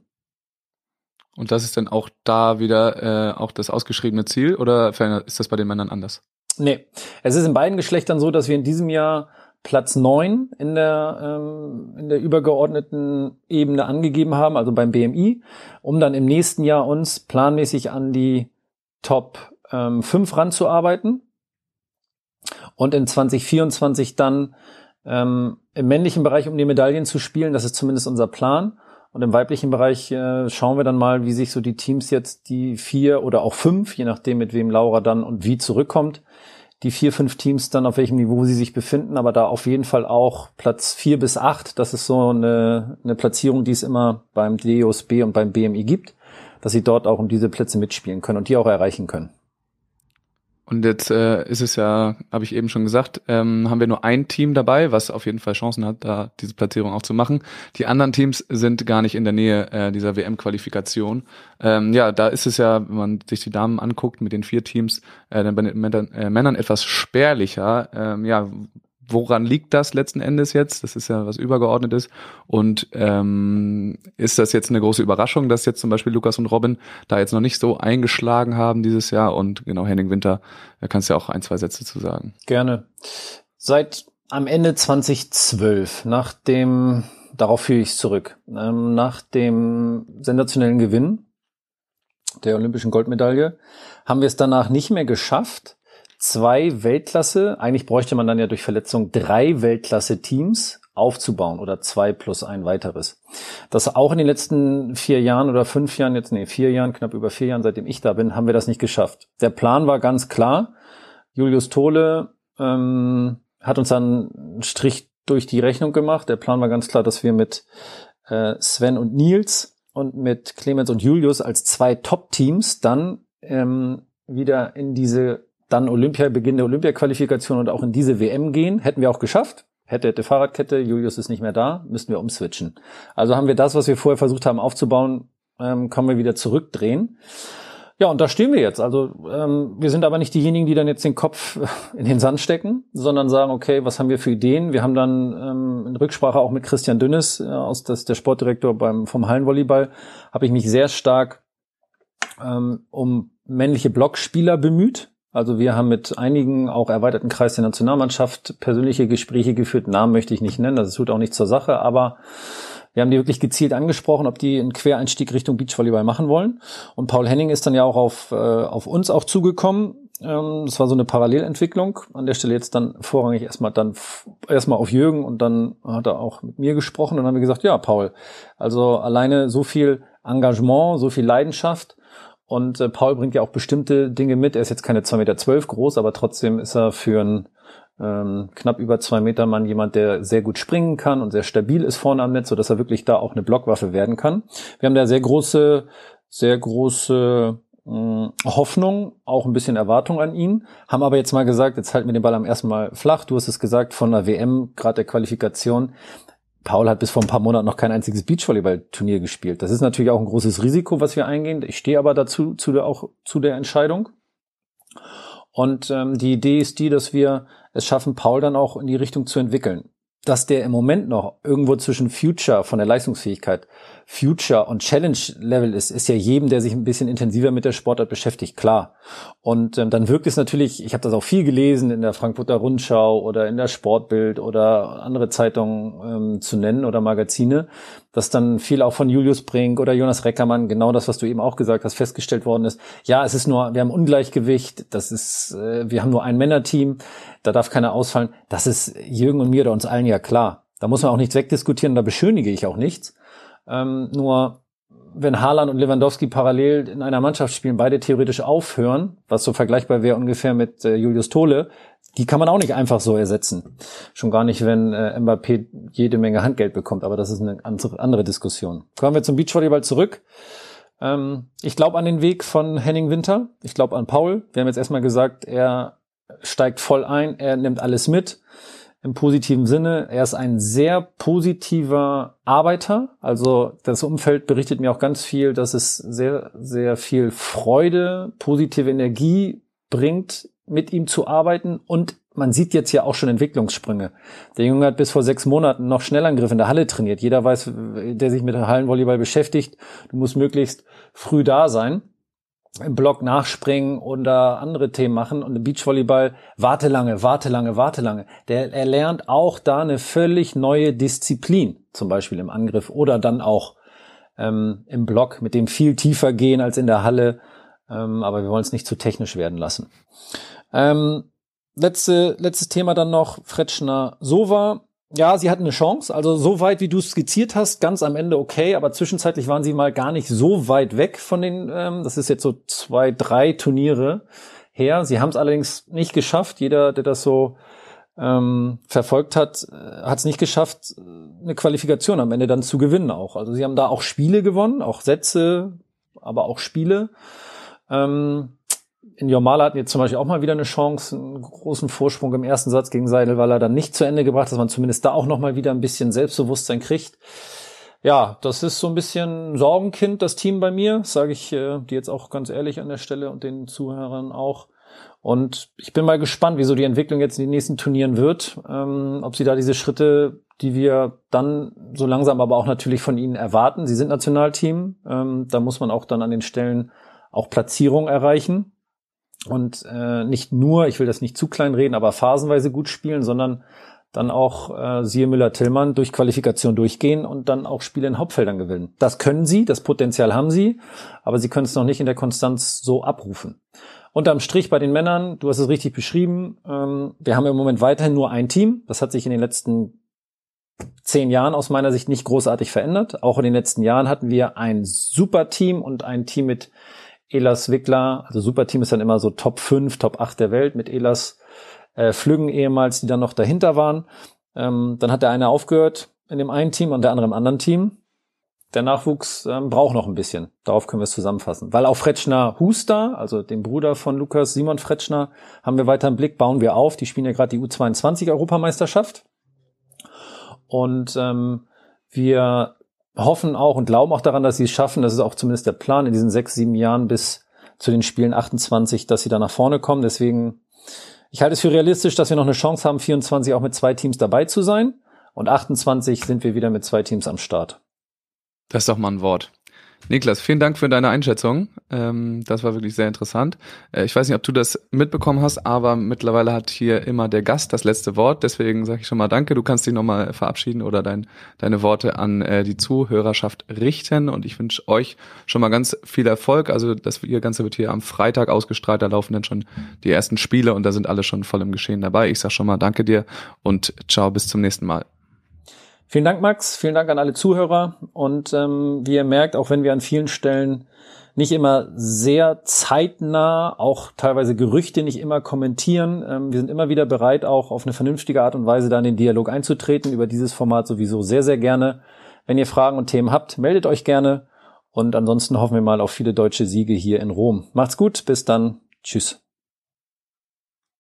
Und das ist dann auch da wieder äh, auch das ausgeschriebene Ziel oder ist das bei den Männern anders? Nee, es ist in beiden Geschlechtern so, dass wir in diesem Jahr Platz neun in der, ähm, in der übergeordneten Ebene angegeben haben, also beim BMI, um dann im nächsten Jahr uns planmäßig an die Top ähm, 5 ranzuarbeiten und in 2024 dann ähm, im männlichen Bereich um die Medaillen zu spielen. Das ist zumindest unser Plan. Und im weiblichen Bereich äh, schauen wir dann mal, wie sich so die Teams jetzt, die vier oder auch fünf, je nachdem mit wem Laura dann und wie zurückkommt, die vier, fünf Teams dann auf welchem Niveau sie sich befinden, aber da auf jeden Fall auch Platz vier bis acht. Das ist so eine, eine Platzierung, die es immer beim DOSB und beim BMI gibt, dass sie dort auch um diese Plätze mitspielen können und die auch erreichen können. Und jetzt äh, ist es ja, habe ich eben schon gesagt, ähm, haben wir nur ein Team dabei, was auf jeden Fall Chancen hat, da diese Platzierung auch zu machen. Die anderen Teams sind gar nicht in der Nähe äh, dieser WM-Qualifikation. Ähm, ja, da ist es ja, wenn man sich die Damen anguckt mit den vier Teams, äh, dann bei den Männern, äh, Männern etwas spärlicher. Ähm, ja, woran liegt das letzten Endes jetzt? Das ist ja was Übergeordnetes. Und ähm, ist das jetzt eine große Überraschung, dass jetzt zum Beispiel Lukas und Robin da jetzt noch nicht so eingeschlagen haben dieses Jahr? Und genau, Henning Winter, da kannst du ja auch ein, zwei Sätze zu sagen. Gerne. Seit am Ende 2012, nach dem, darauf führe ich zurück, ähm, nach dem sensationellen Gewinn der olympischen Goldmedaille, haben wir es danach nicht mehr geschafft, zwei Weltklasse, eigentlich bräuchte man dann ja durch Verletzung drei Weltklasse-Teams aufzubauen oder zwei plus ein weiteres. Das auch in den letzten vier Jahren oder fünf Jahren, jetzt nee, vier Jahren, knapp über vier Jahren, seitdem ich da bin, haben wir das nicht geschafft. Der Plan war ganz klar. Julius Tole ähm, hat uns dann einen Strich durch die Rechnung gemacht. Der Plan war ganz klar, dass wir mit äh, Sven und Nils und mit Clemens und Julius als zwei Top-Teams dann ähm, wieder in diese dann Olympia, Beginn der Olympia-Qualifikation und auch in diese WM gehen. Hätten wir auch geschafft. hätte, hätte Fahrradkette, Julius ist nicht mehr da, müssten wir umswitchen. Also haben wir das, was wir vorher versucht haben aufzubauen, ähm, können wir wieder zurückdrehen. Ja, und da stehen wir jetzt. Also ähm, wir sind aber nicht diejenigen, die dann jetzt den Kopf in den Sand stecken, sondern sagen, okay, was haben wir für Ideen? Wir haben dann ähm, in Rücksprache auch mit Christian Dünnes, äh, aus das, der Sportdirektor beim vom Hallenvolleyball, habe ich mich sehr stark ähm, um männliche Blockspieler bemüht. Also wir haben mit einigen auch erweiterten Kreis der Nationalmannschaft persönliche Gespräche geführt. Namen möchte ich nicht nennen, das tut auch nicht zur Sache, aber wir haben die wirklich gezielt angesprochen, ob die einen Quereinstieg Richtung Beachvolleyball machen wollen. Und Paul Henning ist dann ja auch auf, äh, auf uns auch zugekommen. Ähm, das war so eine Parallelentwicklung. An der Stelle jetzt dann vorrangig erstmal dann erstmal auf Jürgen und dann hat er auch mit mir gesprochen und dann haben wir gesagt, ja, Paul, also alleine so viel Engagement, so viel Leidenschaft. Und äh, Paul bringt ja auch bestimmte Dinge mit. Er ist jetzt keine 2,12 Meter groß, aber trotzdem ist er für ein ähm, knapp über zwei Meter Mann, jemand, der sehr gut springen kann und sehr stabil ist vorne am Netz, so dass er wirklich da auch eine Blockwaffe werden kann. Wir haben da sehr große, sehr große mh, mm, Hoffnung, auch ein bisschen Erwartung an ihn, haben aber jetzt mal gesagt, jetzt halten wir den Ball am ersten Mal flach. Du hast es gesagt, von der WM, gerade der Qualifikation. Paul hat bis vor ein paar Monaten noch kein einziges Beachvolleyball-Turnier gespielt. Das ist natürlich auch ein großes Risiko, was wir eingehen. Ich stehe aber dazu, zu der, auch zu der Entscheidung. Und ähm, die Idee ist die, dass wir es schaffen, Paul dann auch in die Richtung zu entwickeln. Dass der im Moment noch irgendwo zwischen Future von der Leistungsfähigkeit Future und Challenge Level ist, ist ja jedem, der sich ein bisschen intensiver mit der Sportart beschäftigt, klar. Und ähm, dann wirkt es natürlich, ich habe das auch viel gelesen in der Frankfurter Rundschau oder in der Sportbild oder andere Zeitungen ähm, zu nennen oder Magazine, dass dann viel auch von Julius Brink oder Jonas Reckermann, genau das, was du eben auch gesagt hast, festgestellt worden ist. Ja, es ist nur, wir haben Ungleichgewicht, das ist, äh, wir haben nur ein Männerteam, da darf keiner ausfallen. Das ist Jürgen und mir oder uns allen ja klar. Da muss man auch nichts wegdiskutieren, da beschönige ich auch nichts. Ähm, nur wenn Haaland und Lewandowski parallel in einer Mannschaft spielen, beide theoretisch aufhören, was so vergleichbar wäre ungefähr mit äh, Julius Tole, die kann man auch nicht einfach so ersetzen. Schon gar nicht, wenn äh, Mbappé jede Menge Handgeld bekommt, aber das ist eine andere Diskussion. Kommen wir zum Beachvolleyball zurück. Ähm, ich glaube an den Weg von Henning Winter. Ich glaube an Paul. Wir haben jetzt erstmal gesagt, er steigt voll ein, er nimmt alles mit im positiven Sinne. Er ist ein sehr positiver Arbeiter. Also das Umfeld berichtet mir auch ganz viel, dass es sehr, sehr viel Freude, positive Energie bringt, mit ihm zu arbeiten. Und man sieht jetzt ja auch schon Entwicklungssprünge. Der Junge hat bis vor sechs Monaten noch Schnellangriff in der Halle trainiert. Jeder weiß, der sich mit Hallenvolleyball beschäftigt, du musst möglichst früh da sein im Block nachspringen oder andere Themen machen und im Beachvolleyball warte lange, warte lange, warte lange. Der, er lernt auch da eine völlig neue Disziplin, zum Beispiel im Angriff oder dann auch ähm, im Block, mit dem viel tiefer gehen als in der Halle. Ähm, aber wir wollen es nicht zu technisch werden lassen. Ähm, letzte, letztes Thema dann noch, Fretschner Sova ja, sie hatten eine Chance. Also so weit, wie du skizziert hast, ganz am Ende okay, aber zwischenzeitlich waren sie mal gar nicht so weit weg von den, ähm, das ist jetzt so zwei, drei Turniere her. Sie haben es allerdings nicht geschafft. Jeder, der das so ähm, verfolgt hat, äh, hat es nicht geschafft, eine Qualifikation am Ende dann zu gewinnen auch. Also sie haben da auch Spiele gewonnen, auch Sätze, aber auch Spiele. Ähm, in Jomala hatten wir zum Beispiel auch mal wieder eine Chance, einen großen Vorsprung im ersten Satz gegen Seidelwaller dann nicht zu Ende gebracht, dass man zumindest da auch noch mal wieder ein bisschen Selbstbewusstsein kriegt. Ja, das ist so ein bisschen Sorgenkind, das Team bei mir, sage ich äh, dir jetzt auch ganz ehrlich an der Stelle und den Zuhörern auch. Und ich bin mal gespannt, wieso die Entwicklung jetzt in den nächsten Turnieren wird, ähm, ob sie da diese Schritte, die wir dann so langsam aber auch natürlich von ihnen erwarten. Sie sind Nationalteam, ähm, da muss man auch dann an den Stellen auch Platzierung erreichen und äh, nicht nur, ich will das nicht zu klein reden, aber phasenweise gut spielen, sondern dann auch äh, siehe Müller-Tillmann durch Qualifikation durchgehen und dann auch Spiele in Hauptfeldern gewinnen. Das können sie, das Potenzial haben sie, aber sie können es noch nicht in der Konstanz so abrufen. Unterm Strich bei den Männern, du hast es richtig beschrieben, ähm, wir haben im Moment weiterhin nur ein Team. Das hat sich in den letzten zehn Jahren aus meiner Sicht nicht großartig verändert. Auch in den letzten Jahren hatten wir ein super Team und ein Team mit Elas Wickler, also Superteam ist dann immer so Top 5, Top 8 der Welt mit Elas äh, Flüggen ehemals, die dann noch dahinter waren. Ähm, dann hat der eine aufgehört in dem einen Team und der andere im anderen Team. Der Nachwuchs ähm, braucht noch ein bisschen. Darauf können wir es zusammenfassen. Weil auch Fretschner Huster, also den Bruder von Lukas, Simon Fretschner, haben wir weiter im Blick, bauen wir auf. Die spielen ja gerade die U22-Europameisterschaft. Und ähm, wir hoffen auch und glauben auch daran, dass sie es schaffen. Das ist auch zumindest der Plan in diesen sechs, sieben Jahren bis zu den Spielen 28, dass sie da nach vorne kommen. Deswegen, ich halte es für realistisch, dass wir noch eine Chance haben, 24 auch mit zwei Teams dabei zu sein. Und 28 sind wir wieder mit zwei Teams am Start. Das ist doch mal ein Wort. Niklas, vielen Dank für deine Einschätzung. Ähm, das war wirklich sehr interessant. Äh, ich weiß nicht, ob du das mitbekommen hast, aber mittlerweile hat hier immer der Gast das letzte Wort. Deswegen sage ich schon mal Danke. Du kannst dich nochmal verabschieden oder dein, deine Worte an äh, die Zuhörerschaft richten. Und ich wünsche euch schon mal ganz viel Erfolg. Also das Ganze wird hier am Freitag ausgestrahlt. Da laufen dann schon die ersten Spiele und da sind alle schon voll im Geschehen dabei. Ich sage schon mal Danke dir und ciao, bis zum nächsten Mal. Vielen Dank, Max. Vielen Dank an alle Zuhörer. Und ähm, wie ihr merkt, auch wenn wir an vielen Stellen nicht immer sehr zeitnah, auch teilweise Gerüchte nicht immer kommentieren. Ähm, wir sind immer wieder bereit, auch auf eine vernünftige Art und Weise da in den Dialog einzutreten. Über dieses Format sowieso sehr, sehr gerne. Wenn ihr Fragen und Themen habt, meldet euch gerne. Und ansonsten hoffen wir mal auf viele deutsche Siege hier in Rom. Macht's gut. Bis dann. Tschüss.